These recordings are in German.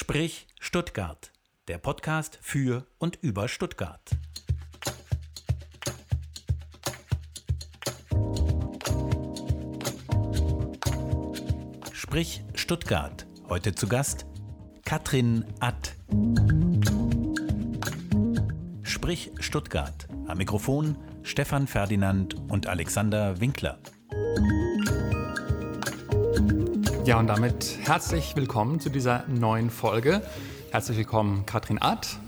Sprich Stuttgart, der Podcast für und über Stuttgart. Sprich Stuttgart. Heute zu Gast Katrin Att. Sprich Stuttgart. Am Mikrofon Stefan Ferdinand und Alexander Winkler. Ja, und damit herzlich willkommen zu dieser neuen Folge. Herzlich willkommen, Katrin Att.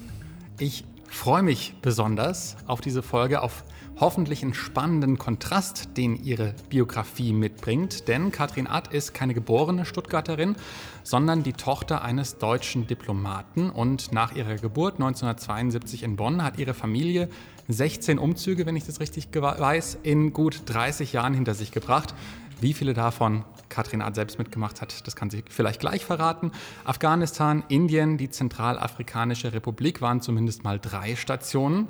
Ich freue mich besonders auf diese Folge, auf hoffentlich einen spannenden Kontrast, den ihre Biografie mitbringt. Denn Katrin Att ist keine geborene Stuttgarterin, sondern die Tochter eines deutschen Diplomaten. Und nach ihrer Geburt 1972 in Bonn hat ihre Familie 16 Umzüge, wenn ich das richtig weiß, in gut 30 Jahren hinter sich gebracht. Wie viele davon Katrin Art selbst mitgemacht hat, das kann sie vielleicht gleich verraten. Afghanistan, Indien, die Zentralafrikanische Republik waren zumindest mal drei Stationen.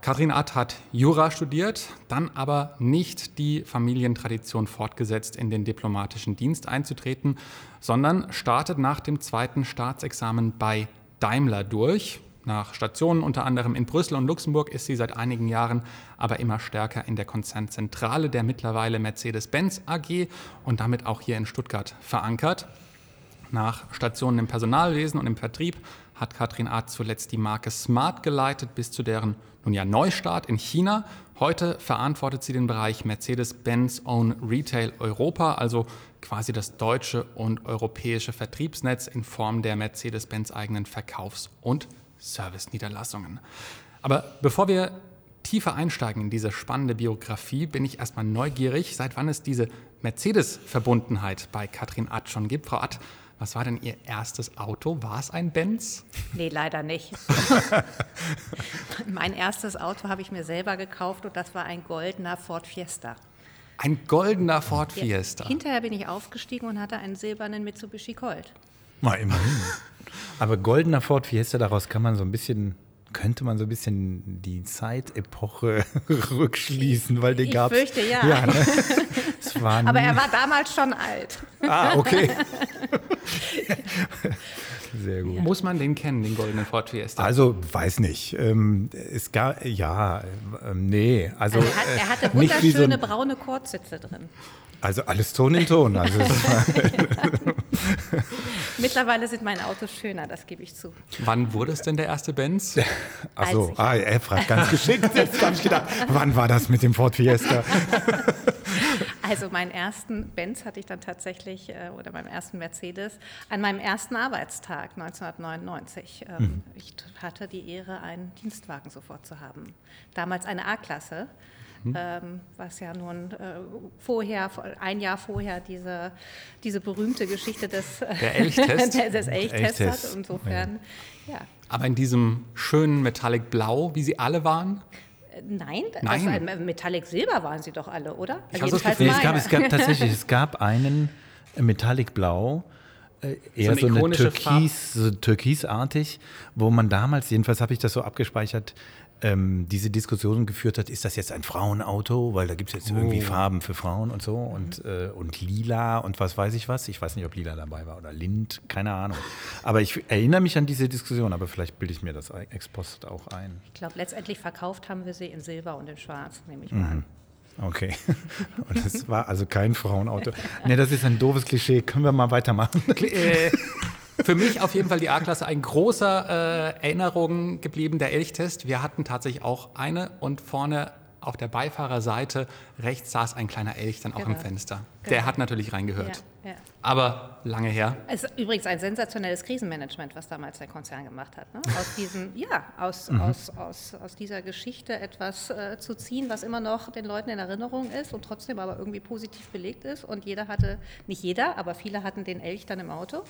Katrin Att hat Jura studiert, dann aber nicht die Familientradition fortgesetzt, in den diplomatischen Dienst einzutreten, sondern startet nach dem zweiten Staatsexamen bei Daimler durch. Nach Stationen unter anderem in Brüssel und Luxemburg ist sie seit einigen Jahren aber immer stärker in der Konzernzentrale der mittlerweile Mercedes-Benz AG und damit auch hier in Stuttgart verankert. Nach Stationen im Personalwesen und im Vertrieb hat Katrin Art zuletzt die Marke Smart geleitet bis zu deren nun ja Neustart in China. Heute verantwortet sie den Bereich Mercedes-Benz Own Retail Europa, also quasi das deutsche und europäische Vertriebsnetz in Form der Mercedes-Benz eigenen Verkaufs- und Service-Niederlassungen. Aber bevor wir tiefer einsteigen in diese spannende Biografie, bin ich erstmal neugierig, seit wann es diese Mercedes-Verbundenheit bei Katrin Att schon gibt. Frau Att, was war denn Ihr erstes Auto? War es ein Benz? Nee, leider nicht. mein erstes Auto habe ich mir selber gekauft und das war ein goldener Ford Fiesta. Ein goldener Ford Fiesta. Ja, hinterher bin ich aufgestiegen und hatte einen silbernen Mitsubishi Colt. Mal immerhin. Aber goldener Ford Fiesta, daraus kann man so ein bisschen könnte man so ein bisschen die Zeitepoche rückschließen, weil den gab es. Ich fürchte, ja. ja ne? Aber er war damals schon alt. Ah, okay. Sehr gut. Muss man den kennen, den goldenen Ford Fiesta? Also, weiß nicht. Ähm, es gab, ja, ähm, nee. Also, also hat, er hatte wunderschöne so braune Kurzsitze drin. Also alles Ton in Ton. Also Mittlerweile sind meine Autos schöner, das gebe ich zu. Wann wurde es denn der erste Benz? Achso, ah, er fragt ganz geschickt. Jetzt habe ich gedacht, wann war das mit dem Ford Fiesta? Also meinen ersten Benz hatte ich dann tatsächlich, äh, oder meinen ersten Mercedes, an meinem ersten Arbeitstag 1999. Ähm, mhm. Ich hatte die Ehre, einen Dienstwagen sofort zu haben. Damals eine A-Klasse. Mhm. Ähm, was ja nun äh, vorher, ein Jahr vorher diese, diese berühmte Geschichte des, Der Elchtest. des Elchtests hat. Insofern, ja. ja. Aber in diesem schönen Metallic Blau, wie sie alle waren? Äh, nein, Nein. Also Metallic Silber waren sie doch alle, oder? Ich also das nee, es, gab, es gab tatsächlich, es gab einen Metallic Blau, äh, eher so, eine, so eine Türkis, so türkisartig, wo man damals, jedenfalls habe ich das so abgespeichert, ähm, diese Diskussion geführt hat, ist das jetzt ein Frauenauto, weil da gibt es jetzt oh. irgendwie Farben für Frauen und so und, äh, und lila und was weiß ich was. Ich weiß nicht, ob lila dabei war oder Lind, keine Ahnung. Aber ich erinnere mich an diese Diskussion, aber vielleicht bilde ich mir das ex post auch ein. Ich glaube, letztendlich verkauft haben wir sie in Silber und in Schwarz, nehme ich mal mhm. an. Okay. Und das war also kein Frauenauto. Ne, das ist ein doofes Klischee. Können wir mal weitermachen? Für mich auf jeden Fall die A-Klasse ein großer äh, Erinnerung geblieben, der Elchtest. Wir hatten tatsächlich auch eine und vorne auf der Beifahrerseite rechts saß ein kleiner Elch dann auch genau. im Fenster. Genau. Der hat natürlich reingehört. Ja, ja. Aber lange her. Es ist übrigens ein sensationelles Krisenmanagement, was damals der Konzern gemacht hat. Ne? Aus diesem, ja, aus, mhm. aus, aus, aus dieser Geschichte etwas äh, zu ziehen, was immer noch den Leuten in Erinnerung ist und trotzdem aber irgendwie positiv belegt ist. Und jeder hatte, nicht jeder, aber viele hatten den Elch dann im Auto.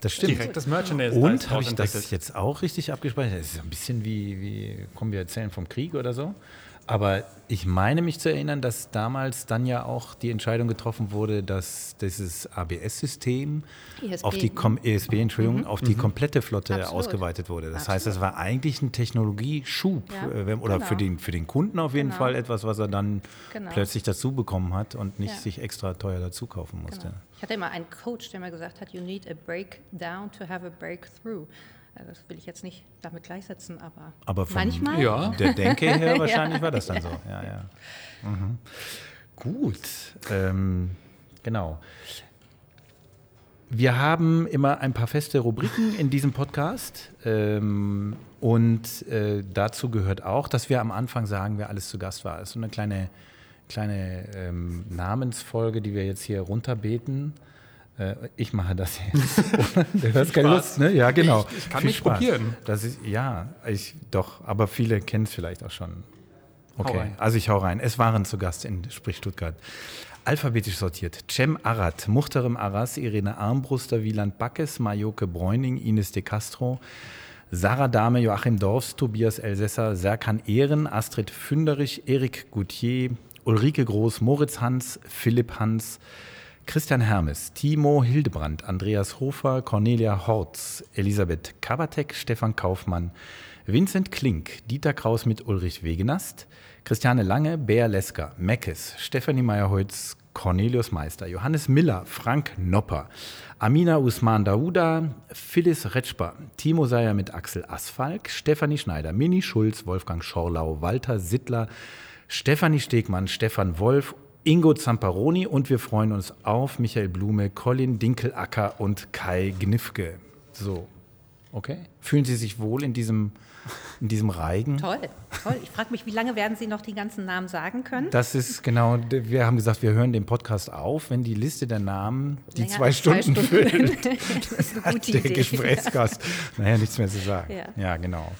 Das stimmt. Direkt das Merchandise. Und habe ich das jetzt auch richtig abgespeichert? Das ist ein bisschen wie, wie, kommen wir erzählen vom Krieg oder so. Aber ich meine mich zu erinnern, dass damals dann ja auch die Entscheidung getroffen wurde, dass dieses ABS-System auf die ne? ESP, Entschuldigung, Mhm. auf die komplette Flotte Absolut. ausgeweitet wurde. Das heißt, Absolut. das war eigentlich ein Technologieschub Ja, äh, wenn- oder genau. für, den, für den Kunden auf jeden Genau. Fall etwas, was er dann Genau. plötzlich dazu bekommen hat und nicht Ja. sich extra teuer dazu kaufen musste. Ich hatte immer einen Coach, der mir gesagt hat, you need a breakdown to have a breakthrough. Also Das will ich jetzt nicht damit gleichsetzen, aber, Aber vom, manchmal. Ja. der Denke her wahrscheinlich war das dann so. Ja, ja. Mhm. Gut, ähm, genau. Wir haben immer ein paar feste Rubriken in diesem Podcast. Ähm, und äh, dazu gehört auch, dass wir am Anfang sagen, wer alles zu Gast war. Das ist so eine kleine, kleine ähm, Namensfolge, die wir jetzt hier runterbeten. Äh, ich mache das jetzt. du hast keine Spaß. Lust, ne? Ja, genau. Ich- ich kann Viel mich probieren. Das ist, ja, ich doch, aber viele kennen es vielleicht auch schon. Okay, also ich hau rein. Es waren zu Gast in Sprich Stuttgart. Alphabetisch sortiert. Cem Arat, Muchterem Aras, Irene Armbruster, Wieland Backes, Majoke Bräuning, Ines de Castro, Sarah Dahme, Joachim Dorfs, Tobias Elsässer, Serkan Ehren, Astrid Fünderich, Erik Goutier, Ulrike Groß, Moritz Hans, Philipp Hans, Christian Hermes, Timo Hildebrand, Andreas Hofer, Cornelia Horz, Elisabeth Kabatek, Stefan Kaufmann, Vincent Klink, Dieter Kraus mit Ulrich Wegenast, Christiane Lange, Bea Lesker, Meckes, Stefanie Meyerholz, Cornelius Meister, Johannes Miller, Frank Nopper, Amina Usman Dauda, Phyllis Retschper, Timo Seyer mit Axel Asfalk, Stefanie Schneider, Mini Schulz, Wolfgang Schorlau, Walter Sittler, Stefanie Stegmann, Stefan Wolf, Ingo Zamparoni und wir freuen uns auf Michael Blume, Colin Dinkelacker und Kai Gnifke. So, okay. Fühlen Sie sich wohl in diesem, in diesem Reigen? Toll, toll. Ich frage mich, wie lange werden Sie noch die ganzen Namen sagen können? Das ist genau, wir haben gesagt, wir hören den Podcast auf, wenn die Liste der Namen die Länger zwei Stunden Stunden. füllt. das ist eine gute der Idee. Gesprächsgast. Naja, nichts mehr zu sagen. Ja. Ja. genau.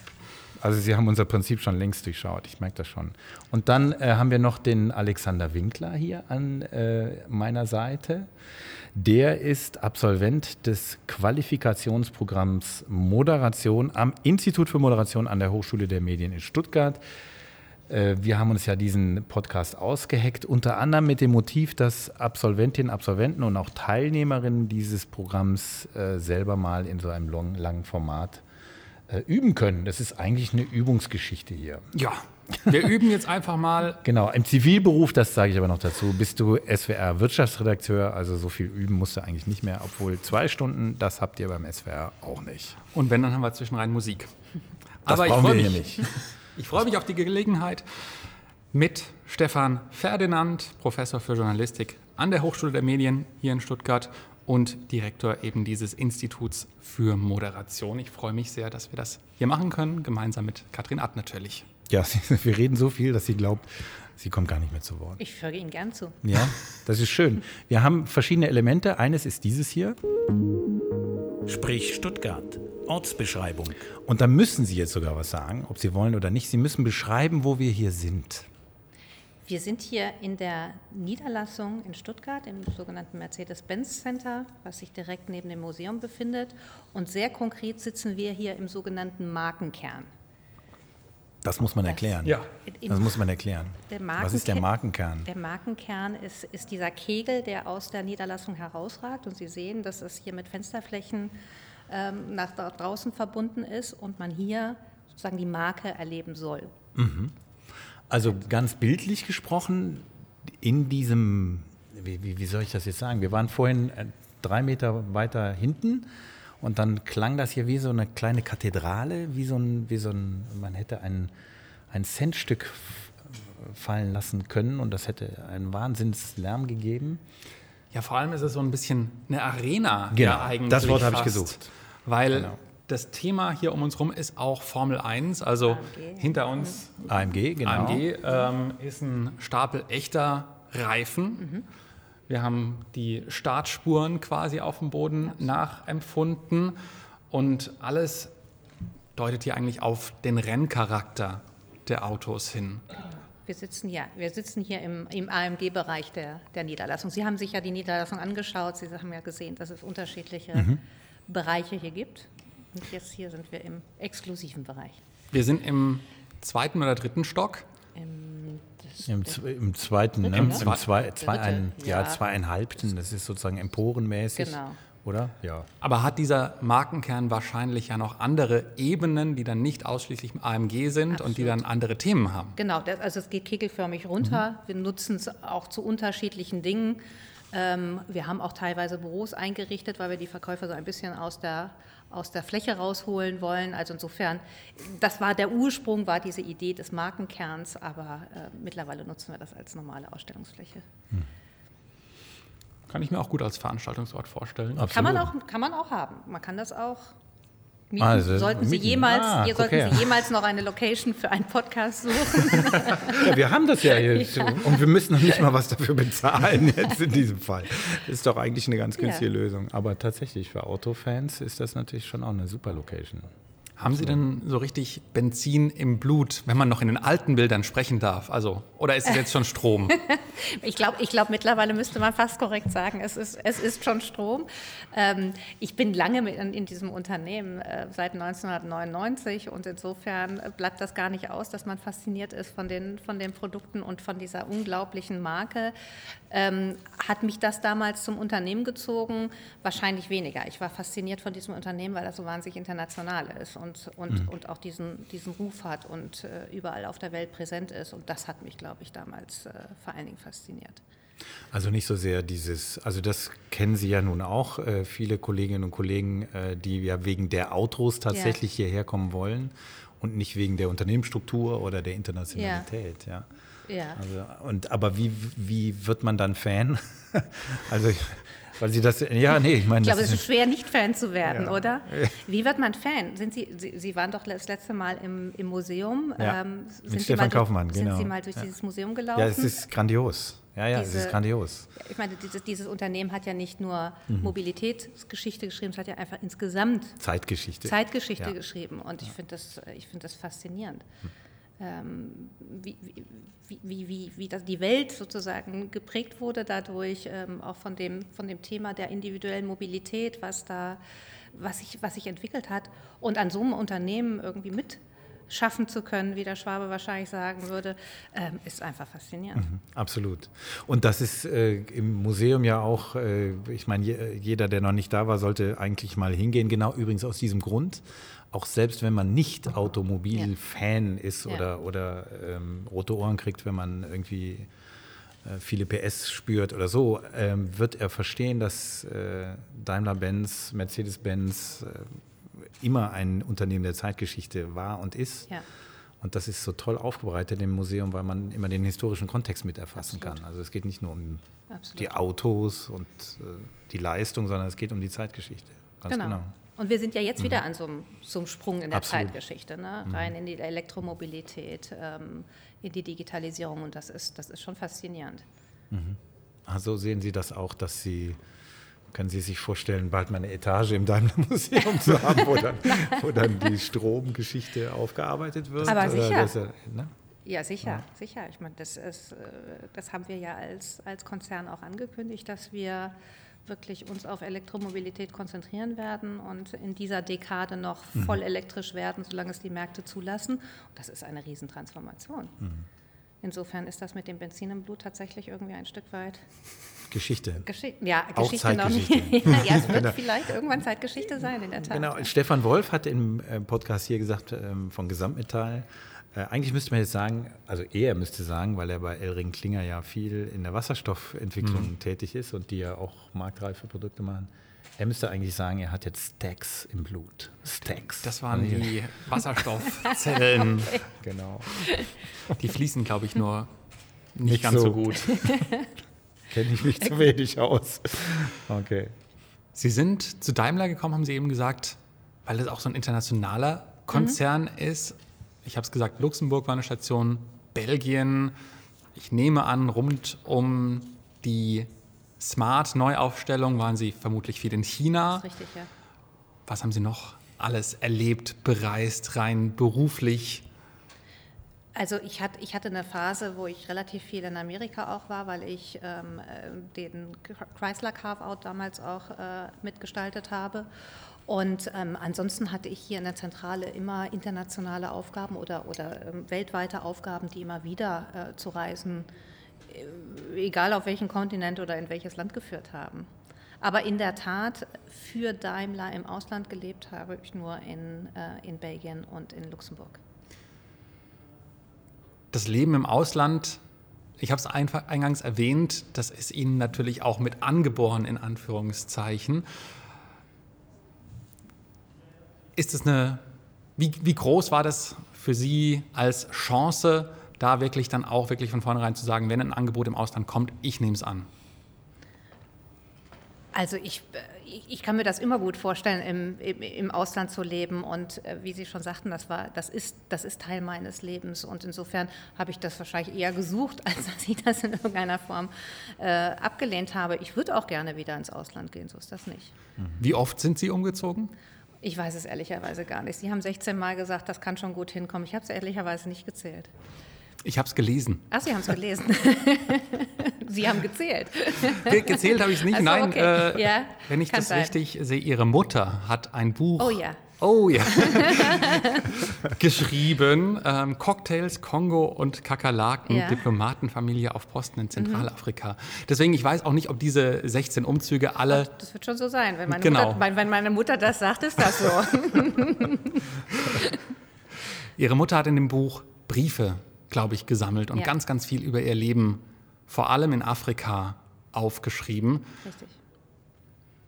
Also Sie haben unser Prinzip schon längst durchschaut, ich merke das schon. Und dann äh, haben wir noch den Alexander Winkler hier an äh, meiner Seite. Der ist Absolvent des Qualifikationsprogramms Moderation am Institut für Moderation an der Hochschule der Medien in Stuttgart. Äh, Wir haben uns ja diesen Podcast ausgeheckt, unter anderem mit dem Motiv, dass Absolventinnen, Absolventen und auch Teilnehmerinnen dieses Programms äh, selber mal in so einem long, langen Format äh, üben können. Das ist eigentlich eine Übungsgeschichte hier. Ja, wir üben jetzt einfach mal. Genau, im Zivilberuf, das sage ich aber noch dazu, bist du SWR-Wirtschaftsredakteur, also so viel üben musst du eigentlich nicht mehr, obwohl zwei Stunden, das habt ihr beim SWR auch nicht. Und wenn, dann haben wir zwischenrein Musik. Das Aber ich brauchen freue wir mich. Ich freue mich auf die Gelegenheit, mit Stefan Ferdinand, Professor für Journalistik an der Hochschule der Medien hier in Stuttgart und Direktor eben dieses Instituts für Moderation. Ich freue mich sehr, dass wir das hier machen können, gemeinsam mit Katrin Ad natürlich. Ja, wir reden so viel, dass sie glaubt, sie kommt gar nicht mehr zu Wort. Ich höre Ihnen gern zu. Ja, das ist schön. Wir haben verschiedene Elemente. Eines ist dieses hier. Sprich Stuttgart. Ortsbeschreibung. Und da müssen Sie jetzt sogar was sagen, ob Sie wollen oder nicht. Sie müssen beschreiben, wo wir hier sind. Wir sind hier in der Niederlassung in Stuttgart im sogenannten Mercedes-Benz Center, was sich direkt neben dem Museum befindet. Und sehr konkret sitzen wir hier im sogenannten Markenkern. Das muss man Das- erklären. Ja. Das muss man erklären. Der Was ist der Markenker- Markenkern? Der Markenkern ist, ist dieser Kegel, der aus der Niederlassung herausragt. Und Sie sehen, dass es hier mit Fensterflächen ähm, nach draußen verbunden ist und man hier sozusagen die Marke erleben soll. Also ganz bildlich gesprochen, in diesem, wie, wie, wie soll ich das jetzt sagen? Wir waren vorhin äh, drei Meter weiter hinten und dann klang das hier wie so eine kleine Kathedrale, wie so ein, wie so ein man hätte ein, ein Centstück fallen lassen können und das hätte einen Wahnsinnslärm gegeben. Ja, vor allem ist es so ein bisschen eine Arena. Genau, ja, eigentlich das Wort habe ich gesucht. Weil Genau. Das Thema hier um uns herum ist auch Formel 1. Also AMG. hinter uns AMG, genau. AMG ähm, ist ein Stapel echter Reifen. Wir haben die Startspuren quasi auf dem Boden nachempfunden und alles deutet hier eigentlich auf den Renncharakter der Autos hin. Wir sitzen, ja, wir sitzen hier im, im AMG-Bereich der, der Niederlassung. Sie haben sich ja die Niederlassung angeschaut. Sie haben ja gesehen, dass es unterschiedliche Mhm. Bereiche hier gibt. Und jetzt hier sind wir im exklusiven Bereich. Wir sind im zweiten oder dritten Stock. Im, Im, Im, zweiten, ne? Im, zwei, zwei, zwei, ein, ja, ja, zweieinhalbten, das ist sozusagen emporenmäßig. Genau oder? Ja. Aber hat dieser Markenkern wahrscheinlich ja noch andere Ebenen, die dann nicht ausschließlich AMG sind Absolut. und die dann andere Themen haben? Genau, das, also es geht kegelförmig runter. Mhm. Wir nutzen es auch zu unterschiedlichen Dingen. Ähm, wir haben auch teilweise Büros eingerichtet, weil wir die Verkäufer so ein bisschen aus der, aus der Fläche rausholen wollen. Also insofern, das war der Ursprung, war diese Idee des Markenkerns, aber äh, mittlerweile nutzen wir das als normale Ausstellungsfläche. Mhm. Kann ich mir auch gut als Veranstaltungsort vorstellen. Kann man, auch, kann man auch haben. Man kann das auch mieten. Also, sollten, Sie Jemals, ah, sollten Sie jemals noch eine Location für einen Podcast suchen? ja, wir haben das ja jetzt. Ja. Und wir müssen noch nicht mal was dafür bezahlen jetzt in diesem Fall. Das ist doch eigentlich eine ganz günstige ja. Lösung. Aber tatsächlich, für Autofans ist das natürlich schon auch eine super Location. Haben Sie denn so richtig Benzin im Blut, wenn man noch in den alten Bildern sprechen darf? Also, oder ist es jetzt schon Strom? ich glaube, ich glaub, mittlerweile müsste man fast korrekt sagen, es ist, es ist schon Strom. Ähm, ich bin lange in, in diesem Unternehmen, äh, seit 1999 und insofern bleibt das gar nicht aus, dass man fasziniert ist von den, von den Produkten und von dieser unglaublichen Marke. Ähm, hat mich das damals zum Unternehmen gezogen? Wahrscheinlich weniger. Ich war fasziniert von diesem Unternehmen, weil das so wahnsinnig international ist und, und, mhm. und auch diesen, diesen Ruf hat und äh, überall auf der Welt präsent ist. Und das hat mich, glaube ich, damals äh, vor allen Dingen fasziniert. Also nicht so sehr dieses, also das kennen Sie ja nun auch, äh, viele Kolleginnen und Kollegen, äh, die ja wegen der Autos tatsächlich ja. hierher kommen wollen und nicht wegen der Unternehmensstruktur oder der Internationalität. Ja. ja. ja. Also, und, aber wie, wie wird man dann Fan? also weil Sie das, ja, nee, ich meine. Ich glaube, es ist schwer, nicht Fan zu werden, ja. oder? Wie wird man Fan? Sind Sie, Sie, Sie waren doch das letzte Mal im, im Museum. Ja, ähm, mit Stefan Kaufmann, durch, genau. Sind Sie mal durch ja. dieses Museum gelaufen? Ja, es ist grandios. Ja, ja, Diese, es ist grandios. Ich meine, dieses, dieses Unternehmen hat ja nicht nur mhm. Mobilitätsgeschichte geschrieben, es hat ja einfach insgesamt Zeitgeschichte, Zeitgeschichte geschrieben. Und ich finde das, find das faszinierend. Mhm. Ähm, wie, wie, wie, wie, das, die Welt sozusagen geprägt wurde dadurch, ähm, auch von dem, von dem Thema der individuellen Mobilität, was da, was sich, was sich entwickelt hat. Und an so einem Unternehmen irgendwie mit schaffen zu können, wie der Schwabe wahrscheinlich sagen würde, ähm, ist einfach faszinierend. Mhm, absolut. Und das ist äh, im Museum ja auch, äh, ich meine, je, jeder, der noch nicht da war, sollte eigentlich mal hingehen, genau übrigens aus diesem Grund. Auch selbst wenn man nicht Automobil-Fan ja. ist oder, ja. oder ähm, rote Ohren kriegt, wenn man irgendwie äh, viele PS spürt oder so, ähm, wird er verstehen, dass äh, Daimler-Benz, Mercedes-Benz äh, immer ein Unternehmen der Zeitgeschichte war und ist. Ja. Und das ist so toll aufbereitet im Museum, weil man immer den historischen Kontext mit erfassen Absolut. kann. Also es geht nicht nur um Absolut. die Autos und äh, die Leistung, sondern es geht um die Zeitgeschichte. Ganz genau. genau. Und wir sind ja jetzt mhm. wieder an so einem, so einem, Sprung in der Absolut. Zeitgeschichte, ne? Mhm. rein in die Elektromobilität, ähm, in die Digitalisierung und das ist, das ist schon faszinierend. Mhm. Also sehen Sie das auch, dass Sie können Sie sich vorstellen, bald mal eine Etage im Daimler-Museum zu haben, wo dann, wo dann, die Stromgeschichte aufgearbeitet wird? Aber sicher. Das, ne? Ja, sicher, ja. sicher. Ich meine, das, ist, äh, das haben wir ja als, als Konzern auch angekündigt, dass wir wirklich uns auf Elektromobilität konzentrieren werden und in dieser Dekade noch mhm. voll elektrisch werden, solange es die Märkte zulassen. Und das ist eine Riesentransformation. Mhm. Insofern ist das mit dem Benzin im Blut tatsächlich irgendwie ein Stück weit Geschichte. Geschi ja, Geschichte noch nicht. ja, es wird genau. vielleicht irgendwann Zeitgeschichte sein, in der Tat. Genau, Stefan Wolf hat im äh, Podcast hier gesagt, ähm, von Gesamtmetall, äh, eigentlich müsste man jetzt sagen, also er müsste sagen, weil er bei Elring Klinger ja viel in der Wasserstoffentwicklung mhm. tätig ist und die ja auch marktreife Produkte machen. Er müsste eigentlich sagen, er hat jetzt Stacks im Blut. Stacks. Das waren die Wasserstoffzellen. okay. Genau. Die fließen, glaube ich, nur nicht, nicht ganz so, so gut. Kenne ich mich zu wenig aus. Okay. Sie sind zu Daimler gekommen, haben Sie eben gesagt, weil es auch so ein internationaler Konzern mhm. ist ich habe es gesagt, Luxemburg war eine Station, Belgien. Ich nehme an, rund um die Smart-Neuaufstellung waren Sie vermutlich viel in China. Das ist richtig, ja. Was haben Sie noch alles erlebt, bereist, rein beruflich? Also ich, hat, ich hatte eine Phase, wo ich relativ viel in Amerika auch war, weil ich ähm, den Chrysler Carve-Out damals auch äh, mitgestaltet habe Und ähm, ansonsten hatte ich hier in der Zentrale immer internationale Aufgaben oder, oder ähm, weltweite Aufgaben, die immer wieder äh, zu Reisen, äh, egal auf welchen Kontinent oder in welches Land geführt haben. Aber in der Tat, für Daimler im Ausland gelebt habe ich nur in, äh, in Belgien und in Luxemburg. Das Leben im Ausland ich habe es eingangs erwähnt, das ist Ihnen natürlich auch mit angeboren, in Anführungszeichen. Ist es eine, wie, wie groß war das für Sie als Chance, da wirklich dann auch wirklich von vornherein zu sagen, wenn ein Angebot im Ausland kommt, ich nehme es an? Also ich, äh, ich kann mir das immer gut vorstellen, im, im, im, Ausland zu leben. Und äh, wie Sie schon sagten, das, war, das, ist, das ist Teil meines Lebens. Und insofern habe ich das wahrscheinlich eher gesucht, als dass ich das in irgendeiner Form äh, abgelehnt habe. Ich würde auch gerne wieder ins Ausland gehen, so ist das nicht. Wie oft sind Sie umgezogen? Ich weiß es ehrlicherweise gar nicht. Sie haben 16 Mal gesagt, das kann schon gut hinkommen. Ich habe es ehrlicherweise nicht gezählt. Ich habe es gelesen. Ach, Sie haben es gelesen. Sie haben gezählt. Ge gezählt habe ich es nicht. So, Nein, okay. äh, ja, wenn ich das sein. richtig sehe, Ihre Mutter hat ein Buch. Oh ja. Oh ja. geschrieben. Ähm, Cocktails, Kongo und Kakerlaken, ja. Diplomatenfamilie auf Posten in Zentralafrika. Mhm. Deswegen, ich weiß auch nicht, ob diese 16 Umzüge alle. Ach, das wird schon so sein. Wenn meine, genau. Mutter, wenn meine Mutter das sagt, ist das so. Ihre Mutter hat in dem Buch Briefe, glaube ich, gesammelt und ja. ganz, ganz viel über ihr Leben, vor allem in Afrika, aufgeschrieben. Richtig.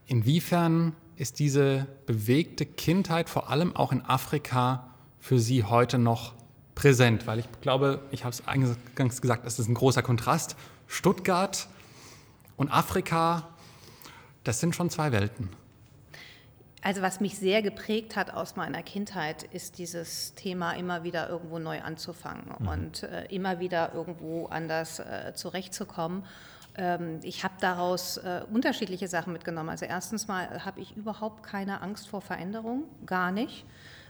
Inwiefern ist diese bewegte Kindheit vor allem auch in Afrika für Sie heute noch präsent? Weil ich glaube, ich habe es eingangs gesagt, es ist ein großer Kontrast. Stuttgart und Afrika, das sind schon zwei Welten. Also was mich sehr geprägt hat aus meiner Kindheit, ist dieses Thema immer wieder irgendwo neu anzufangen mhm. und äh, immer wieder irgendwo anders äh, zurechtzukommen. Ähm, ich habe daraus äh, unterschiedliche Sachen mitgenommen. Also erstens mal habe ich überhaupt keine Angst vor Veränderung, gar nicht.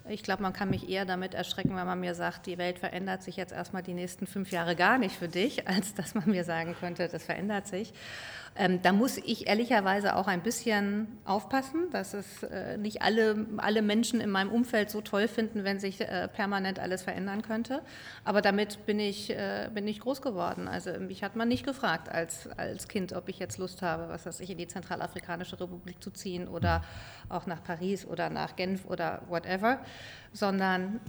Ich glaube, man kann mich eher damit erschrecken, wenn man mir sagt, die Welt verändert sich jetzt erstmal die nächsten fünf Jahre gar nicht für dich, als dass man mir sagen könnte, das verändert sich. Ähm, da muss ich ehrlicherweise auch ein bisschen aufpassen, dass es äh, nicht alle, alle Menschen in meinem Umfeld so toll finden, wenn sich äh, permanent alles verändern könnte. Aber damit bin ich, äh, bin ich groß geworden. Also mich hat man nicht gefragt als, als Kind, ob ich jetzt Lust habe, was weiß ich, in die Zentralafrikanische Republik zu ziehen oder auch nach Paris oder nach Genf oder whatever, sondern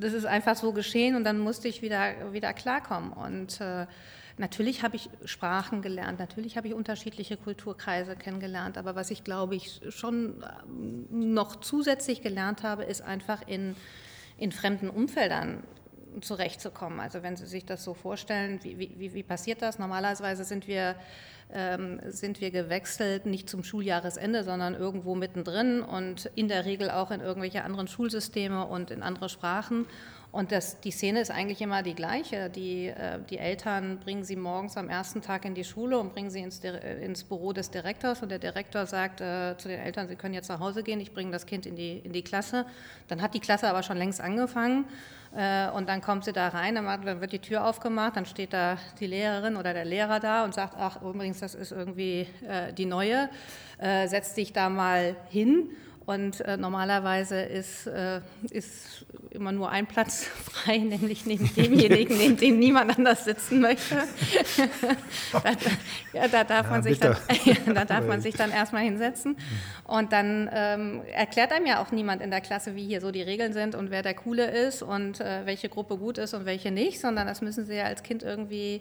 das ist einfach so geschehen und dann musste ich wieder, wieder klarkommen. Und äh, Natürlich habe ich Sprachen gelernt, natürlich habe ich unterschiedliche Kulturkreise kennengelernt, aber was ich glaube ich schon ähm, noch zusätzlich gelernt habe, ist einfach in, in fremden Umfeldern zurechtzukommen. Also wenn Sie sich das so vorstellen, wie, wie, wie passiert das? Normalerweise sind wir, ähm, sind wir gewechselt, nicht zum Schuljahresende, sondern irgendwo mittendrin und in der Regel auch in irgendwelche anderen Schulsysteme und in andere Sprachen. Und das, die Szene ist eigentlich immer die gleiche. Die, äh, die Eltern bringen sie morgens am ersten Tag in die Schule und bringen sie ins, ins Büro des Direktors. Und der Direktor sagt äh, zu den Eltern, sie können jetzt nach Hause gehen, ich bringe das Kind in die, in die Klasse. Dann hat die Klasse aber schon längst angefangen. Äh, und dann kommt sie da rein, dann wird die Tür aufgemacht, dann steht da die Lehrerin oder der Lehrer da und sagt, ach übrigens, das ist irgendwie äh, die neue, äh, setz dich da mal hin. Und äh, normalerweise ist, äh, ist immer nur ein Platz frei, nämlich neben demjenigen, neben dem niemand anders sitzen möchte. da, ja, da, darf, ja, man sich dann, da darf man sich dann erstmal hinsetzen. Und dann ähm, erklärt einem ja auch niemand in der Klasse, wie hier so die Regeln sind und wer der Coole ist und äh, welche Gruppe gut ist und welche nicht, sondern das müssen sie ja als Kind irgendwie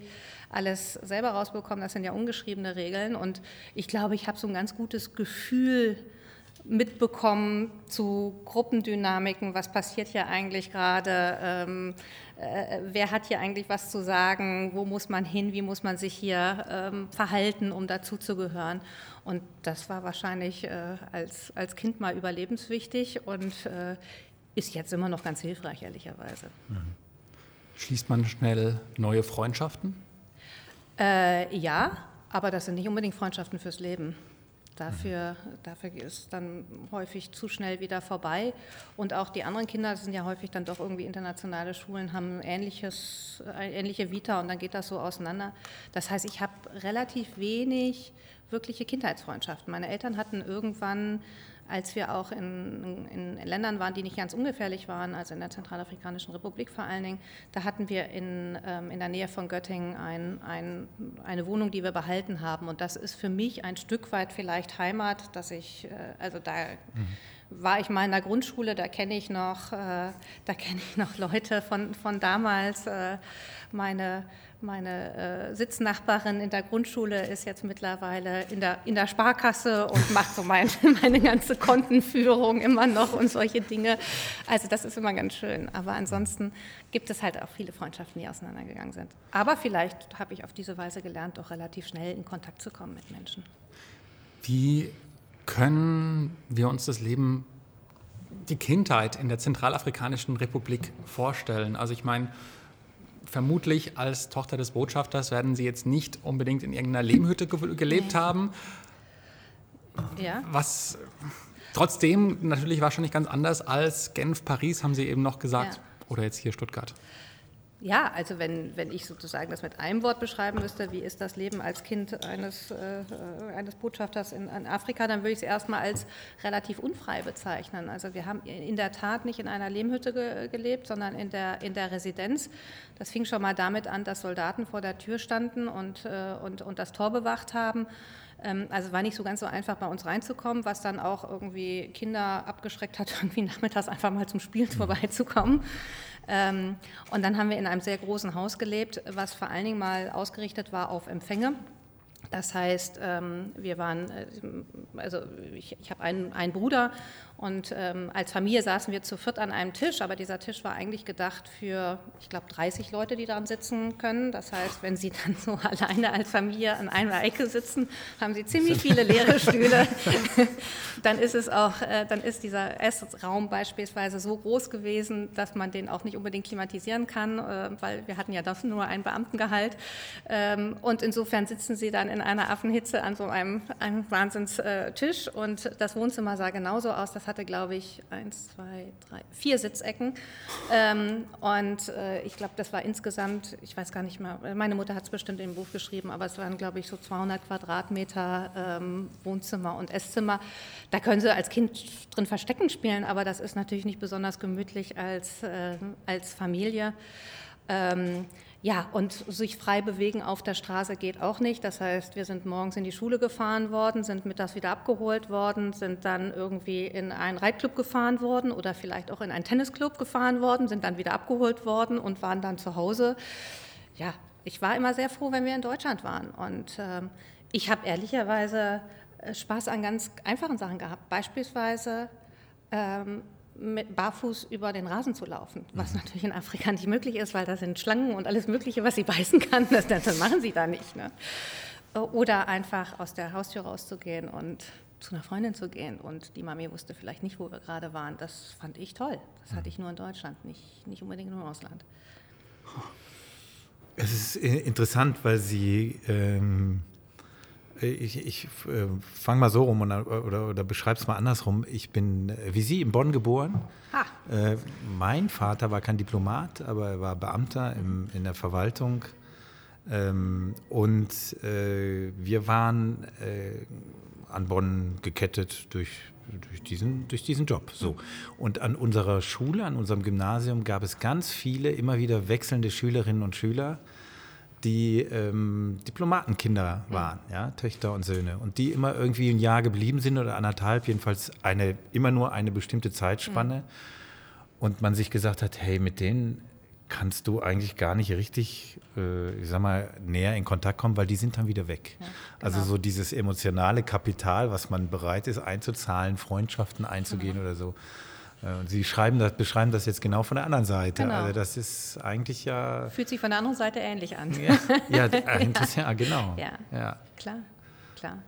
alles selber rausbekommen. Das sind ja ungeschriebene Regeln. Und ich glaube, ich habe so ein ganz gutes Gefühl, mitbekommen zu Gruppendynamiken, was passiert hier eigentlich gerade, ähm, äh, wer hat hier eigentlich was zu sagen, wo muss man hin, wie muss man sich hier ähm, verhalten, um dazu zu gehören. Und das war wahrscheinlich äh, als, als Kind mal überlebenswichtig und äh, ist jetzt immer noch ganz hilfreich, ehrlicherweise. Mhm. Schließt man schnell neue Freundschaften? Äh, ja, aber das sind nicht unbedingt Freundschaften fürs Leben. Dafür, dafür ist dann häufig zu schnell wieder vorbei. Und auch die anderen Kinder, sind ja häufig dann doch irgendwie internationale Schulen, haben ähnliches, ähnliche Vita und dann geht das so auseinander. Das heißt, ich habe relativ wenig wirkliche Kindheitsfreundschaften. Meine Eltern hatten irgendwann als wir auch in, in, Ländern waren, die nicht ganz ungefährlich waren, also in der Zentralafrikanischen Republik vor allen Dingen, da hatten wir in, ähm, in der Nähe von Göttingen ein, ein, eine Wohnung, die wir behalten haben. Und das ist für mich ein Stück weit vielleicht Heimat, dass ich, äh, also da mhm. War ich mal in der Grundschule, da kenne ich noch, äh, da kenne ich noch Leute von, von damals, äh, meine meine äh, Sitznachbarin in der Grundschule ist jetzt mittlerweile in der, in der Sparkasse und macht so mein, meine ganze Kontenführung immer noch und solche Dinge. Also das ist immer ganz schön. Aber ansonsten gibt es halt auch viele Freundschaften, die auseinandergegangen sind. Aber vielleicht habe ich auf diese Weise gelernt, doch relativ schnell in Kontakt zu kommen mit Menschen. Wie können wir uns das Leben, die Kindheit in der Zentralafrikanischen Republik vorstellen? Also ich meine, vermutlich als Tochter des Botschafters werden Sie jetzt nicht unbedingt in irgendeiner Lehmhütte ge gelebt nee. haben. Ja. Was trotzdem natürlich wahrscheinlich ganz anders als Genf, Paris, haben Sie eben noch gesagt. Ja. Oder jetzt hier Stuttgart. Ja, also wenn, wenn ich sozusagen das mit einem Wort beschreiben müsste, wie ist das Leben als Kind eines, äh, eines Botschafters in, in, Afrika, dann würde ich es erstmal als relativ unfrei bezeichnen. Also wir haben in der Tat nicht in einer Lehmhütte ge gelebt, sondern in der, in der Residenz. Das fing schon mal damit an, dass Soldaten vor der Tür standen und, äh, und, und das Tor bewacht haben. Ähm, also war nicht so ganz so einfach bei uns reinzukommen, was dann auch irgendwie Kinder abgeschreckt hat, irgendwie nachmittags einfach mal zum Spielen vorbeizukommen. Ähm, und dann haben wir in einem sehr großen Haus gelebt, was vor allen Dingen mal ausgerichtet war auf Empfänge. Das heißt, ähm, wir waren, äh, also ich, ich habe einen, einen Bruder und ähm, als Familie saßen wir zu viert an einem Tisch, aber dieser Tisch war eigentlich gedacht für, ich glaube, 30 Leute, die daran sitzen können. Das heißt, wenn Sie dann so alleine als Familie an einer Ecke sitzen, haben Sie ziemlich viele leere Stühle. dann ist es auch, äh, dann ist dieser Essraum beispielsweise so groß gewesen, dass man den auch nicht unbedingt klimatisieren kann, äh, weil wir hatten ja das nur ein Beamtengehalt. Ähm, und insofern sitzen Sie dann in einer Affenhitze an so einem, einem Wahnsinnstisch und das Wohnzimmer sah genauso aus. Das hatte, glaube ich, eins, zwei, drei, vier Sitzecken. Ähm, und äh, ich glaube, das war insgesamt, ich weiß gar nicht mehr, meine Mutter hat es bestimmt im Buch geschrieben, aber es waren, glaube ich, so 200 Quadratmeter ähm, Wohnzimmer und Esszimmer. Da können Sie als Kind drin Verstecken spielen, aber das ist natürlich nicht besonders gemütlich als, äh, als Familie. Ähm, ja, und sich frei bewegen auf der Straße geht auch nicht. Das heißt, wir sind morgens in die Schule gefahren worden, sind mittags wieder abgeholt worden, sind dann irgendwie in einen Reitclub gefahren worden oder vielleicht auch in einen Tennisclub gefahren worden, sind dann wieder abgeholt worden und waren dann zu Hause. Ja, ich war immer sehr froh, wenn wir in Deutschland waren. Und äh, ich habe ehrlicherweise äh, Spaß an ganz einfachen Sachen gehabt. Beispielsweise ähm, mit barfuß über den Rasen zu laufen, was mhm. natürlich in Afrika nicht möglich ist, weil da sind Schlangen und alles Mögliche, was sie beißen kann, das, das machen sie da nicht. Ne? Oder einfach aus der Haustür rauszugehen und zu einer Freundin zu gehen und die Mami wusste vielleicht nicht, wo wir gerade waren. Das fand ich toll. Das hatte ich nur in Deutschland, nicht, nicht unbedingt nur im Ausland. Es ist interessant, weil Sie ähm, ich, ich äh, fange mal so rum und, oder, oder beschreibe es mal andersrum. Ich bin äh, wie Sie in Bonn geboren. Äh, mein Vater war kein Diplomat, aber er war Beamter im, in der Verwaltung. Ähm, und äh, wir waren äh, an Bonn gekettet durch, durch, diesen, durch diesen Job. So. Und an unserer Schule, an unserem Gymnasium gab es ganz viele, immer wieder wechselnde Schülerinnen und Schüler die ähm, Diplomatenkinder waren, ja, Töchter und Söhne, und die immer irgendwie ein Jahr geblieben sind oder anderthalb, jedenfalls eine, immer nur eine bestimmte Zeitspanne. Mhm. Und man sich gesagt hat, hey, mit denen kannst du eigentlich gar nicht richtig, äh, ich sag mal, näher in Kontakt kommen, weil die sind dann wieder weg. Ja, also genau. Also so dieses emotionale Kapital, was man bereit ist einzuzahlen, Freundschaften einzugehen mhm. oder so, Sie schreiben das, beschreiben das jetzt genau von der anderen Seite. Genau. Also das ist eigentlich ja. Fühlt sich von der anderen Seite ähnlich an. Ja, ja, eigentlich, ja genau. Ja, ja, klar, klar.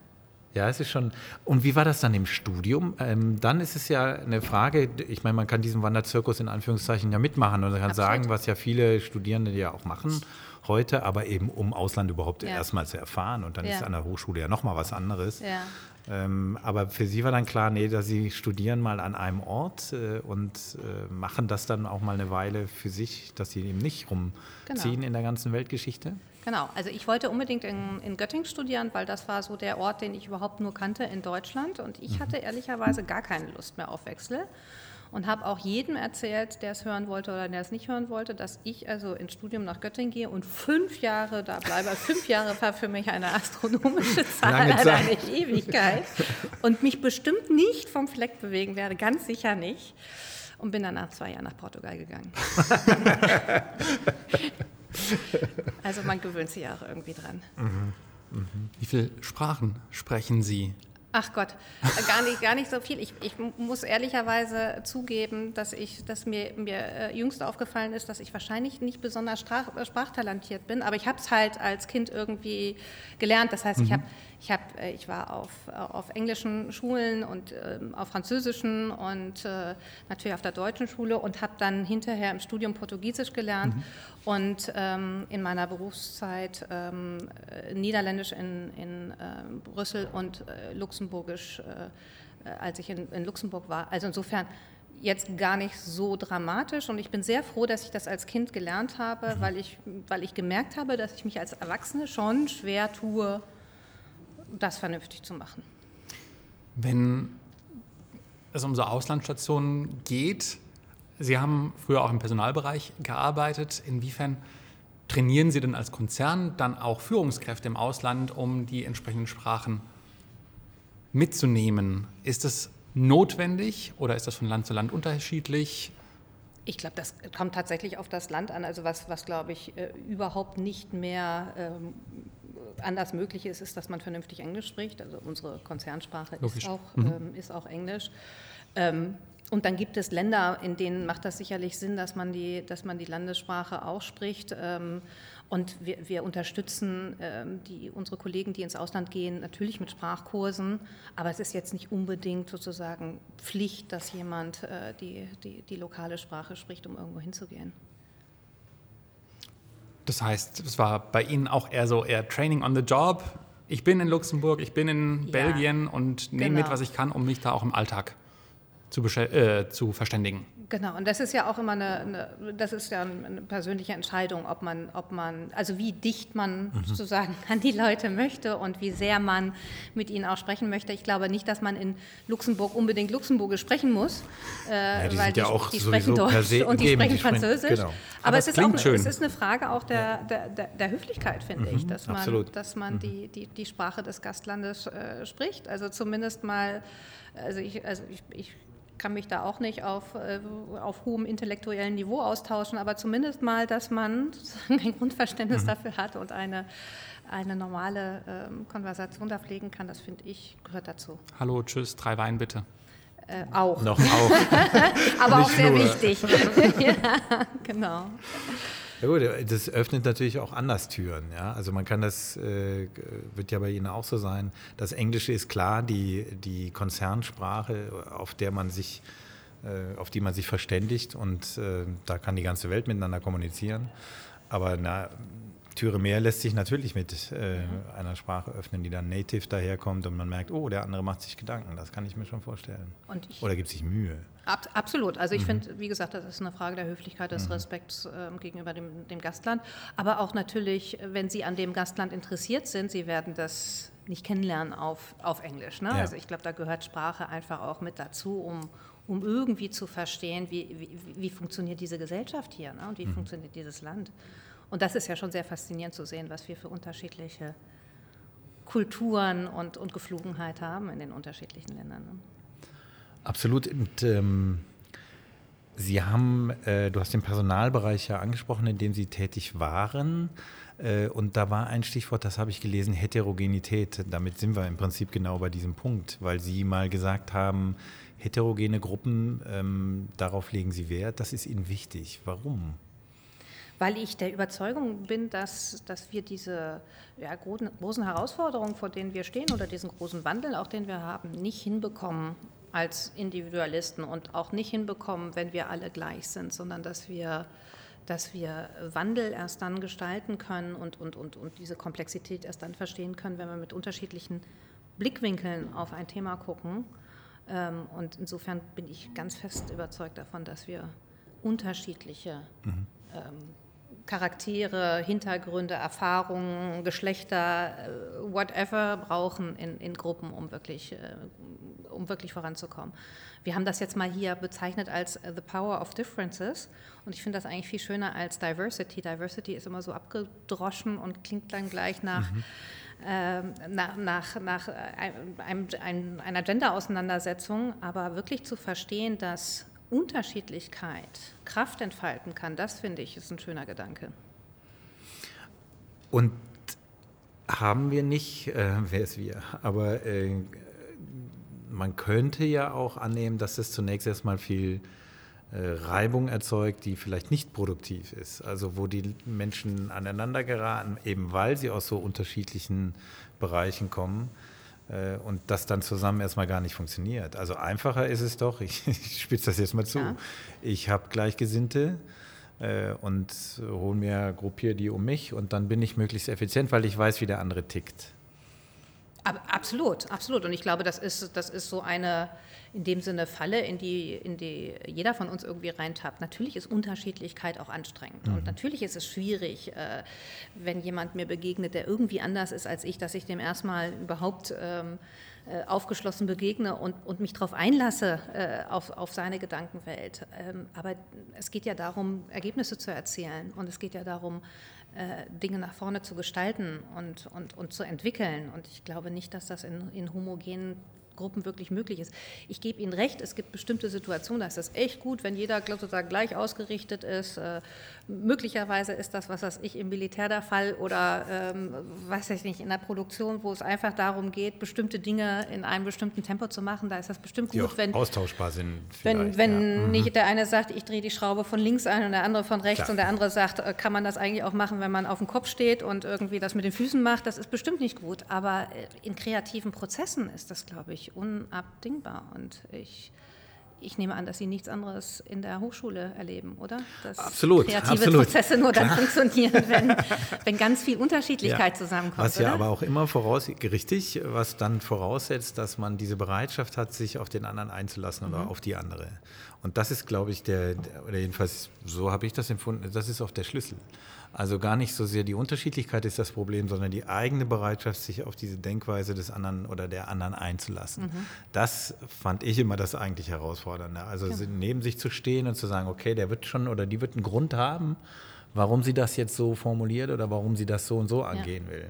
Ja, es ist schon. Und wie war das dann im Studium? Ähm, dann ist es ja eine Frage, ich meine, man kann diesen Wanderzirkus in Anführungszeichen ja mitmachen und kann Absolut. sagen, was ja viele Studierende ja auch machen heute, aber eben um Ausland überhaupt ja. erstmal zu erfahren. Und dann ja. ist an der Hochschule ja nochmal was anderes. Ja. Ähm, aber für Sie war dann klar, nee, dass Sie studieren mal an einem Ort äh, und äh, machen das dann auch mal eine Weile für sich, dass Sie eben nicht rumziehen genau. in der ganzen Weltgeschichte? Genau, also ich wollte unbedingt in, in, Göttingen studieren, weil das war so der Ort, den ich überhaupt nur kannte in Deutschland. Und ich mhm. hatte ehrlicherweise gar keine Lust mehr auf Wechsel und habe auch jedem erzählt, der es hören wollte oder der es nicht hören wollte, dass ich also ins Studium nach Göttingen gehe und fünf Jahre da bleibe. Also fünf Jahre war für mich eine astronomische Zahl, also eine Ewigkeit und mich bestimmt nicht vom Fleck bewegen werde, ganz sicher nicht. Und bin dann nach zwei Jahren nach Portugal gegangen. also man gewöhnt sich auch irgendwie dran. Mhm. Mhm. Wie viele Sprachen sprechen Sie? Ach Gott, gar nicht, gar nicht so viel. Ich, ich muss ehrlicherweise zugeben, dass, ich, dass mir, mir äh, jüngst aufgefallen ist, dass ich wahrscheinlich nicht besonders sprach, äh, sprachtalentiert bin, aber ich habe es halt als Kind irgendwie gelernt. Das heißt, mhm. ich, hab, ich, hab, äh, ich war auf, auf englischen Schulen und äh, auf französischen und äh, natürlich auf der deutschen Schule und habe dann hinterher im Studium Portugiesisch gelernt mhm. und ähm, in meiner Berufszeit ähm, Niederländisch in, in Brüssel und Luxemburg luxemburgisch, äh, als ich in, in Luxemburg war. Also insofern jetzt gar nicht so dramatisch und ich bin sehr froh, dass ich das als Kind gelernt habe, mhm. weil, ich, weil ich gemerkt habe, dass ich mich als Erwachsene schon schwer tue, das vernünftig zu machen. Wenn es um so Auslandsstationen geht, Sie haben früher auch im Personalbereich gearbeitet, inwiefern trainieren Sie denn als Konzern dann auch Führungskräfte im Ausland, um die entsprechenden Sprachen zu mitzunehmen. Ist das notwendig oder ist das von Land zu Land unterschiedlich? Ich glaube, das kommt tatsächlich auf das Land an. Also was, was glaube ich, äh, überhaupt nicht mehr ähm, anders möglich ist, ist, dass man vernünftig Englisch spricht. Also unsere Konzernsprache ist auch, mhm. ähm, ist auch Englisch. Ähm, und dann gibt es Länder, in denen macht das sicherlich Sinn, dass man die, dass man die Landessprache auch spricht. Und wir, wir unterstützen ähm, die, unsere Kollegen, die ins Ausland gehen, natürlich mit Sprachkursen. Aber es ist jetzt nicht unbedingt sozusagen Pflicht, dass jemand äh, die, die, die lokale Sprache spricht, um irgendwo hinzugehen. Das heißt, es war bei Ihnen auch eher so eher Training on the Job. Ich bin in Luxemburg, ich bin in ja, Belgien und nehme genau. mit, was ich kann, um mich da auch im Alltag zu, äh, zu verständigen. Genau, und das ist ja auch immer eine, eine, das ist ja eine persönliche Entscheidung, ob man, ob man, also wie dicht man mhm. sozusagen an die Leute möchte und wie sehr man mit ihnen auch sprechen möchte. Ich glaube nicht, dass man in Luxemburg unbedingt Luxemburgisch sprechen muss, äh, ja, die weil die, ja die sprechen Deutsch und die sprechen Französisch. Genau. Aber, Aber es, ist auch, es ist eine Frage auch der, der, der, der Höflichkeit, finde mhm, ich, dass man, dass man mhm. die, die, die Sprache des Gastlandes äh, spricht. Also zumindest mal, also ich, also ich, ich kann mich da auch nicht auf, äh, auf hohem intellektuellen Niveau austauschen, aber zumindest mal, dass man ein Grundverständnis mhm. dafür hat und eine, eine normale ähm, Konversation da pflegen kann, das finde ich, gehört dazu. Hallo, tschüss, drei Wein bitte. Äh, auch. Noch auch. aber auch sehr nur. wichtig. ja, genau. Ja gut, das öffnet natürlich auch anders Türen. Ja? Also man kann das, äh, wird ja bei Ihnen auch so sein, das Englische ist klar die, die Konzernsprache, auf der man sich, äh, auf die man sich verständigt und äh, da kann die ganze Welt miteinander kommunizieren. Aber na, Türe mehr lässt sich natürlich mit äh, einer Sprache öffnen, die dann native daherkommt und man merkt, oh, der andere macht sich Gedanken. Das kann ich mir schon vorstellen. Ich, Oder gibt sich Mühe. Ab, absolut. Also ich mhm. finde, wie gesagt, das ist eine Frage der Höflichkeit, des mhm. Respekts äh, gegenüber dem, dem Gastland. Aber auch natürlich, wenn Sie an dem Gastland interessiert sind, Sie werden das nicht kennenlernen auf, auf Englisch. Ne? Ja. Also ich glaube, da gehört Sprache einfach auch mit dazu, um, um irgendwie zu verstehen, wie, wie, wie funktioniert diese Gesellschaft hier ne? und wie mhm. funktioniert dieses Land. Und das ist ja schon sehr faszinierend zu sehen, was wir für unterschiedliche Kulturen und, und Geflogenheit haben in den unterschiedlichen Ländern. Ne? Absolut. Und, ähm, Sie haben, äh, du hast den Personalbereich ja angesprochen, in dem Sie tätig waren. Äh, und da war ein Stichwort, das habe ich gelesen, Heterogenität. Damit sind wir im Prinzip genau bei diesem Punkt, weil Sie mal gesagt haben, heterogene Gruppen, ähm, darauf legen Sie Wert, das ist Ihnen wichtig. Warum? Weil ich der Überzeugung bin, dass, dass wir diese ja, großen, großen Herausforderungen, vor denen wir stehen oder diesen großen Wandel, auch den wir haben, nicht hinbekommen als Individualisten und auch nicht hinbekommen, wenn wir alle gleich sind, sondern dass wir, dass wir Wandel erst dann gestalten können und, und, und, und diese Komplexität erst dann verstehen können, wenn wir mit unterschiedlichen Blickwinkeln auf ein Thema gucken. Ähm, und insofern bin ich ganz fest überzeugt davon, dass wir unterschiedliche mhm. ähm, Charaktere, Hintergründe, Erfahrungen, Geschlechter, äh, whatever brauchen in, in Gruppen, um wirklich, äh, um wirklich voranzukommen. Wir haben das jetzt mal hier bezeichnet als The Power of Differences und ich finde das eigentlich viel schöner als Diversity. Diversity ist immer so abgedroschen und klingt dann gleich nach. Mhm. Nach, nach, nach einem, einem, einer Gender-Auseinandersetzung, aber wirklich zu verstehen, dass Unterschiedlichkeit Kraft entfalten kann, das finde ich, ist ein schöner Gedanke. Und haben wir nicht, äh, wer ist wir, aber äh, man könnte ja auch annehmen, dass es zunächst erstmal viel äh, Reibung erzeugt, die vielleicht nicht produktiv ist. Also wo die Menschen aneinander geraten, eben weil sie aus so unterschiedlichen Bereichen kommen und das dann zusammen erstmal gar nicht funktioniert. Also einfacher ist es doch, ich, ich spitze das jetzt mal zu, ja. ich habe Gleichgesinnte äh, und hole mir, gruppiere die um mich und dann bin ich möglichst effizient, weil ich weiß, wie der andere tickt. Absolut, absolut. Und ich glaube, das ist, das ist so eine in dem Sinne Falle, in die, in die jeder von uns irgendwie reintappt. Natürlich ist Unterschiedlichkeit auch anstrengend. Mhm. Und natürlich ist es schwierig, äh, wenn jemand mir begegnet, der irgendwie anders ist als ich, dass ich dem erstmal überhaupt ähm, äh, aufgeschlossen begegne und, und mich darauf einlasse, äh, auf, auf seine Gedankenwelt. Ähm, aber es geht ja darum, Ergebnisse zu erzielen. Und es geht ja darum, Dinge nach vorne zu gestalten und, und, und zu entwickeln. Und ich glaube nicht, dass das in, in homogenen Gruppen wirklich möglich ist. Ich gebe Ihnen recht, es gibt bestimmte Situationen, da ist es echt gut, wenn jeder sozusagen gleich ausgerichtet ist. Äh, möglicherweise ist das, was weiß ich, im Militär der Fall oder ähm, weiß ich nicht, in der Produktion, wo es einfach darum geht, bestimmte Dinge in einem bestimmten Tempo zu machen. Da ist das bestimmt gut, wenn austauschbar sind. Wenn, wenn ja. Mhm. nicht der eine sagt, ich drehe die Schraube von links ein und der andere von rechts Klar. und der andere sagt, äh, kann man das eigentlich auch machen, wenn man auf dem Kopf steht und irgendwie das mit den Füßen macht. Das ist bestimmt nicht gut. Aber äh, in kreativen Prozessen ist das, glaube ich, unabdingbar. Und ich, ich nehme an, dass Sie nichts anderes in der Hochschule erleben, oder? Dass absolut. Kreative absolut. Prozesse nur dann funktionieren, wenn, wenn ganz viel Unterschiedlichkeit ja, zusammenkommt. Was ja oder? aber auch immer voraus, richtig, was dann voraussetzt, dass man diese Bereitschaft hat, sich auf den anderen einzulassen mhm. oder auf die andere. Und das ist, glaube ich, der, oder jedenfalls so habe ich das empfunden, das ist auch der Schlüssel. Also gar nicht so sehr die Unterschiedlichkeit ist das Problem, sondern die eigene Bereitschaft, sich auf diese Denkweise des anderen oder der anderen einzulassen. Mhm. Das fand ich immer das eigentlich Herausfordernde. Also ja. neben sich zu stehen und zu sagen, okay, der wird schon oder die wird einen Grund haben, warum sie das jetzt so formuliert oder warum sie das so und so angehen ja. will.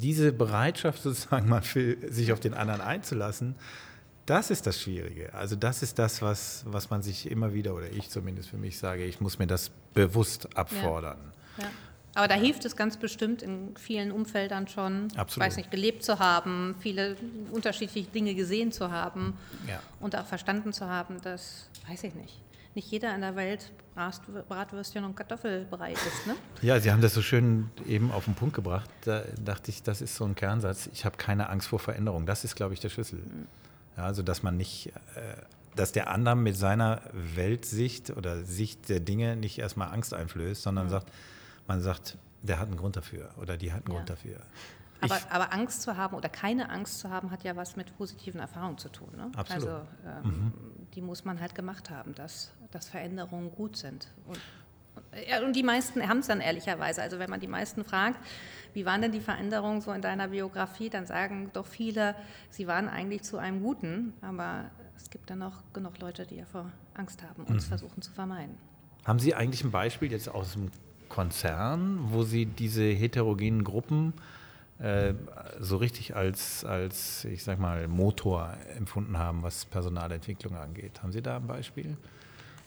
Diese Bereitschaft sozusagen mal für sich auf den anderen einzulassen, das ist das Schwierige. Also das ist das, was, was man sich immer wieder, oder ich zumindest für mich sage, ich muss mir das bewusst abfordern. Ja. Ja. Aber da hilft es ganz bestimmt in vielen Umfeldern schon, Absolut. weiß nicht, gelebt zu haben, viele unterschiedliche Dinge gesehen zu haben ja. und auch verstanden zu haben, dass, weiß ich nicht, nicht jeder in der Welt Bratwürstchen und Kartoffelbrei ist. Ne? Ja, Sie haben das so schön eben auf den Punkt gebracht. Da dachte ich, das ist so ein Kernsatz. Ich habe keine Angst vor Veränderung. Das ist, glaube ich, der Schlüssel. Mhm. Ja, also, dass man nicht, äh, dass der andere mit seiner Weltsicht oder Sicht der Dinge nicht erstmal Angst einflößt, sondern mhm. sagt, man sagt, der hat einen Grund dafür oder die hat einen ja. Grund dafür. Aber, aber, Angst zu haben oder keine Angst zu haben, hat ja was mit positiven Erfahrungen zu tun. Ne? Absolut. Also ähm, mhm. die muss man halt gemacht haben, dass, dass Veränderungen gut sind. Und, ja, und die meisten haben es dann ehrlicherweise. Also wenn man die meisten fragt, wie waren denn die Veränderungen so in deiner Biografie, dann sagen doch viele, sie waren eigentlich zu einem Guten, aber es gibt dann auch genug Leute, die davor Angst haben und es mhm. versuchen zu vermeiden. Haben Sie eigentlich ein Beispiel jetzt aus dem Konzern, wo Sie diese heterogenen Gruppen äh, so richtig als, als, ich sag mal, Motor empfunden haben, was Personalentwicklung angeht. Haben Sie da ein Beispiel?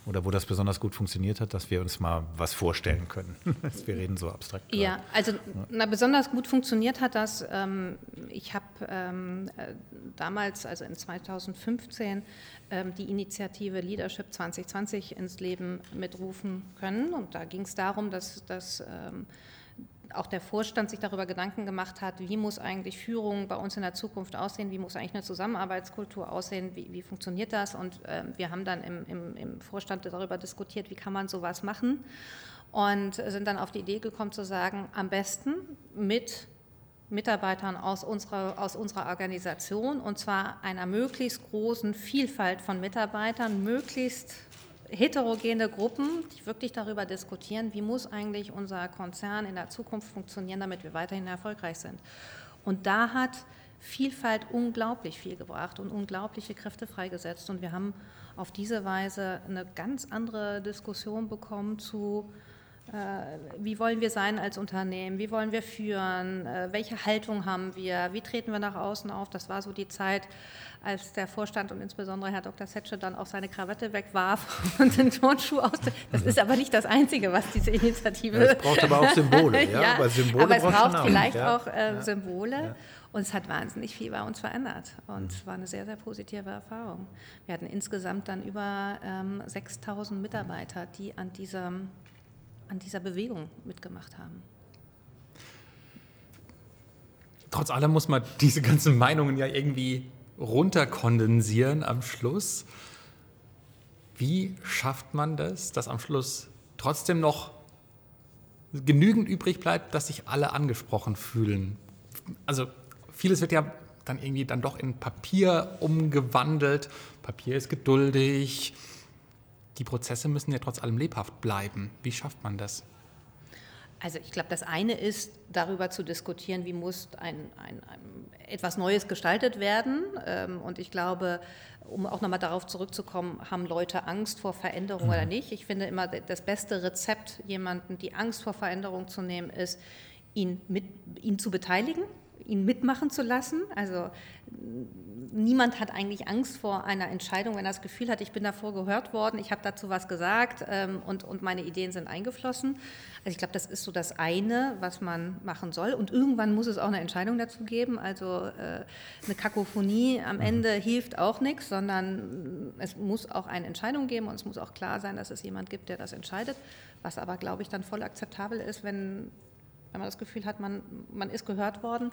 Oder wo das besonders gut funktioniert hat, dass wir uns mal was vorstellen können. wir reden so abstrakt. Ja, gerade. also na, besonders gut funktioniert hat das. Ähm, ich habe ähm, äh, damals, also in 2015, ähm, die Initiative Leadership 2020 ins Leben mitrufen können. Und da ging es darum, dass, dass ähm, auch der Vorstand sich darüber Gedanken gemacht hat, wie muss eigentlich Führung bei uns in der Zukunft aussehen, wie muss eigentlich eine Zusammenarbeitskultur aussehen, wie, wie funktioniert das. Und äh, wir haben dann im, im, im, Vorstand darüber diskutiert, wie kann man sowas machen und sind dann auf die Idee gekommen zu sagen, am besten mit Mitarbeitern aus unserer, aus unserer Organisation und zwar einer möglichst großen Vielfalt von Mitarbeitern, möglichst heterogene Gruppen, die wirklich darüber diskutieren, wie muss eigentlich unser Konzern in der Zukunft funktionieren, damit wir weiterhin erfolgreich sind. Und da hat Vielfalt unglaublich viel gebracht und unglaubliche Kräfte freigesetzt. Und wir haben auf diese Weise eine ganz andere Diskussion bekommen zu wie wollen wir sein als Unternehmen? Wie wollen wir führen? Äh, welche Haltung haben wir? Wie treten wir nach außen auf? Das war so die Zeit, als der Vorstand und insbesondere Herr Dr. Setsche dann auch seine Krawatte wegwarf und den Turnschuh aus. Das ist aber nicht das Einzige, was diese Initiative. Ja, es braucht aber auch Symbole. ja, ja, aber, Symbole aber es braucht vielleicht ja. auch äh, Symbole. Und es hat wahnsinnig viel bei uns verändert. Und es war eine sehr, sehr positive Erfahrung. Wir hatten insgesamt dann über ähm, 6000 Mitarbeiter, die an diesem an dieser Bewegung mitgemacht haben. Trotz allem muss man diese ganzen Meinungen ja irgendwie runterkondensieren am Schluss. Wie schafft man das, dass am Schluss trotzdem noch genügend übrig bleibt, dass sich alle angesprochen fühlen? Also vieles wird ja dann irgendwie dann doch in Papier umgewandelt. Papier ist geduldig, die Prozesse müssen ja trotz allem lebhaft bleiben. Wie schafft man das? Also ich glaube, das eine ist, darüber zu diskutieren, wie muss ein, ein, ein etwas Neues gestaltet werden. Ähm, und ich glaube, um auch nochmal darauf zurückzukommen, haben Leute Angst vor Veränderung mhm. oder nicht? Ich finde immer, das beste Rezept, jemanden die Angst vor Veränderung zu nehmen, ist, ihn, mit, ihn zu beteiligen, ihn mitmachen zu lassen. Also niemand hat eigentlich Angst vor einer Entscheidung, wenn er das Gefühl hat, ich bin davor gehört worden, ich habe dazu was gesagt ähm, und, und meine Ideen sind eingeflossen. Also ich glaube, das ist so das eine, was man machen soll. Und irgendwann muss es auch eine Entscheidung dazu geben. Also äh, eine Kakophonie am Ende hilft auch nichts, sondern es muss auch eine Entscheidung geben und es muss auch klar sein, dass es jemand gibt, der das entscheidet. Was aber, glaube ich, dann voll akzeptabel ist, wenn wenn man das Gefühl hat, man, man ist gehört worden.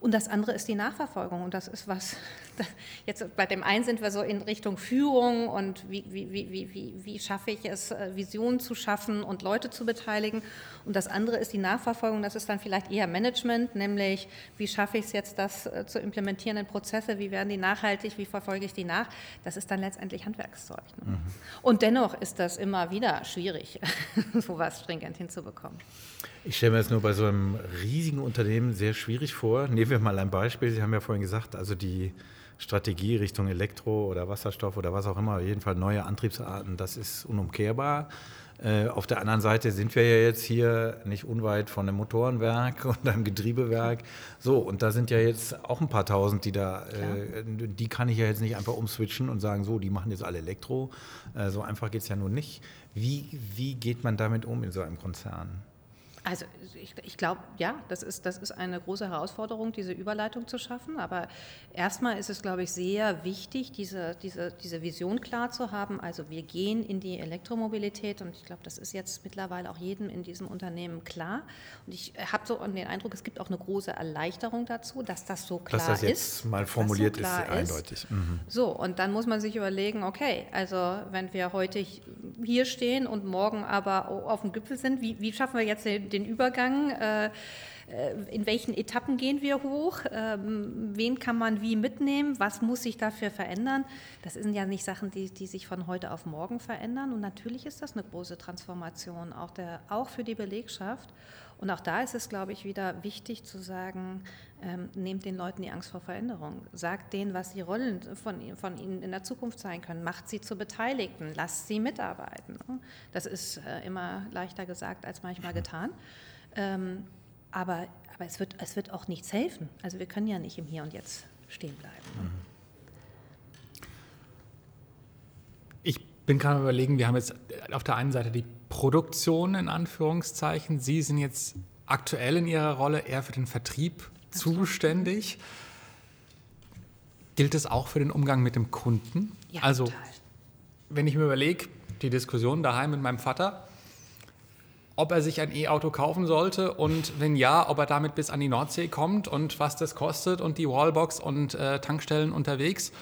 Und das andere ist die Nachverfolgung. Und das ist was, jetzt bei dem einen sind wir so in Richtung Führung und wie, wie, wie, wie, wie schaffe ich es, äh, Visionen zu schaffen und Leute zu beteiligen. Und das andere ist die Nachverfolgung, das ist dann vielleicht eher Management, nämlich wie schaffe ich es jetzt, das äh, zu implementieren in Prozesse, wie werden die nachhaltig, wie verfolge ich die nach. Das ist dann letztendlich Handwerkszeug. Ne? Mhm. Und dennoch ist das immer wieder schwierig, sowas stringent hinzubekommen. Ich stelle mir das nur bei so einem riesigen Unternehmen sehr schwierig vor. Nehmen wir mal ein Beispiel. Sie haben ja vorhin gesagt, also die Strategie Richtung Elektro oder Wasserstoff oder was auch immer, jedenfalls neue Antriebsarten, das ist unumkehrbar. Äh, auf der anderen Seite sind wir ja jetzt hier nicht unweit von einem Motorenwerk und einem Getriebewerk. So, und da sind ja jetzt auch ein paar tausend, die da, äh, die kann ich ja jetzt nicht einfach umswitchen und sagen, so, die machen jetzt alle Elektro. Äh, so einfach geht es ja nun nicht. Wie, wie geht man damit um in so einem Konzern? Also ich, ich glaube, ja, das ist, das ist eine große Herausforderung, diese Überleitung zu schaffen. Aber erstmal ist es, glaube ich, sehr wichtig, diese, diese, diese Vision klar zu haben. Also wir gehen in die Elektromobilität und ich glaube, das ist jetzt mittlerweile auch jedem in diesem Unternehmen klar. Und ich habe so den Eindruck, es gibt auch eine große Erleichterung dazu, dass das so klar ist. Dass das jetzt ist, mal formuliert so ist, eindeutig. Mhm. So, und dann muss man sich überlegen, okay, also wenn wir heute hier stehen und morgen aber auf dem Gipfel sind, wie, wie schaffen wir jetzt den den Übergang. Äh, äh, in welchen Etappen gehen wir hoch? Ähm, wen kann man wie mitnehmen? Was muss sich dafür verändern? Das sind ja nicht Sachen, die, die sich von heute auf morgen verändern. Und natürlich ist das eine große Transformation, auch, der, auch für die Belegschaft. Und auch da ist es, glaube ich, wieder wichtig zu sagen, ähm, nehmt den Leuten die Angst vor Veränderung. Sagt denen, was die Rollen von, von ihnen in der Zukunft sein können. Macht sie zu Beteiligten. Lasst sie mitarbeiten. Das ist äh, immer leichter gesagt als manchmal getan. Ähm, aber aber es, wird, es wird auch nichts helfen. Also wir können ja nicht im Hier und Jetzt stehen bleiben. Mhm. Ich bin gerade überlegen, wir haben jetzt auf der einen Seite die Produktion in Anführungszeichen. Sie sind jetzt aktuell in Ihrer Rolle eher für den Vertrieb zuständig. Gilt es auch für den Umgang mit dem Kunden? Ja, also, total. wenn ich mir überlege, die Diskussion daheim mit meinem Vater, ob er sich ein E-Auto kaufen sollte und wenn ja, ob er damit bis an die Nordsee kommt und was das kostet und die Wallbox und äh, Tankstellen unterwegs.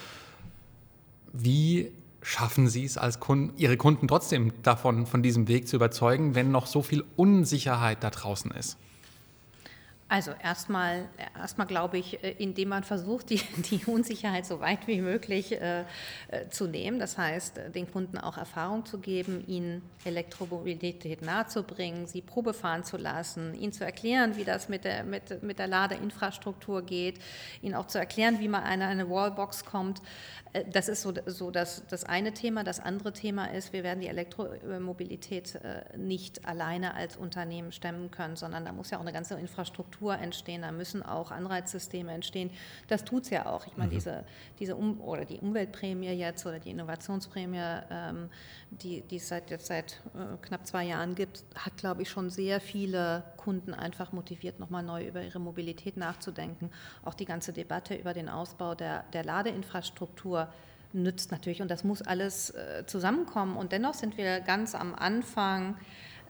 Wie schaffen Sie es als Kunden, Ihre Kunden trotzdem davon, von diesem Weg zu überzeugen, wenn noch so viel Unsicherheit da draußen ist? Also erstmal, erstmal glaube ich, äh, indem man versucht, die, die Unsicherheit so weit wie möglich äh, äh zu nehmen. Das heißt, äh, den Kunden auch Erfahrung zu geben, ihnen Elektromobilität nahezubringen, sie Probe fahren zu lassen, ihnen zu erklären, wie das mit der, mit, mit der Ladeinfrastruktur geht, ihnen auch zu erklären, wie man an eine Wallbox kommt. Das ist so, so das, das eine Thema. Das andere Thema ist, wir werden die Elektromobilität nicht alleine als Unternehmen stemmen können, sondern da muss ja auch eine ganze Infrastruktur entstehen, da müssen auch Anreizsysteme entstehen. Das tut es ja auch. Ich meine, mhm. diese, diese um oder die Umweltprämie jetzt oder die Innovationsprämie, ähm, die, die es seit, jetzt seit äh, knapp zwei Jahren gibt, hat, glaube ich, schon sehr viele Kunden einfach motiviert, nochmal neu über ihre Mobilität nachzudenken. Auch die ganze Debatte über den Ausbau der, der Ladeinfrastruktur nützt natürlich und das muss alles äh, zusammenkommen. Und dennoch sind wir ganz am Anfang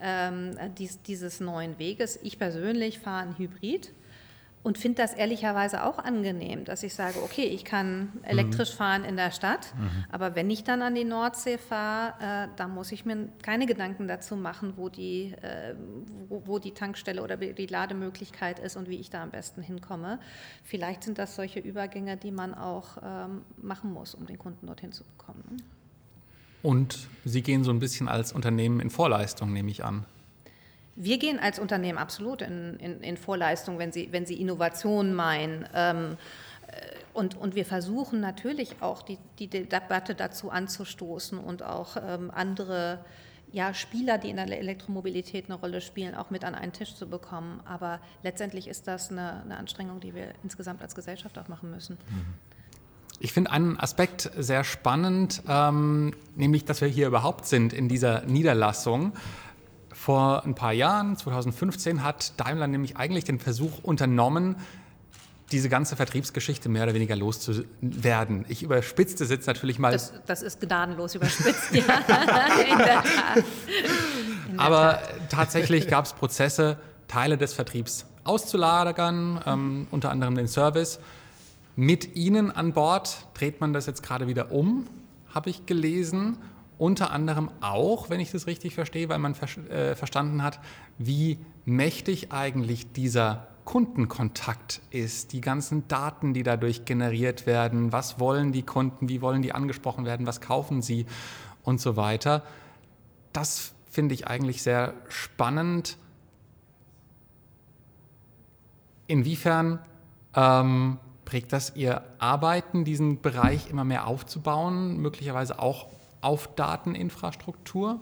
ähm, dies, dieses neuen Weges. Ich persönlich fahre ein Hybrid und finde das ehrlicherweise auch angenehm, dass ich sage, okay, ich kann elektrisch mhm. fahren in der Stadt, mhm. aber wenn ich dann an die Nordsee fahre, äh, dann muss ich mir keine Gedanken dazu machen, wo die, äh, wo, wo, die Tankstelle oder die Lademöglichkeit ist und wie ich da am besten hinkomme. Vielleicht sind das solche Übergänge, die man auch ähm, machen muss, um den Kunden dorthin zu bekommen. Und Sie gehen so ein bisschen als Unternehmen in Vorleistung, nehme ich an. Wir gehen als Unternehmen absolut in, in, in Vorleistung, wenn Sie, wenn Sie Innovation meinen. Ähm, äh, und, und wir versuchen natürlich auch die, die Debatte dazu anzustoßen und auch ähm, andere ja, Spieler, die in der Elektromobilität eine Rolle spielen, auch mit an einen Tisch zu bekommen. Aber letztendlich ist das eine, eine Anstrengung, die wir insgesamt als Gesellschaft auch machen müssen. Mhm. Ich finde einen Aspekt sehr spannend, ähm, nämlich, dass wir hier überhaupt sind in dieser Niederlassung. Vor ein paar Jahren, 2015, hat Daimler nämlich eigentlich den Versuch unternommen, diese ganze Vertriebsgeschichte mehr oder weniger loszuwerden. Ich überspitzte jetzt natürlich mal. Das, das ist gnadenlos überspitzt, ja, in der Tat. In der Aber Tat. tatsächlich gab es Prozesse, Teile des Vertriebs auszulagern, ähm, unter anderem den Service. Mit Ihnen an Bord. Dreht man das jetzt gerade wieder um, habe ich gelesen. Unter anderem auch, wenn ich das richtig verstehe, weil man ver äh, verstanden hat, wie mächtig eigentlich dieser Kundenkontakt ist, die ganzen Daten, die dadurch generiert werden, was wollen die Kunden, wie wollen die angesprochen werden, was kaufen sie? Und so weiter. Das finde ich eigentlich sehr spannend. Inwiefern ähm, prägt das Ihr Arbeiten, diesen Bereich immer mehr aufzubauen, möglicherweise auch auf Dateninfrastruktur?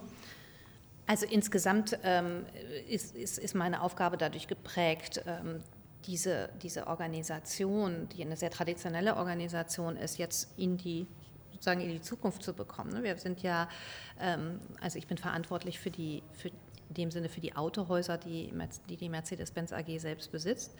Also insgesamt ähm, ist, ist, ist, meine Aufgabe dadurch geprägt, ähm, diese, diese Organisation, die eine sehr traditionelle Organisation ist, jetzt in die sozusagen in die Zukunft zu bekommen. Ne? Wir sind ja, ähm, also ich bin verantwortlich für die, für in dem Sinne für die Autohäuser, die die, die Mercedes-Benz AG selbst besitzt.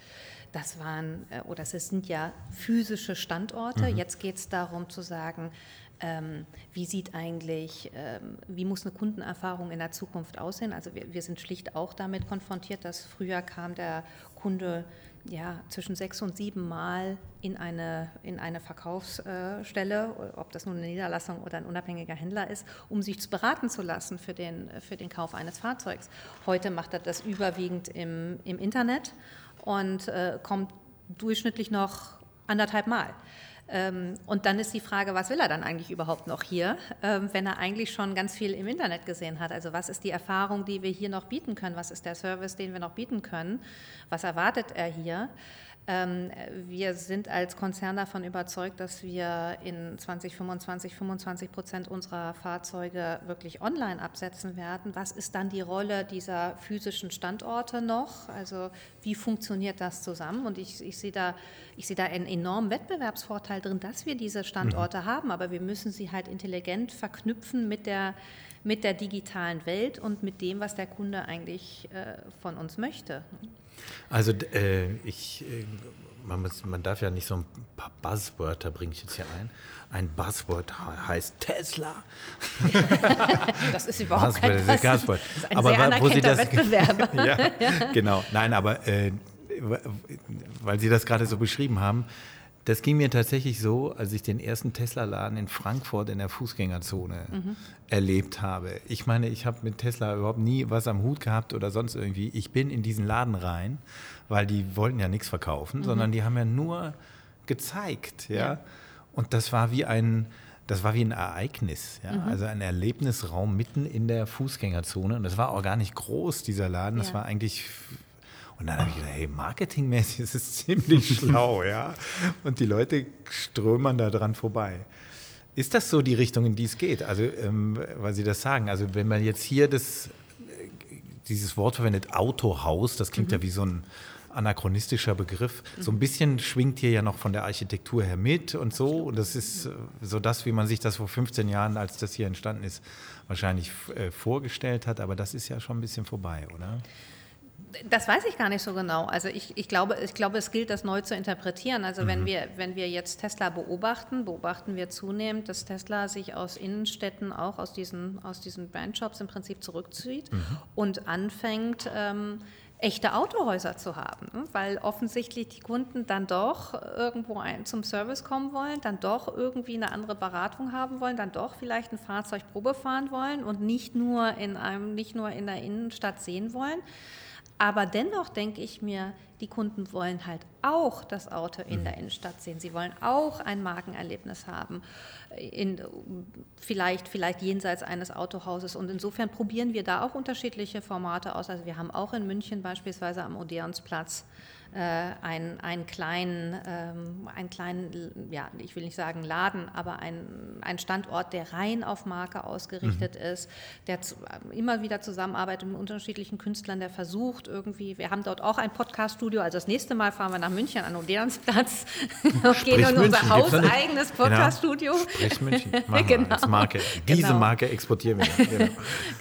Das waren, äh, oder es sind ja physische Standorte. Mhm. Jetzt geht es darum zu sagen, ähm, wie sieht eigentlich, ähm, wie muss eine Kundenerfahrung in der Zukunft aussehen? Also wir, wir, sind schlicht auch damit konfrontiert, dass früher kam der Kunde ja, zwischen sechs und sieben Mal in eine, in eine Verkaufsstelle, ob das nun eine Niederlassung oder ein unabhängiger Händler ist, um sich beraten zu lassen für den, für den Kauf eines Fahrzeugs. Heute macht er das überwiegend im, im Internet und äh, kommt durchschnittlich noch anderthalb Mal. Ähm, und dann ist die Frage, was will er dann eigentlich überhaupt noch hier, ähm, wenn er eigentlich schon ganz viel im Internet gesehen hat? Also was ist die Erfahrung, die wir hier noch bieten können? Was ist der Service, den wir noch bieten können? Was erwartet er hier? Ähm, wir sind als Konzern davon überzeugt, dass wir in 2025 25 Prozent unserer Fahrzeuge wirklich online absetzen werden. Was ist dann die Rolle dieser physischen Standorte noch? Also wie funktioniert das zusammen? Und ich, ich sehe da, ich sehe da einen enormen Wettbewerbsvorteil drin, dass wir diese Standorte mhm. haben, aber wir müssen sie halt intelligent verknüpfen mit der mit der digitalen Welt und mit dem, was der Kunde eigentlich äh, von uns möchte. Also äh, ich, äh, man, muss, man, darf ja nicht so ein paar Buzzwörter bringe ich jetzt hier ein. Ein Buzzword heißt Tesla. das ist überhaupt kein Buzzword. Das ist ein aber sehr wo Sie das, Wettbewerber. ja, genau. Nein, aber äh, weil Sie das gerade so beschrieben haben, Das ging mir tatsächlich so, als ich den ersten Tesla-Laden in Frankfurt in der Fußgängerzone mhm. erlebt habe. Ich meine, ich habe mit Tesla überhaupt nie was am Hut gehabt oder sonst irgendwie. Ich bin in diesen Laden rein, weil die wollten ja nichts verkaufen, mhm. sondern die haben ja nur gezeigt. Ja? ja? Und das war wie ein, das war wie ein Ereignis, ja? Mhm. also ein Erlebnisraum mitten in der Fußgängerzone. Und das war auch gar nicht groß, dieser Laden. Das ja. war eigentlich und dann habe ich gedacht, hey, marketingmäßig ist es ziemlich schlau, ja. Und die Leute strömern da dran vorbei. Ist das so die Richtung, in die es geht? Also, ähm, weil Sie das sagen, also wenn man jetzt hier das, dieses Wort verwendet, Autohaus, das klingt mhm. ja wie so ein anachronistischer Begriff. So ein bisschen schwingt hier ja noch von der Architektur her mit und so. Und das ist äh, so das, wie man sich das vor 15 Jahren, als das hier entstanden ist, wahrscheinlich äh, vorgestellt hat. Aber das ist ja schon ein bisschen vorbei, oder? Das weiß ich gar nicht so genau. Also ich, ich, glaube, ich glaube, es gilt, das neu zu interpretieren. Also mhm. wenn, wir, wenn wir jetzt Tesla beobachten, beobachten wir zunehmend, dass Tesla sich aus Innenstädten, auch aus diesen, aus diesen Brandshops im Prinzip zurückzieht mhm. und anfängt, ähm, echte Autohäuser zu haben, ne? weil offensichtlich die Kunden dann doch irgendwo ein, zum Service kommen wollen, dann doch irgendwie eine andere Beratung haben wollen, dann doch vielleicht ein Fahrzeug Probe fahren wollen und nicht nur in einem, nicht nur in der Innenstadt sehen wollen. Aber dennoch denke ich mir, die Kunden wollen halt auch das Auto in mhm. der Innenstadt sehen. Sie wollen auch ein Markenerlebnis haben, in, vielleicht, vielleicht jenseits eines Autohauses. Und insofern probieren wir da auch unterschiedliche Formate aus. Also wir haben auch in München beispielsweise am Odeonsplatz äh, einen, einen, kleinen, ähm, einen kleinen, ja, ich will nicht sagen Laden, aber ein, ein Standort, der rein auf Marke ausgerichtet mhm. ist, der zu, immer wieder zusammenarbeitet mit unterschiedlichen Künstlern, der versucht irgendwie, wir haben dort auch ein Podcaststudio, also das nächste Mal fahren wir nach München an Odeonsplatz und gehen in unser hauseigenes genau. Podcaststudio. Genau. Sprich München, machen genau. als Marke. Diese genau. Marke exportieren wir. Genau.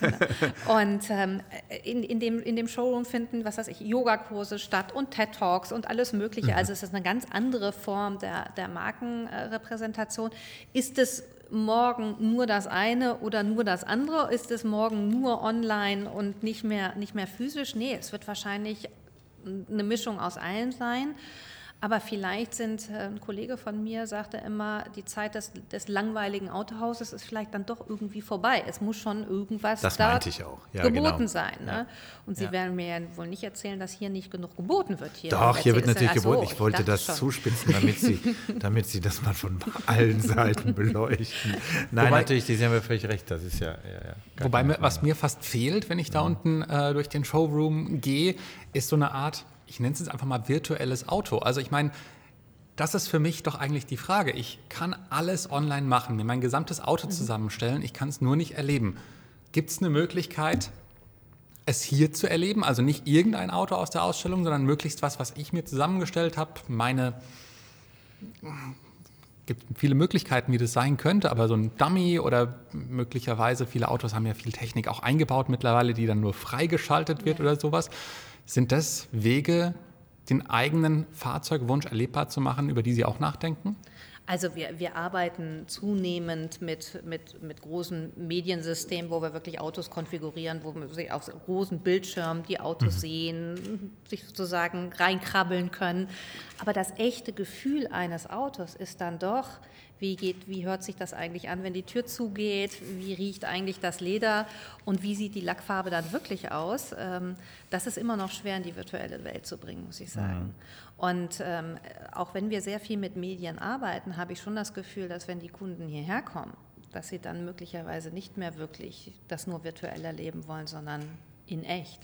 genau. Und ähm, in, in, dem, in dem Showroom finden, was weiß ich, Yogakurse statt und TED Talks und alles Mögliche. Mhm. Also es ist eine ganz andere Form der, der Markenrepräsentation. Ist es morgen nur das eine oder nur das andere? Ist es morgen nur online und nicht mehr, nicht mehr physisch? Nee, es wird wahrscheinlich eine Mischung aus allen sein. Aber vielleicht sind, äh, ein Kollege von mir sagte immer, die Zeit des, des, langweiligen Autohauses ist vielleicht dann doch irgendwie vorbei. Es muss schon irgendwas das da ja, geboten genau. sein. Ne? Ja. Und Sie ja. werden mir ja wohl nicht erzählen, dass hier nicht genug geboten wird. Hier doch, hier wird natürlich geboten. Ich wollte ich das schon. zuspitzen, damit Sie, damit Sie das mal von allen Seiten beleuchten. Nein, wobei, natürlich, Sie haben ja völlig recht. Das ist ja. wobei, mir, was mir fast fehlt, wenn ich da unten äh, durch den Showroom gehe, ist so eine Art ich nenne es jetzt einfach mal virtuelles Auto. Also ich meine, das ist für mich doch eigentlich die Frage. Ich kann alles online machen, mir mein gesamtes Auto mhm. zusammenstellen, ich kann es nur nicht erleben. Gibt es eine Möglichkeit, es hier zu erleben? Also nicht irgendein Auto aus der Ausstellung, sondern möglichst was, was ich mir zusammengestellt habe. Meine gibt viele Möglichkeiten, wie das sein könnte, aber so ein Dummy oder möglicherweise viele Autos haben ja viel Technik auch eingebaut mittlerweile, die dann nur freigeschaltet wird ja. oder sowas. Sind das Wege, den eigenen Fahrzeugwunsch erlebbar zu machen, über die Sie auch nachdenken? Also wir, wir arbeiten zunehmend mit, mit, mit großen Mediensystemen, wo wir wirklich Autos konfigurieren, wo wir auf großen Bildschirmen die Autos mhm. sehen, sich sozusagen reinkrabbeln können. Aber das echte Gefühl eines Autos ist dann doch, wie, geht, wie hört sich das eigentlich an, wenn die Tür zugeht, wie riecht eigentlich das Leder und wie sieht die Lackfarbe dann wirklich aus. Ähm, das ist immer noch schwer in die virtuelle Welt zu bringen, muss ich sagen. Mhm. Und ähm, auch wenn wir sehr viel mit Medien arbeiten, habe ich schon das Gefühl, dass wenn die Kunden hierher kommen, dass sie dann möglicherweise nicht mehr wirklich das nur virtuell erleben wollen, sondern in echt.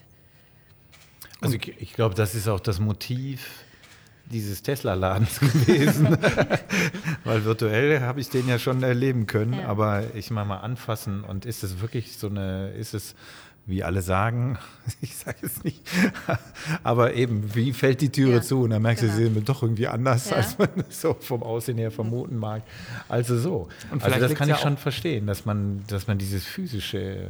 Also ich, ich glaube, das ist auch das Motiv dieses Tesla-Ladens gewesen. Weil virtuell habe ich den ja schon erleben können, ja. aber ich mal mal anfassen und ist es wirklich so eine, ist es wie alle sagen, ich sage es nicht, aber eben, wie fällt die Türe ja, zu? Und dann merkst genau. du, sie sind doch irgendwie anders, ja. als man so vom Aussehen her vermuten mag. Also so. Und also das kann ich ja schon verstehen, dass man, dass man dieses physische,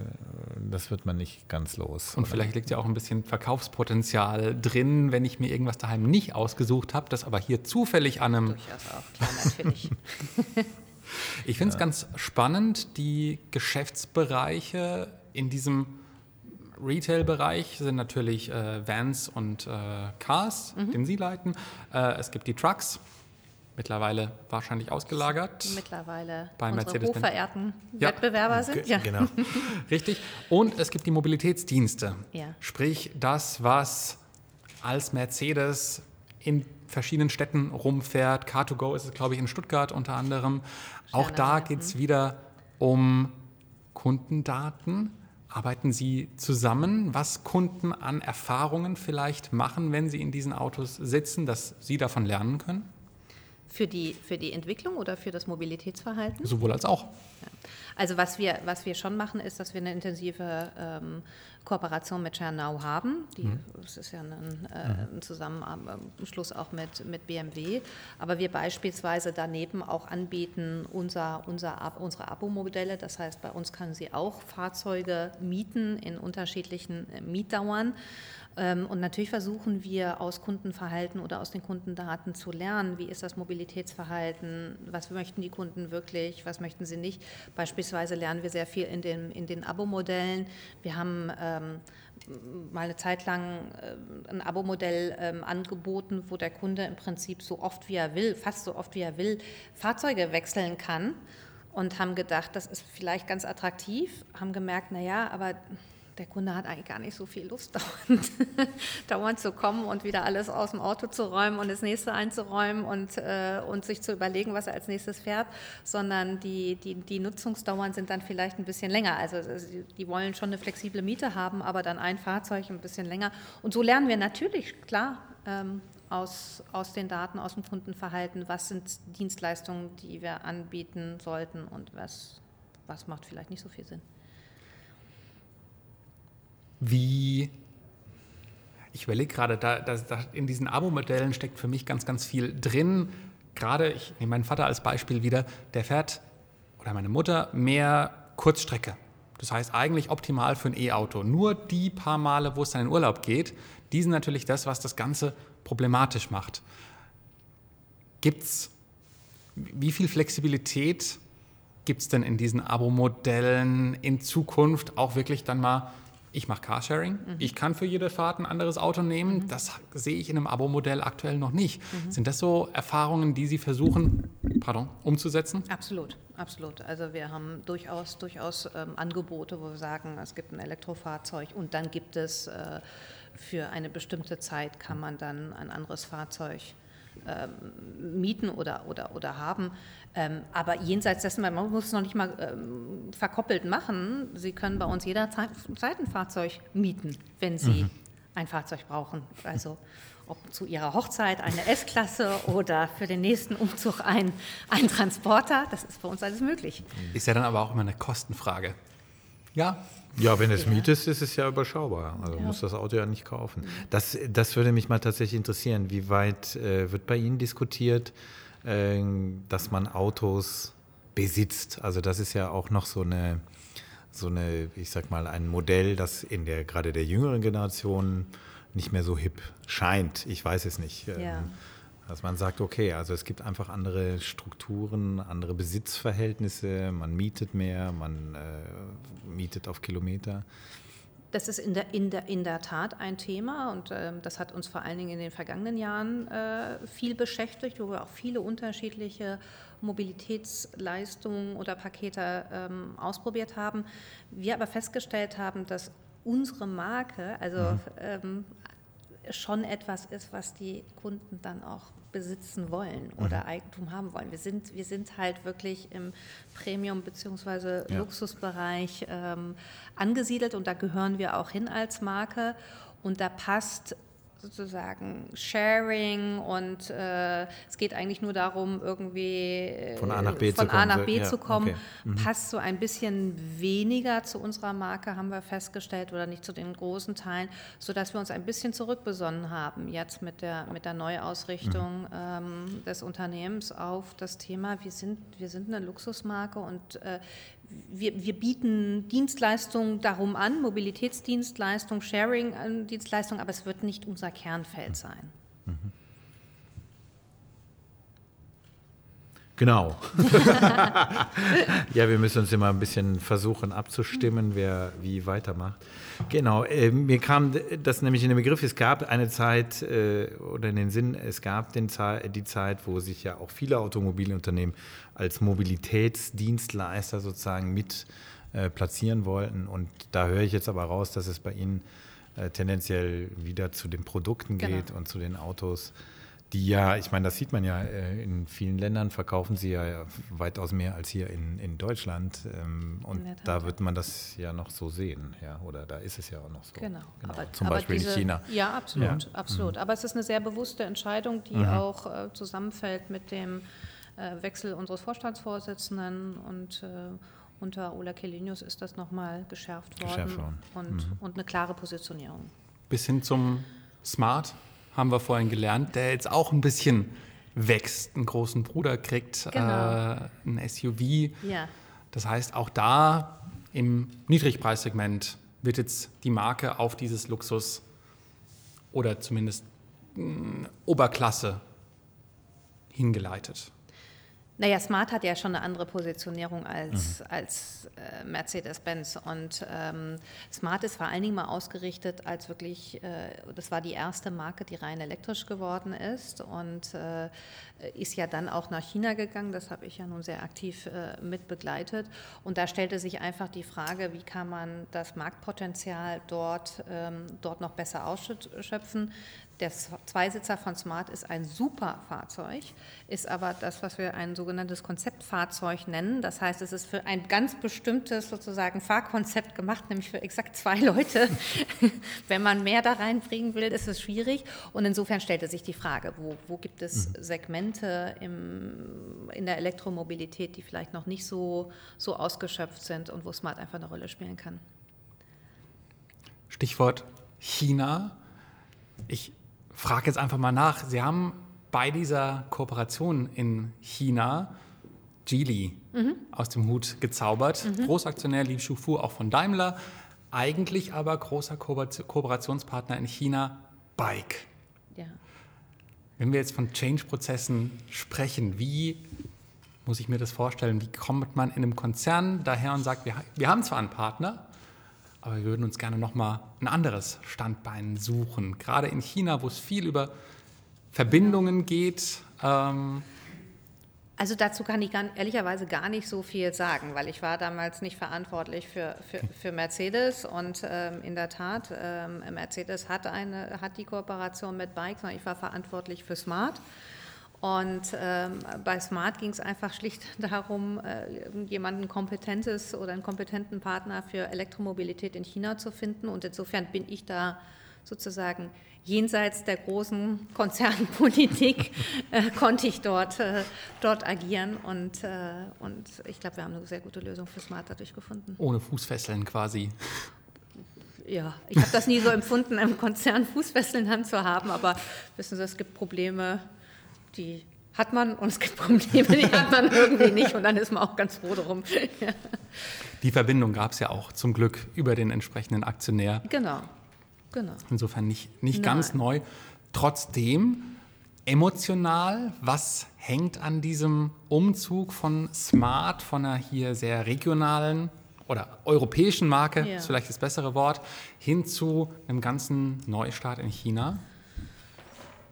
das wird man nicht ganz los. Und oder? vielleicht liegt ja auch ein bisschen Verkaufspotenzial drin, wenn ich mir irgendwas daheim nicht ausgesucht habe, das aber hier zufällig an einem... Durchaus auch, klar, natürlich. ich finde es ganz spannend, die Geschäftsbereiche in diesem Retail-Bereich sind natürlich äh, Vans und äh, Cars, mhm. den Sie leiten. Äh, es gibt die Trucks. mittlerweile wahrscheinlich ausgelagert. Mittlerweile bei unsere hochverehrten ja. Wettbewerber sind. Ja. Genau. Richtig. Und es gibt die Mobilitätsdienste. Ja. Sprich, das, was als Mercedes in verschiedenen Städten rumfährt. Car2Go ist es, glaube ich, in Stuttgart unter anderem. Auch da geht es wieder um Kundendaten. Arbeiten Sie zusammen, was Kunden an Erfahrungen vielleicht machen, wenn sie in diesen Autos sitzen, dass Sie davon lernen können? Für die, für die Entwicklung oder für das Mobilitätsverhalten? Sowohl als auch. Ja. Also was wir, was wir schon machen, ist, dass wir eine intensive ähm, Kooperation mit ShareNow haben. Die, mhm. Das ist ja ein, äh, ein Zusammenschluss auch mit, mit BMW. Aber wir beispielsweise daneben auch anbieten unser, unser, unsere Abo-Modelle. Das heißt, bei uns können Sie auch Fahrzeuge mieten in unterschiedlichen äh, Mietdauern. Ähm, und natürlich versuchen wir aus Kundenverhalten oder aus den Kundendaten zu lernen, wie ist das Mobilitätsverhalten, was möchten die Kunden wirklich, was möchten sie nicht. Beispielsweise lernen wir sehr viel in den, in den Abo-Modellen. Wir haben ähm, mal eine Zeit lang äh, ein Abo-Modell ähm, angeboten, wo der Kunde im Prinzip so oft wie er will, fast so oft wie er will, Fahrzeuge wechseln kann und haben gedacht, das ist vielleicht ganz attraktiv, haben gemerkt, naja, aber der Kunde hat eigentlich gar nicht so viel Lust, dauernd, dauernd zu kommen und wieder alles aus dem Auto zu räumen und das nächste einzuräumen und, äh, und sich zu überlegen, was er als nächstes fährt, sondern die, die, die Nutzungsdauern sind dann vielleicht ein bisschen länger. Also die wollen schon eine flexible Miete haben, aber dann ein Fahrzeug ein bisschen länger. Und so lernen wir natürlich, klar, ähm, aus, aus den Daten, aus dem Kundenverhalten, was sind Dienstleistungen, die wir anbieten sollten und was, was macht vielleicht nicht so viel Sinn wie ich überlege gerade, da, da, in diesen Abo-Modellen steckt für mich ganz, ganz viel drin. Gerade, ich nehme meinen Vater als Beispiel wieder, der fährt, oder meine Mutter, mehr Kurzstrecke. Das heißt eigentlich optimal für ein E-Auto. Nur die paar Male, wo es dann in Urlaub geht, die sind natürlich das, was das Ganze problematisch macht. Gibt es, wie viel Flexibilität gibt es denn in diesen Abo-Modellen in Zukunft auch wirklich dann mal ich mache Carsharing, mhm. ich kann für jede Fahrt ein anderes Auto nehmen. Mhm. Das sehe ich in einem Abo-Modell aktuell noch nicht. Mhm. Sind das so Erfahrungen, die Sie versuchen, pardon, umzusetzen? Absolut, absolut. Also wir haben durchaus, durchaus ähm, Angebote, wo wir sagen, es gibt ein Elektrofahrzeug und dann gibt es äh, für eine bestimmte Zeit kann man dann ein anderes Fahrzeug ähm, mieten oder, oder, oder haben. Ähm, aber jenseits dessen, man muss es noch nicht mal ähm, verkoppelt machen. Sie können bei uns jederzeit ein Fahrzeug mieten, wenn Sie mhm. ein Fahrzeug brauchen. Also ob zu Ihrer Hochzeit eine S-Klasse oder für den nächsten Umzug ein, ein Transporter, das ist bei uns alles möglich. Ist ja dann aber auch immer eine Kostenfrage. Ja, ja, wenn es ja. mietest, ist es ja überschaubar. Also ja. muss das Auto ja nicht kaufen. Das, das würde mich mal tatsächlich interessieren. Wie weit äh, wird bei Ihnen diskutiert, äh, dass man Autos besitzt? Also das ist ja auch noch so eine, so eine, ich sag mal, ein Modell, das in der gerade der jüngeren Generation nicht mehr so hip scheint. Ich weiß es nicht. Ja. Ähm, dass man sagt, okay, also es gibt einfach andere Strukturen, andere Besitzverhältnisse, man mietet mehr, man äh, mietet auf Kilometer. Das ist in der, in der, in der Tat ein Thema und äh, das hat uns vor allen Dingen in den vergangenen Jahren äh, viel beschäftigt, wo wir auch viele unterschiedliche Mobilitätsleistungen oder Pakete ähm, ausprobiert haben. Wir aber festgestellt haben, dass unsere Marke, also mhm. ähm, schon etwas ist, was die Kunden dann auch besitzen wollen oder mhm. Eigentum haben wollen. Wir sind, wir sind halt wirklich im Premium- bzw. Ja. Luxusbereich ähm, angesiedelt und da gehören wir auch hin als Marke. Und da passt sozusagen Sharing und äh, es geht eigentlich nur darum, irgendwie äh, von A nach B, zu, A nach B zu kommen. Okay. Mhm. Passt so ein bisschen weniger zu unserer Marke, haben wir festgestellt, oder nicht zu den großen Teilen, sodass wir uns ein bisschen zurückbesonnen haben jetzt mit der, mit der Neuausrichtung mhm. ähm, des Unternehmens auf das Thema, wir sind, wir sind eine Luxusmarke und äh, wir, wir, bieten Dienstleistungen darum an, Mobilitätsdienstleistungen, Sharing-Dienstleistungen, aber es wird nicht unser Kernfeld sein. Genau. ja, wir müssen uns immer ein bisschen versuchen abzustimmen, wer wie weitermacht. Genau, äh, mir kam das nämlich in den Begriff, es gab eine Zeit äh, oder in den Sinn, es gab den, die Zeit, wo sich ja auch viele Automobilunternehmen als Mobilitätsdienstleister sozusagen mit äh, platzieren wollten. Und da höre ich jetzt aber raus, dass es bei Ihnen äh, tendenziell wieder zu den Produkten genau. geht und zu den Autos die ja, ich meine, das sieht man ja äh, in vielen Ländern, verkaufen sie ja weitaus mehr als hier in, in Deutschland. Ähm, und in da wird man das ja noch so sehen, ja, oder da ist es ja auch noch so. Genau, genau. Aber, Zum aber Beispiel diese, in China. Ja, absolut, ja. absolut. Mhm. Aber es ist eine sehr bewusste Entscheidung, die mhm. auch äh, zusammenfällt mit dem äh, Wechsel unseres Vorstandsvorsitzenden und äh, unter Ola Kelinius ist das nochmal geschärft worden, geschärft worden. Und, mhm. und eine klare Positionierung. Bis hin zum Smart haben wir vorhin gelernt, der jetzt auch ein bisschen wächst, einen großen Bruder kriegt, genau. äh, ein SUV. Ja. Das heißt, auch da im Niedrigpreissegment wird jetzt die Marke auf dieses Luxus oder zumindest mh, mm, Oberklasse hingeleitet. Naja, Smart hat ja schon eine andere Positionierung als, mhm. als äh, Mercedes-Benz. Und ähm, Smart ist vor allen Dingen mal ausgerichtet als wirklich, äh, das war die erste Marke, die rein elektrisch geworden ist und äh, ist ja dann auch nach China gegangen. Das habe ich ja nun sehr aktiv äh, mit begleitet. Und da stellte sich einfach die Frage, wie kann man das Marktpotenzial dort, ähm, dort noch besser ausschöpfen. Der Zweisitzer von Smart ist ein super Fahrzeug, ist aber das, was wir ein sogenanntes Konzeptfahrzeug nennen. Das heißt, es ist für ein ganz bestimmtes sozusagen Fahrkonzept gemacht, nämlich für exakt zwei Leute. Wenn man mehr da reinbringen will, ist es schwierig. Und insofern stellte sich die Frage, wo, wo gibt es mhm. Segmente im, in der Elektromobilität, die vielleicht noch nicht so, so ausgeschöpft sind und wo Smart einfach eine Rolle spielen kann. Stichwort China. Ich frage jetzt einfach mal nach. Sie haben bei dieser Kooperation in China Geely mhm. aus dem Hut gezaubert. Mhm. Großaktionär Li Shufu, auch von Daimler. Eigentlich aber großer Ko Kooperationspartner in China Bike. Ja. Wenn wir jetzt von Change-Prozessen sprechen, wie muss ich mir das vorstellen? Wie kommt man in einem Konzern daher und sagt, wir, wir haben zwar einen Partner, aber wir würden uns gerne nochmal ein anderes Standbein suchen. Gerade in China, wo es viel über Verbindungen geht. Ähm also dazu kann ich gar, ehrlicherweise gar nicht so viel sagen, weil ich war damals nicht verantwortlich für, für, für Mercedes und ähm, in der Tat, ähm, Mercedes hat, eine, hat die Kooperation mit Bike, sondern ich war verantwortlich für Smart. Und ähm, bei Smart ging es einfach schlicht darum, äh, jemanden kompetentes oder einen kompetenten Partner für Elektromobilität in China zu finden. Und insofern bin ich da sozusagen jenseits der großen Konzernpolitik äh, konnte ich dort, äh, dort agieren. Und, äh, und ich glaube, wir haben eine sehr gute Lösung für Smart dadurch gefunden. Ohne Fußfesseln quasi. Ja, ich habe das nie so empfunden, im Konzern Fußfesseln zu haben, aber wissen Sie, es gibt Probleme die hat man und es gibt Probleme, die hat man irgendwie nicht und dann ist man auch ganz froh darum. Ja. Die Verbindung gab es ja auch zum Glück über den entsprechenden Aktionär. Genau, genau. Insofern nicht, nicht ganz neu. Trotzdem emotional, was hängt an diesem Umzug von Smart, von einer hier sehr regionalen oder europäischen Marke, ja. ist vielleicht das bessere Wort, hin zu einem ganzen Neustart in China?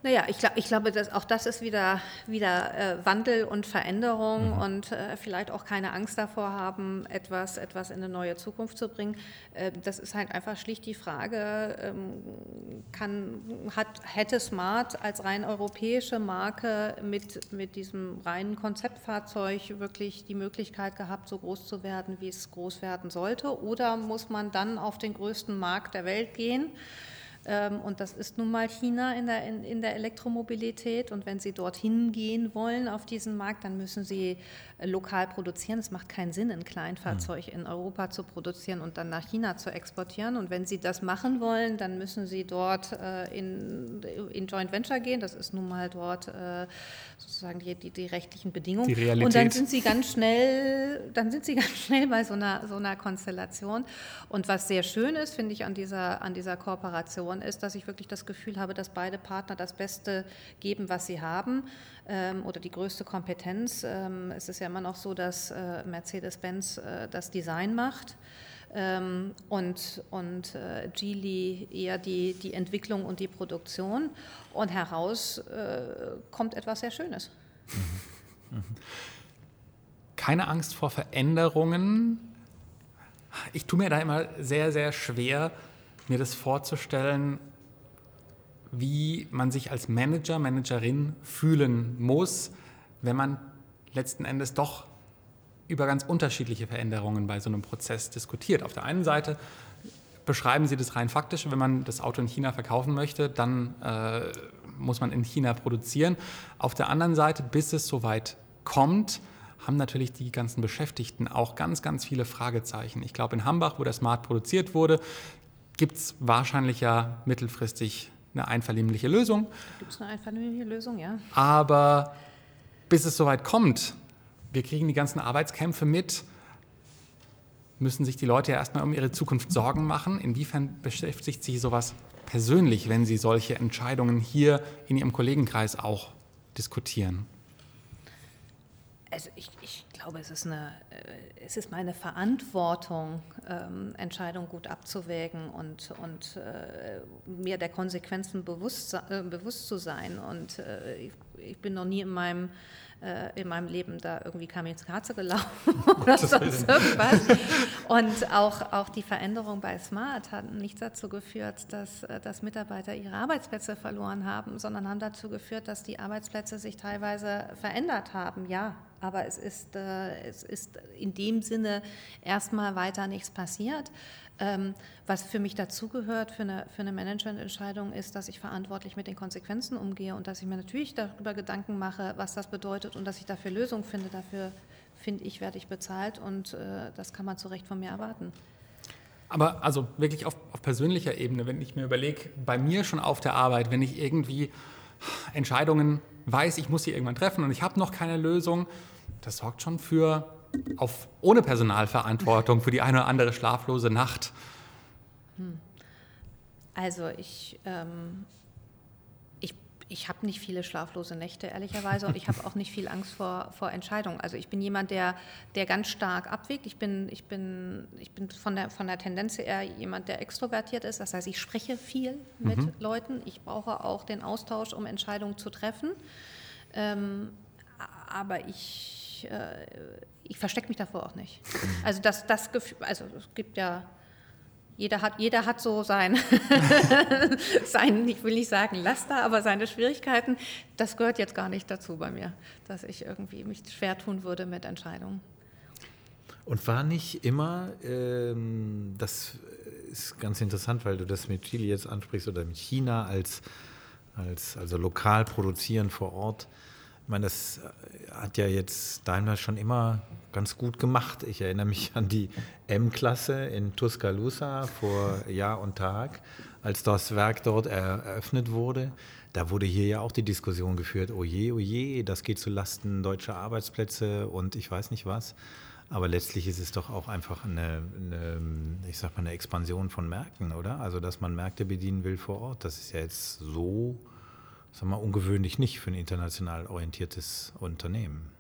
Naja, ich, glaub, ich glaube, dass auch das ist wieder, wieder äh, Wandel und Veränderung mhm. und äh, vielleicht auch keine Angst davor haben, etwas, etwas in eine neue Zukunft zu bringen. Äh, das ist halt einfach schlicht die Frage, ähm, kann, hat, hätte Smart als rein europäische Marke mit, mit diesem reinen Konzeptfahrzeug wirklich die Möglichkeit gehabt, so groß zu werden, wie es groß werden sollte? Oder muss man dann auf den größten Markt der Welt gehen? Ähm, und das ist nun mal China in der, in, in der Elektromobilität. Und wenn Sie dorthin gehen wollen auf diesen Markt, dann müssen Sie äh, lokal produzieren. Es macht keinen Sinn, ein Kleinfahrzeug in Europa zu produzieren und dann nach China zu exportieren. Und wenn Sie das machen wollen, dann müssen Sie dort äh, in, in Joint Venture gehen. Das ist nun mal dort äh, sozusagen die, die, die rechtlichen Bedingungen. Die Realität. Und dann sind Sie ganz schnell, dann sind Sie ganz schnell bei so einer, so einer Konstellation. Und was sehr schön ist, finde ich, an dieser, an dieser Kooperation, Situation ist, dass ich wirklich das Gefühl habe, dass beide Partner das Beste geben, was sie haben ähm, oder die größte Kompetenz. Ähm, es ist ja immer noch so, dass äh, Mercedes-Benz äh, das Design macht. Ähm, und, und äh, Geely eher die, die Entwicklung und die Produktion. Und heraus äh, kommt etwas sehr Schönes. Keine Angst vor Veränderungen. Ich tue mir da immer sehr, sehr schwer, mir das vorzustellen, wie man sich als Manager, Managerin fühlen muss, wenn man letzten Endes doch über ganz unterschiedliche Veränderungen bei so einem Prozess diskutiert. Auf der einen Seite beschreiben Sie das rein faktisch, wenn man das Auto in China verkaufen möchte, dann äh, muss man in China produzieren. Auf der anderen Seite, bis es soweit kommt, haben natürlich die ganzen Beschäftigten auch ganz, ganz viele Fragezeichen. Ich glaube, in Hambach, wo der Smart produziert wurde, gibt es wahrscheinlich ja mittelfristig eine einvernehmliche Lösung. Gibt es eine einvernehmliche Lösung, ja. Aber bis es soweit kommt, wir kriegen die ganzen Arbeitskämpfe mit, müssen sich die Leute ja erstmal um ihre Zukunft Sorgen machen. Inwiefern beschäftigt sich sowas persönlich, wenn Sie solche Entscheidungen hier in Ihrem Kollegenkreis auch diskutieren? Also ich, glaube, es ist, eine, äh, es ist meine Verantwortung, ähm, Entscheidungen gut abzuwägen und, und äh, mir der Konsequenzen bewusst, äh, bewusst zu sein. Und äh, ich, ich, bin noch nie in meinem äh, in meinem Leben da irgendwie Kamikaze gelaufen oder sonst irgendwas. Und auch, auch die Veränderung bei Smart hat nicht dazu geführt, dass, äh, dass Mitarbeiter ihre Arbeitsplätze verloren haben, sondern haben dazu geführt, dass die Arbeitsplätze sich teilweise verändert haben. Ja, aber es ist, äh, es ist in dem Sinne erstmal weiter nichts passiert. Ähm, was für mich dazugehört für eine, für eine Managemententscheidung ist, dass ich verantwortlich mit den Konsequenzen umgehe und dass ich mir natürlich darüber Gedanken mache, was das bedeutet und dass ich dafür Lösungen finde. Dafür, finde ich, werde ich bezahlt und äh, das kann man zu Recht von mir erwarten. Aber also wirklich auf, auf persönlicher Ebene, wenn ich mir überlege, bei mir schon auf der Arbeit, wenn ich irgendwie Entscheidungen weiß, ich muss sie irgendwann treffen und ich habe noch keine Lösung, das sorgt schon für auf, ohne Personalverantwortung für die eine oder andere schlaflose Nacht? Hm. Also ich, ähm, ich, ich habe nicht viele schlaflose Nächte, ehrlicherweise, und ich habe auch nicht viel Angst vor, vor Entscheidungen. Also ich bin jemand, der, der ganz stark abwägt. Ich bin, ich bin, ich bin von, der, von der Tendenz eher jemand, der extrovertiert ist. Das heißt, ich spreche viel mit mhm. Leuten. Ich brauche auch den Austausch, um Entscheidungen zu treffen. Ähm, aber ich, äh, ich verstecke mich davor auch nicht. Also das, das Gefühl, also es gibt ja, jeder hat, jeder hat so sein, sein, ich will nicht sagen Laster, aber seine Schwierigkeiten. Das gehört jetzt gar nicht dazu bei mir, dass ich irgendwie mich schwer tun würde mit Entscheidungen. Und war nicht immer, ähm, das ist ganz interessant, weil du das mit Chile jetzt ansprichst oder mit China als, als also lokal produzieren vor Ort. Ich meine, das hat ja jetzt Daimler schon immer ganz gut gemacht. Ich erinnere mich an die M-Klasse in Tuscaloosa vor Jahr und Tag, als das Werk dort eröffnet wurde. Da wurde hier ja auch die Diskussion geführt, oh je, oh je, das geht zu Lasten deutscher Arbeitsplätze und ich weiß nicht was. Aber letztlich ist es doch auch einfach eine, eine, ich sag mal, eine Expansion von Märkten, oder? Also, dass man Märkte bedienen will vor Ort, das ist ja jetzt so sagen wir, ungewöhnlich nicht für ein international orientiertes Unternehmen.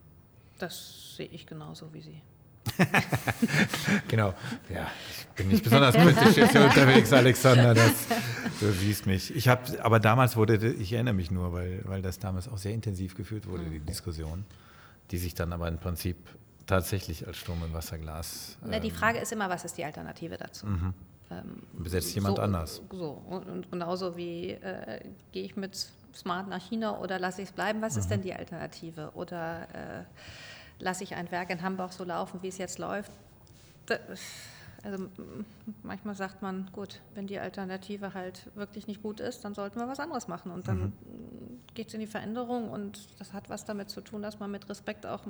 Das sehe ich genauso wie Sie. genau. Ja, ich bin nicht besonders kritisch jetzt hier unterwegs, Alexander. Das, du siehst mich. Ich habe, aber damals wurde, ich erinnere mich nur, weil, weil das damals auch sehr intensiv geführt wurde, die Diskussion, die sich dann aber im Prinzip tatsächlich als Sturm im Wasserglas. Ähm, Na, die ähm, Frage ist immer, was ist die Alternative dazu? Mhm. Ähm, Besetzt jemand so, anders. So, und genauso wie äh, gehe ich mit Smart nach China oder lasse ich es bleiben? Was mhm. ist denn die Alternative? Oder äh, lasse ich ein Werk in Hamburg so laufen, wie es jetzt läuft? Also manchmal sagt man, gut, wenn die Alternative halt wirklich nicht gut ist, dann sollten wir was anderes machen. Und dann mhm. geht es in die Veränderung und das hat was damit zu tun, dass man mit Respekt auch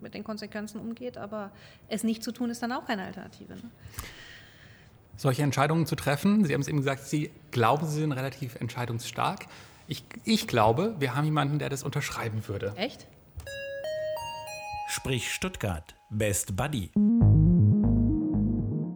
mit den Konsequenzen umgeht. Aber es nicht zu tun, ist dann auch keine Alternative. Ne? Solche Entscheidungen zu treffen, Sie haben es eben gesagt, Sie glauben, Sie sind relativ entscheidungsstark. Ich, ich glaube, wir haben jemanden, der das unterschreiben würde. Echt? Sprich Stuttgart. Best Buddy.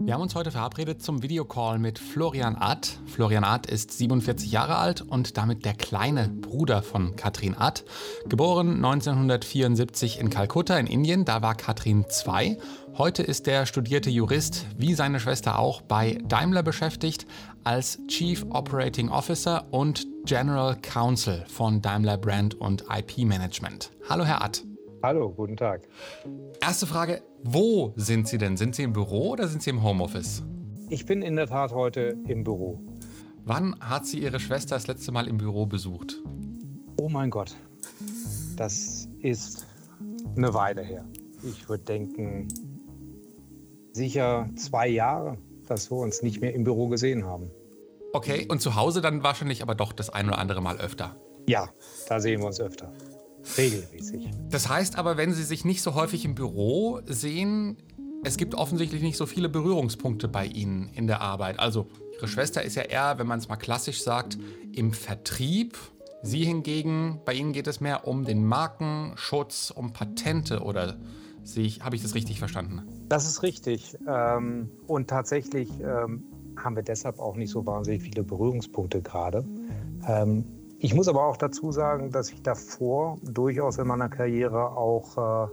Wir haben uns heute verabredet zum Videocall mit Florian Ad. Florian Ad ist 47 Jahre alt und damit der kleine Bruder von Katrin Ad. Geboren 1974 in Kalkutta in Indien, da war Katrin zwei. Heute ist der studierte Jurist, wie seine Schwester auch, bei Daimler beschäftigt als Chief Operating Officer und General Counsel von Daimler Brand und IP Management. Hallo Herr Ad. Hallo, guten Tag. Erste Frage, wo sind Sie denn? Sind Sie im Büro oder sind Sie im Homeoffice? Ich bin in der Tat heute im Büro. Wann hat sie Ihre Schwester das letzte Mal im Büro besucht? Oh mein Gott, das ist eine Weile her. Ich würde denken, sicher zwei Jahre, dass wir uns nicht mehr im Büro gesehen haben. Okay, und zu Hause dann wahrscheinlich aber doch das ein oder andere Mal öfter. Ja, da sehen wir uns öfter. Regelmäßig. Das heißt aber, wenn Sie sich nicht so häufig im Büro sehen, es gibt offensichtlich nicht so viele Berührungspunkte bei Ihnen in der Arbeit. Also Ihre Schwester ist ja eher, wenn man es mal klassisch sagt, im Vertrieb. Sie hingegen, bei Ihnen geht es mehr um den Markenschutz, um Patente oder habe ich das richtig verstanden? Das ist richtig. Ähm, und tatsächlich ähm, haben wir deshalb auch nicht so wahnsinnig viele Berührungspunkte gerade. Ich muss aber auch dazu sagen, dass ich davor durchaus in meiner Karriere auch äh,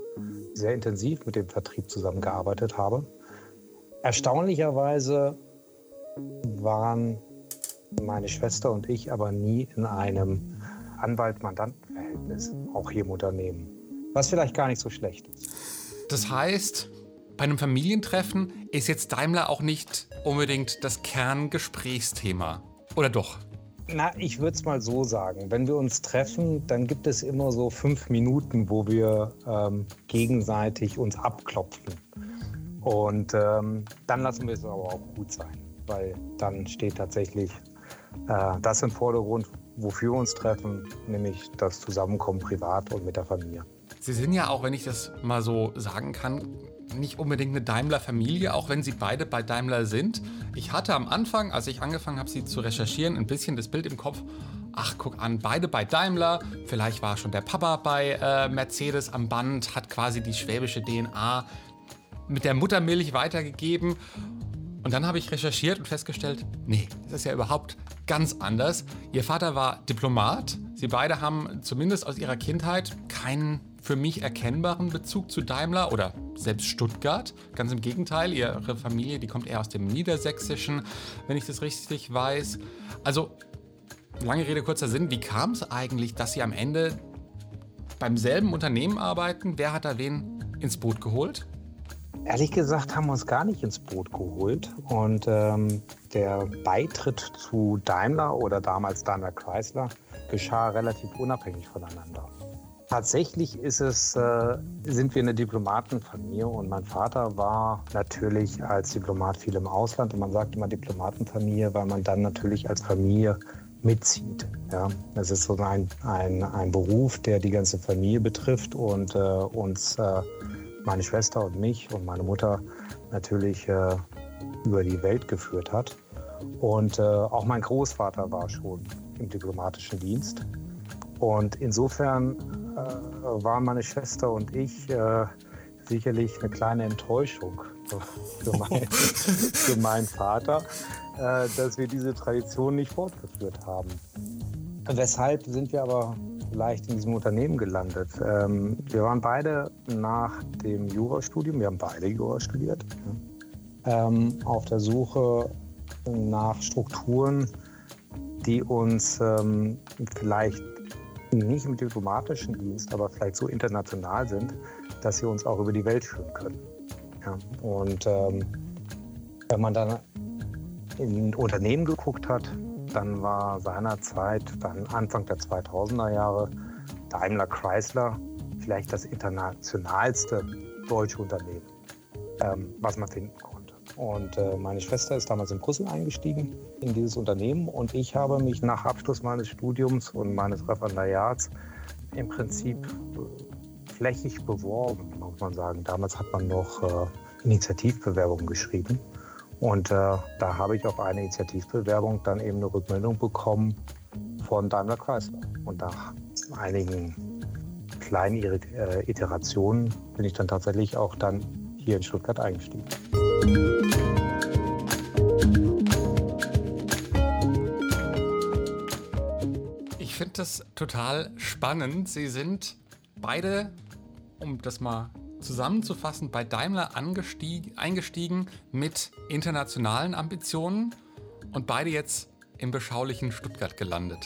sehr intensiv mit dem Vertrieb zusammengearbeitet habe. Erstaunlicherweise waren meine Schwester und ich aber nie in einem Anwalt-Mandanten-Verhältnis, auch hier im Unternehmen. Was vielleicht gar nicht so schlecht ist. Das heißt, bei einem Familientreffen ist jetzt Daimler auch nicht unbedingt das Kerngesprächsthema. Oder doch? Na, ich würde es mal so sagen. Wenn wir uns treffen, dann gibt es immer so fünf Minuten, wo wir ähm, gegenseitig uns abklopfen. Und ähm, dann lassen wir es aber auch gut sein, weil dann steht tatsächlich äh, das im Vordergrund, wofür wir uns treffen, nämlich das Zusammenkommen privat und mit der Familie. Sie sind ja auch, wenn ich das mal so sagen kann, nicht unbedingt eine Daimler-Familie, auch wenn sie beide bei Daimler sind. Ich hatte am Anfang, als ich angefangen habe, sie zu recherchieren, ein bisschen das Bild im Kopf. Ach, guck an, beide bei Daimler. Vielleicht war schon der Papa bei äh, Mercedes am Band, hat quasi die schwäbische DNA mit der Muttermilch weitergegeben. Und dann habe ich recherchiert und festgestellt, nee, das ist ja überhaupt ganz anders. Ihr Vater war Diplomat. Sie beide haben zumindest aus ihrer Kindheit keinen für mich erkennbaren Bezug zu Daimler oder selbst Stuttgart. Ganz im Gegenteil, ihre Familie, die kommt eher aus dem Niedersächsischen, wenn ich das richtig weiß. Also, lange Rede, kurzer Sinn, wie kam es eigentlich, dass Sie am Ende beim selben Unternehmen arbeiten? Wer hat da wen ins Boot geholt? Ehrlich gesagt haben wir uns gar nicht ins Boot geholt. Und ähm, der Beitritt zu Daimler oder damals Daimler Chrysler geschah relativ unabhängig voneinander. Tatsächlich ist es, äh, sind wir eine Diplomatenfamilie und mein Vater war natürlich als Diplomat viel im Ausland und man sagt immer Diplomatenfamilie, weil man dann natürlich als Familie mitzieht. Ja, es ist so ein, ein, ein Beruf, der die ganze Familie betrifft und äh, uns, äh, meine Schwester und mich und meine Mutter natürlich äh, über die Welt geführt hat. Und äh, auch mein Großvater war schon im diplomatischen Dienst. Und insofern äh, waren meine Schwester und ich äh, sicherlich eine kleine Enttäuschung für, mein, für meinen Vater, äh, dass wir diese Tradition nicht fortgeführt haben. Weshalb sind wir aber leicht in diesem Unternehmen gelandet? Ähm, wir waren beide nach dem Jurastudium, wir haben beide Jura studiert, ähm, auf der Suche nach Strukturen, die uns ähm, vielleicht nicht im diplomatischen Dienst, aber vielleicht so international sind, dass sie uns auch über die Welt führen können. Ja, und ähm, wenn man dann in Unternehmen geguckt hat, dann war seinerzeit, dann Anfang der 2000er Jahre, Daimler Chrysler vielleicht das internationalste deutsche Unternehmen, ähm, was man finden konnte. Und äh, meine Schwester ist damals in Brüssel eingestiegen in dieses Unternehmen und ich habe mich nach Abschluss meines Studiums und meines Referendariats im Prinzip äh, flächig beworben, muss man sagen. Damals hat man noch äh, Initiativbewerbungen geschrieben. Und äh, da habe ich auf eine Initiativbewerbung dann eben eine Rückmeldung bekommen von Daimler Chrysler. Und nach einigen kleinen äh, Iterationen bin ich dann tatsächlich auch dann hier in Stuttgart eingestiegen. Das total spannend. Sie sind beide, um das mal zusammenzufassen, bei Daimler eingestiegen mit internationalen Ambitionen und beide jetzt im beschaulichen Stuttgart gelandet.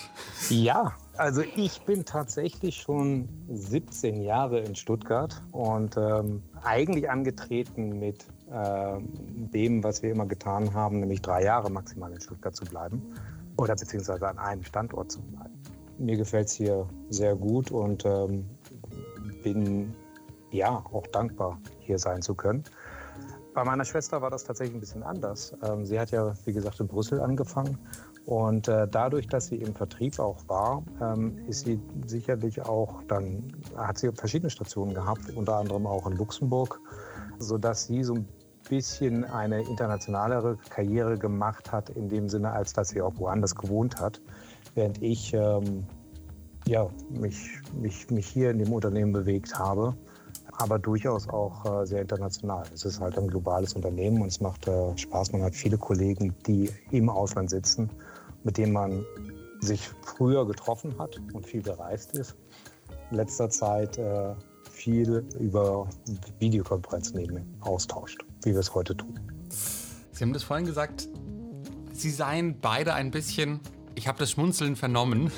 Ja, also ich bin tatsächlich schon 17 Jahre in Stuttgart und ähm, eigentlich angetreten mit äh, dem, was wir immer getan haben, nämlich drei Jahre maximal in Stuttgart zu bleiben oder beziehungsweise an einem Standort zu bleiben. Mir gefällt es hier sehr gut und ähm, bin ja auch dankbar, hier sein zu können. Bei meiner Schwester war das tatsächlich ein bisschen anders. Ähm, sie hat ja, wie gesagt, in Brüssel angefangen und äh, dadurch, dass sie im Vertrieb auch war, ähm, ist sie sicherlich auch dann, hat sie verschiedene Stationen gehabt, unter anderem auch in Luxemburg, sodass sie so ein bisschen eine internationalere Karriere gemacht hat, in dem Sinne, als dass sie auch woanders gewohnt hat, während ich ähm, ja, mich, mich, mich hier in dem Unternehmen bewegt habe, aber durchaus auch äh, sehr international. Es ist halt ein globales Unternehmen und es macht äh, Spaß. Man hat viele Kollegen, die im Ausland sitzen mit dem man sich früher getroffen hat und viel gereist ist. In letzter Zeit äh, viel über Videokonferenzen eben austauscht, wie wir es heute tun. Sie haben das vorhin gesagt, Sie seien beide ein bisschen, ich habe das Schmunzeln vernommen,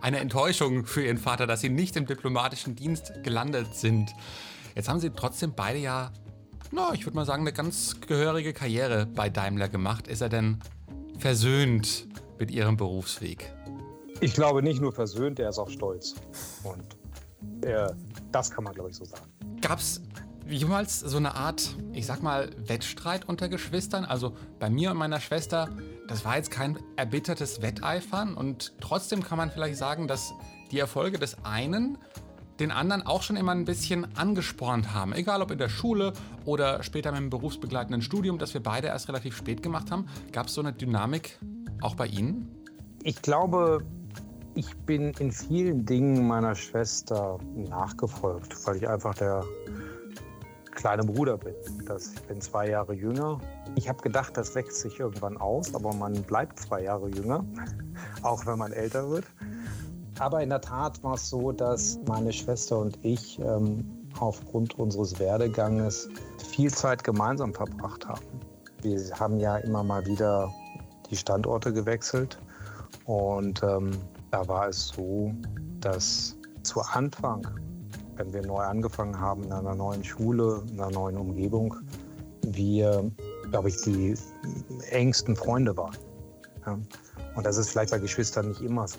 eine Enttäuschung für Ihren Vater, dass Sie nicht im diplomatischen Dienst gelandet sind. Jetzt haben Sie trotzdem beide ja, na, ich würde mal sagen, eine ganz gehörige Karriere bei Daimler gemacht. Ist er denn versöhnt mit Ihrem Berufsweg? Ich glaube nicht nur versöhnt, er ist auch stolz. Und er, das kann man, glaube ich, so sagen. Gab es jemals so eine Art, ich sag mal, Wettstreit unter Geschwistern? Also bei mir und meiner Schwester, das war jetzt kein erbittertes Wetteifern und trotzdem kann man vielleicht sagen, dass die Erfolge des einen den anderen auch schon immer ein bisschen angespornt haben. Egal ob in der Schule oder später mit dem berufsbegleitenden Studium, das wir beide erst relativ spät gemacht haben. Gab es so eine Dynamik auch bei Ihnen? Ich glaube, ich bin in vielen Dingen meiner Schwester nachgefolgt, weil ich einfach der kleine Bruder bin. Das, ich bin zwei Jahre jünger. Ich habe gedacht, das wächst sich irgendwann aus, aber man bleibt zwei Jahre jünger, auch wenn man älter wird. Aber in der Tat war es so, dass meine Schwester und ich ähm, aufgrund unseres Werdeganges viel Zeit gemeinsam verbracht haben. Wir haben ja immer mal wieder die Standorte gewechselt. Und ähm, da war es so, dass zu Anfang, wenn wir neu angefangen haben in einer neuen Schule, in einer neuen Umgebung, wir, glaube ich, die engsten Freunde waren. Ja. Und das ist vielleicht bei Geschwistern nicht immer so.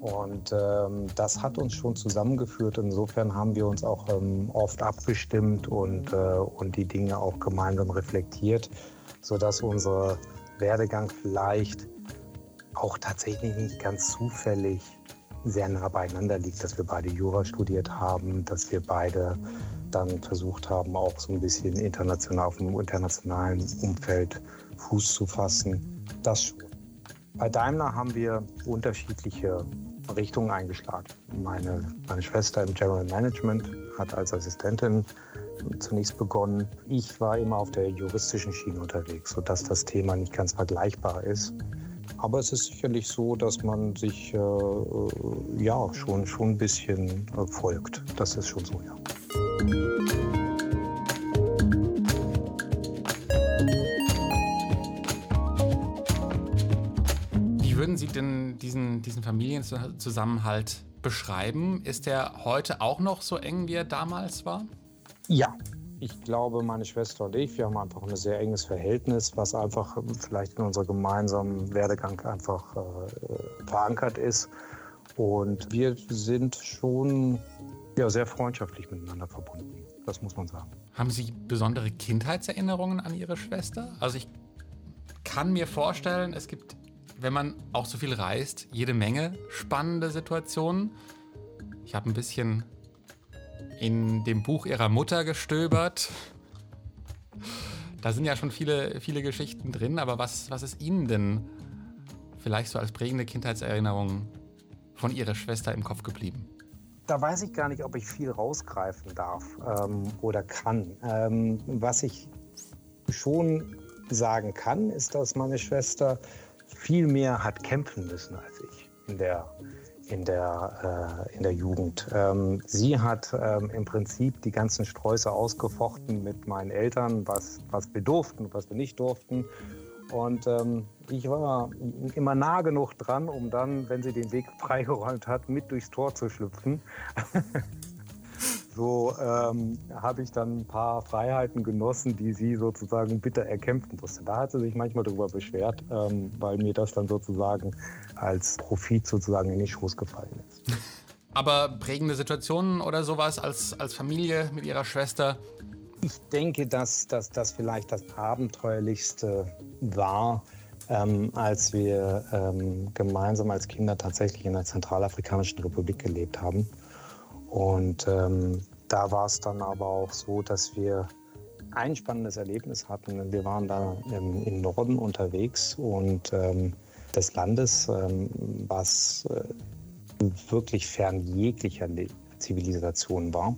Und ähm, das hat uns schon zusammengeführt. Insofern haben wir uns auch ähm, oft abgestimmt und, äh, und die Dinge auch gemeinsam reflektiert, sodass unsere Werdegang vielleicht auch tatsächlich nicht ganz zufällig sehr nah beieinander liegt, dass wir beide Jura studiert haben, dass wir beide dann versucht haben, auch so ein bisschen international auf dem internationalen Umfeld Fuß zu fassen. Das schon. Bei Daimler haben wir unterschiedliche Richtungen eingeschlagen. Meine, meine Schwester im General Management hat als Assistentin zunächst begonnen. Ich war immer auf der juristischen Schiene unterwegs, sodass das Thema nicht ganz vergleichbar ist. Aber es ist sicherlich so, dass man sich äh, äh ja schon, schon ein bisschen äh, folgt. Das ist schon so, ja. Wie würden Sie denn diesen, diesen Familienzusammenhalt beschreiben? Ist der heute auch noch so eng, wie er damals war? Ja, ich glaube, meine Schwester und ich, wir haben einfach ein sehr enges Verhältnis, was einfach vielleicht in unserem gemeinsamen Werdegang einfach äh, verankert ist. Und wir sind schon ja, sehr freundschaftlich miteinander verbunden. Das muss man sagen. Haben Sie besondere Kindheitserinnerungen an Ihre Schwester? Also ich kann mir vorstellen, es gibt, wenn man auch so viel reist, jede Menge spannende Situationen. Ich habe ein bisschen in dem Buch ihrer Mutter gestöbert. Da sind ja schon viele, viele Geschichten drin, aber was, was ist Ihnen denn vielleicht so als prägende Kindheitserinnerung von Ihrer Schwester im Kopf geblieben? Da weiß ich gar nicht, ob ich viel rausgreifen darf ähm, oder kann. Ähm, was ich schon sagen kann, ist, dass meine Schwester viel mehr hat kämpfen müssen als ich in der in der, äh, in der Jugend. Ähm, sie hat ähm, im Prinzip die ganzen Sträuße ausgefochten mit meinen Eltern, was, was wir durften und was wir nicht durften. Und ähm, ich war immer nah genug dran, um dann, wenn sie den Weg freigeräumt hat, mit durchs Tor zu schlüpfen. so ähm, habe ich dann ein paar Freiheiten genossen, die sie sozusagen bitter erkämpfen musste. Da hat sie sich manchmal darüber beschwert, ähm, weil mir das dann sozusagen als Profit sozusagen in die Schoß gefallen ist. Aber prägende Situationen oder sowas als, als Familie mit ihrer Schwester? Ich denke, dass das vielleicht das Abenteuerlichste war, ähm, als wir ähm, gemeinsam als Kinder tatsächlich in der Zentralafrikanischen Republik gelebt haben. Und ähm, da war es dann aber auch so, dass wir ein spannendes Erlebnis hatten. Wir waren da im, im Norden unterwegs und ähm, des Landes, ähm, was äh, wirklich fern jeglicher Zivilisation war.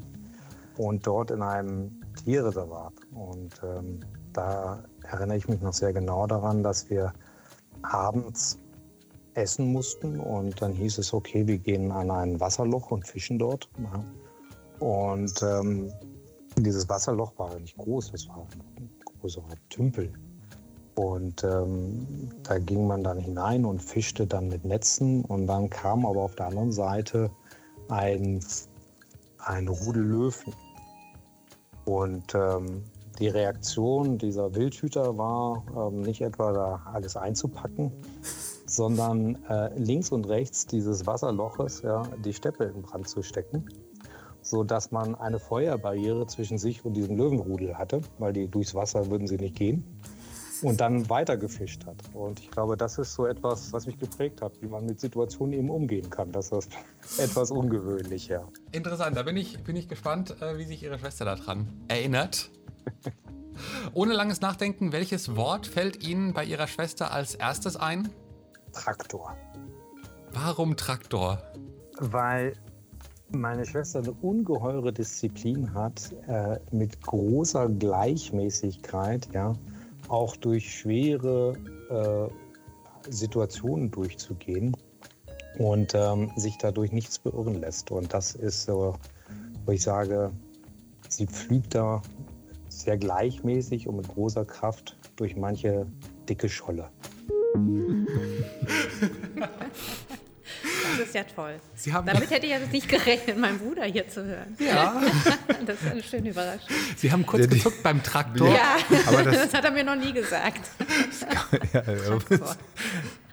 Und dort in einem Tierreservat. Und ähm, da erinnere ich mich noch sehr genau daran, dass wir abends essen mussten und dann hieß es, okay, wir gehen an ein Wasserloch und fischen dort. Und ähm, dieses Wasserloch war nicht groß, es war ein größerer Tümpel. Und ähm, da ging man dann hinein und fischte dann mit Netzen. Und dann kam aber auf der anderen Seite ein, ein Rudel Löwen. Und ähm, die Reaktion dieser Wildhüter war ähm, nicht etwa da alles einzupacken, sondern äh, links und rechts dieses Wasserloches ja, die Steppe in Brand zu stecken, sodass man eine Feuerbarriere zwischen sich und diesem Löwenrudel hatte, weil die durchs Wasser würden sie nicht gehen und dann weiter gefischt hat. Und ich glaube, das ist so etwas, was mich geprägt hat, wie man mit Situationen eben umgehen kann. Das ist etwas ungewöhnlich, ja. Interessant, da bin ich, bin ich gespannt, äh, wie sich Ihre Schwester daran erinnert. Ohne langes Nachdenken, welches Wort fällt Ihnen bei Ihrer Schwester als erstes ein? Traktor. Warum Traktor? Weil meine Schwester eine ungeheure Disziplin hat, äh, mit großer Gleichmäßigkeit, ja, auch durch schwere äh, Situationen durchzugehen und ähm, sich dadurch nichts beirren lässt. Und das ist so, wo ich sage, sie pflügt da sehr gleichmäßig und mit großer Kraft durch manche dicke Scholle. Das ist ja toll. Damit hätte ich ja nicht gerechnet, meinen Bruder hier zu hören. Ja. Das ist eine schöne Überraschung. Sie haben kurz gezuckt beim Traktor. Ja, aber das, das, hat er mir noch nie gesagt. Ja,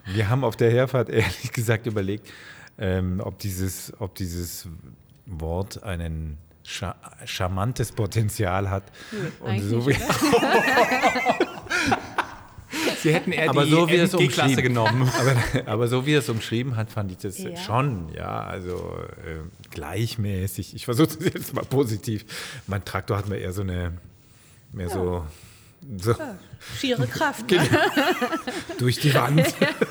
wir haben auf der Herfahrt ehrlich gesagt überlegt, ähm, ob, dieses, ob dieses Wort einen charmantes Potenzial hat. Hm, und so wie Sie hätten eher aber die so wie es klasse genommen. Aber, aber, so wie er es umschrieben hat, fand ich das ja. schon, ja, also äh, gleichmäßig. Ich versuche es jetzt mal positiv. Mein Traktor hat mir eher so eine, mehr ja. so so. Ja, schiere Kraft. Ne? Genau. Durch die Wand.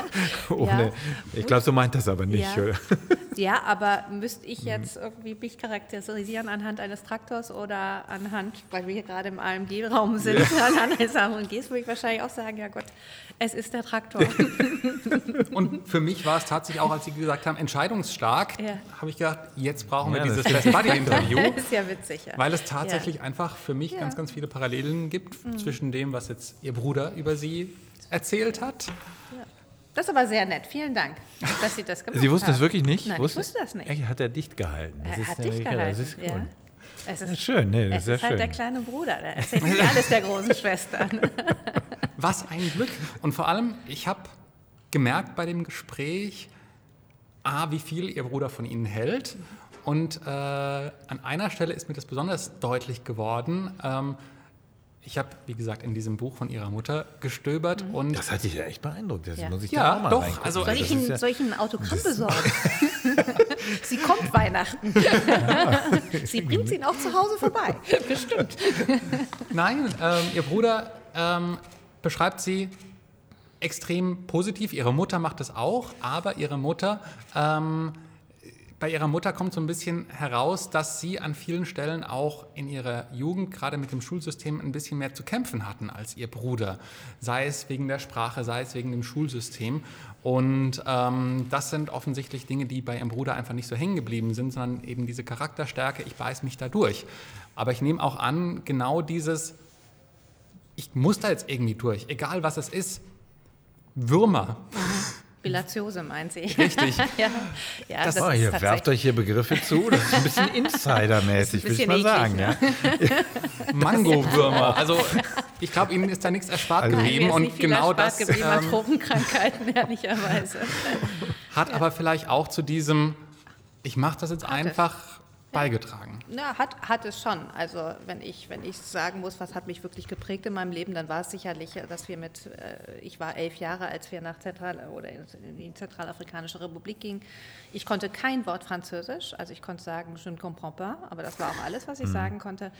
Ohne, ja. Ich glaube, so meint das aber nicht. Ja, ja aber müsste ich jetzt irgendwie mich charakterisieren anhand eines Traktors oder anhand, weil wir hier gerade im AMG-Raum sind, anhand eines AMGs, würde ich wahrscheinlich auch sagen, ja Gott, es ist der Traktor. Und für mich war es tatsächlich auch, als Sie gesagt haben, entscheidungsstark, habe ich gedacht, jetzt brauchen wir dieses Best Buddy-Interview. Das ist ja witzig. Weil es tatsächlich einfach für mich ganz, ganz viele Parallelen gibt mhm. zwischen zwischen dem, was jetzt Ihr Bruder über Sie erzählt hat. Das ist aber sehr nett. Vielen Dank, dass Sie das gemacht haben. Sie wussten das wirklich nicht? Nein, wusste, ich wusste das nicht. Er hat er dicht gehalten. Das er hat dicht gehalten, das ist ja. Es ist, schön, nee, das es ist, ist halt schön. der kleine Bruder, der erzählt nicht alles der großen Schwester. Was ein Glück. Und vor allem, ich habe gemerkt bei dem Gespräch, A, wie viel Ihr Bruder von Ihnen hält. Und äh, an einer Stelle ist mir das besonders deutlich geworden. Ähm, ich habe, wie gesagt, in diesem Buch von ihrer Mutter gestöbert mhm. und. Das hat dich ja echt beeindruckt. Das ja. muss ich ja, da auch mal doch. Reingucken. Also, soll, ich Ihnen, ja, soll ich Ihnen ein Autogramm besorgen? sie kommt Weihnachten. sie bringt ihn auch zu Hause vorbei. Bestimmt. Nein, ähm, ihr Bruder ähm, beschreibt sie extrem positiv. Ihre Mutter macht es auch, aber ihre Mutter ähm, bei ihrer Mutter kommt so ein bisschen heraus, dass sie an vielen Stellen auch in ihrer Jugend, gerade mit dem Schulsystem, ein bisschen mehr zu kämpfen hatten als ihr Bruder. Sei es wegen der Sprache, sei es wegen dem Schulsystem. Und ähm, das sind offensichtlich Dinge, die bei ihrem Bruder einfach nicht so hängen geblieben sind, sondern eben diese Charakterstärke, ich beiß mich da durch. Aber ich nehme auch an, genau dieses, ich muss da jetzt irgendwie durch, egal was es ist. Würmer. Bilatiose meint sie. Richtig. ja, ja, das, das oh, ihr werft euch hier Begriffe zu, das ist ein bisschen Insidermäßig, würde ich mal sagen. Ja. Mangowürmer. Also ich glaube, Ihnen ist da nichts erspart also, geblieben. und genau das. Geblieben ähm, an Tropenkrankheiten, ehrlicherweise. Hat ja. aber vielleicht auch zu diesem, ich mache das jetzt Hat einfach. Beigetragen? Ja, hat, hat es schon. Also wenn ich, wenn ich sagen muss, was hat mich wirklich geprägt in meinem Leben, dann war es sicherlich, dass wir mit, äh, ich war elf Jahre, als wir nach Zentral oder in die Zentralafrikanische Republik gingen. Ich konnte kein Wort Französisch, also ich konnte sagen, je ne comprends pas, aber das war auch alles, was ich mhm. sagen konnte.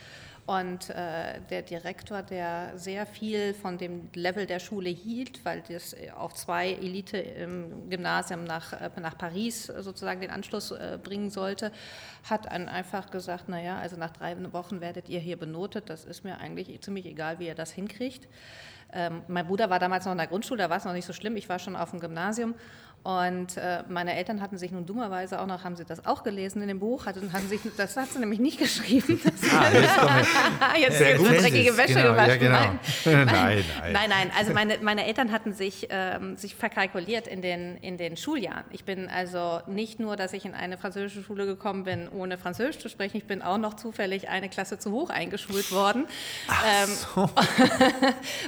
Und äh, der Direktor, der sehr viel von dem Level der Schule hielt, weil das auf zwei Elite-Gymnasien nach, äh, nach Paris sozusagen den Anschluss äh, bringen sollte, hat dann einfach gesagt, naja, also nach drei Wochen werdet ihr hier benotet, das ist mir eigentlich ziemlich egal, wie ihr das hinkriegt. Ähm, mein Bruder war damals noch in der Grundschule, da war es noch nicht so schlimm, ich war schon auf dem Gymnasium und äh, meine Eltern hatten sich nun dummerweise auch noch, haben sie das auch gelesen in dem Buch, hatten, hatten sich, das hat sie nämlich nicht geschrieben. ah, jetzt jetzt so dreckige Wäsche genau, gewaschen. Ja, genau. nein, nein, nein, nein, nein. Also meine, meine Eltern hatten sich, ähm, sich verkalkuliert in den, in den Schuljahren. Ich bin also nicht nur, dass ich in eine französische Schule gekommen bin, ohne Französisch zu sprechen, ich bin auch noch zufällig eine Klasse zu hoch eingeschult worden. Ach ähm, so.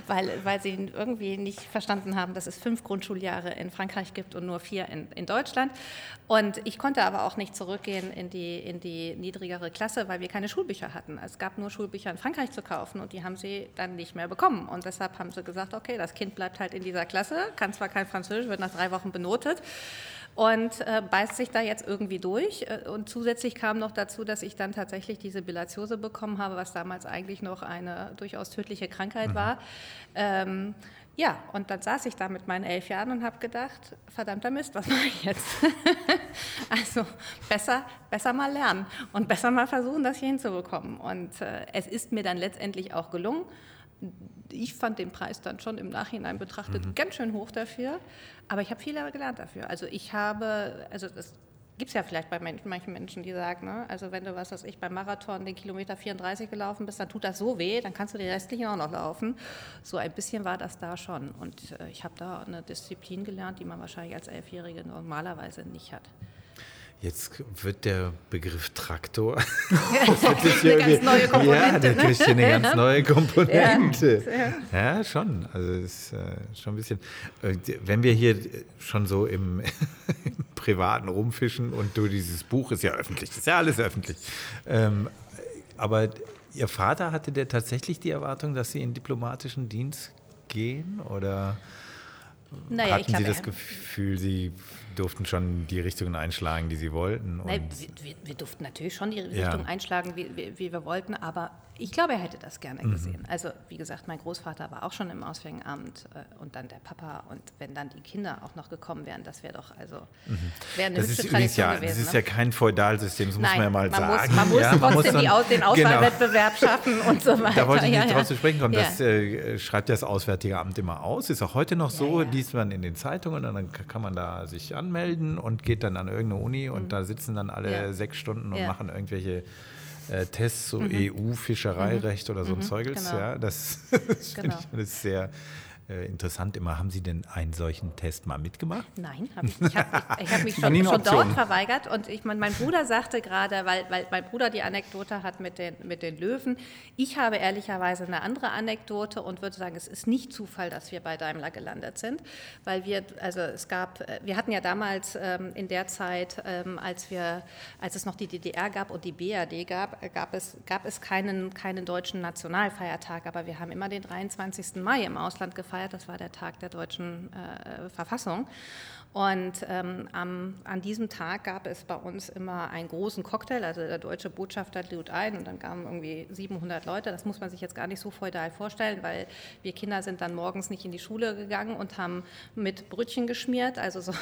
weil, weil sie irgendwie nicht verstanden haben, dass es fünf Grundschuljahre in Frankreich gibt und nur vier in, in Deutschland. Und ich konnte aber auch nicht zurückgehen in die, in die niedrigere Klasse, weil wir keine Schulbücher hatten. Es gab nur Schulbücher in Frankreich zu kaufen und die haben sie dann nicht mehr bekommen. Und deshalb haben sie gesagt, okay, das Kind bleibt halt in dieser Klasse, kann zwar kein Französisch, wird nach drei Wochen benotet und äh, beißt sich da jetzt irgendwie durch. Äh, und zusätzlich kam noch dazu, dass ich dann tatsächlich diese Bilatiose bekommen habe, was damals eigentlich noch eine durchaus tödliche Krankheit mhm. war. Ähm, ja, und dann saß ich da mit meinen elf Jahren und habe gedacht, verdammter Mist, was mache ich jetzt? also besser, besser mal lernen und besser mal versuchen, das hier hinzubekommen. Und äh, es ist mir dann letztendlich auch gelungen. Ich fand den Preis dann schon im Nachhinein betrachtet mhm. ganz schön hoch dafür, aber ich habe viel gelernt dafür. Also ich habe, also das gibt es ja vielleicht bei manchen Menschen, die sagen, ne? also wenn du, was weiß ich, beim Marathon den Kilometer 34 gelaufen bist, dann tut das so weh, dann kannst du die restlichen auch noch laufen. So ein bisschen war das da schon. Und äh, ich habe da eine Disziplin gelernt, die man wahrscheinlich als Elfjährige normalerweise nicht hat. Jetzt wird der Begriff Traktor. das wird eine ganz neue Komponente. Ja, der kriegt hier eine ganz neue Komponente. Ja, ja schon. Also ist äh, schon ein bisschen. Äh, wenn wir hier schon so im, im, Privaten rumfischen und du dieses Buch ist ja öffentlich, das ist ja alles öffentlich. Ähm, aber Ihr Vater hatte der tatsächlich die Erwartung, dass Sie in diplomatischen Dienst gehen oder naja, hatten Sie das Gefühl, Sie durften schon die Richtungen einschlagen, die sie wollten. Nein, wir, wir, durften natürlich schon die Richtung ja. einschlagen, wie, wie, wie, wir wollten, aber ich glaube, er hätte das gerne mhm. gesehen. Also wie gesagt, mein Großvater war auch schon im Auswärtigen Amt äh, und dann der Papa und wenn dann die Kinder auch noch gekommen wären, das wäre doch also mhm. wäre eine das hübsche Tradition ja, gewesen. Das ist ne? ja kein Feudalsystem, das Nein, muss man ja mal man sagen. Muss, man muss ja, man trotzdem muss dann, den Auswahlwettbewerb genau. schaffen und so weiter. Da wollte ich nicht ja, drauf zu sprechen kommen. Das äh, schreibt das Auswärtige Amt immer aus. Ist auch heute noch so, liest man in den Zeitungen und dann kann man da sich anmelden und geht dann an irgendeine Uni und mhm. da sitzen dann alle sechs Stunden und machen irgendwelche äh, Tests, so mhm. EU-Fischereirecht mhm. oder so ein mhm. Zeugels. Genau. Ja, das, das genau. finde ich alles sehr äh, interessant immer. Haben Sie denn einen solchen Test mal mitgemacht? Nein, hab ich, ich habe hab mich schon, schon dort verweigert. Und ich mein, mein Bruder sagte gerade, weil, weil mein Bruder die Anekdote hat mit den, mit den Löwen. Ich habe ehrlicherweise eine andere Anekdote und würde sagen, es ist nicht Zufall, dass wir bei Daimler gelandet sind. Weil wir, also es gab, wir hatten ja damals ähm, in der Zeit, ähm, als, wir, als es noch die DDR gab und die BRD gab, gab es, gab es keinen, keinen deutschen Nationalfeiertag. Aber wir haben immer den 23. Mai im Ausland gefeiert gefeiert. Das war der Tag der deutschen äh, Verfassung. Und ähm, am, an diesem Tag gab es bei uns immer einen großen Cocktail. Also der deutsche Botschafter lud ein und dann kamen irgendwie 700 Leute. Das muss man sich jetzt gar nicht so feudal vorstellen, weil wir Kinder sind dann morgens nicht in die Schule gegangen und haben mit Brötchen geschmiert, also so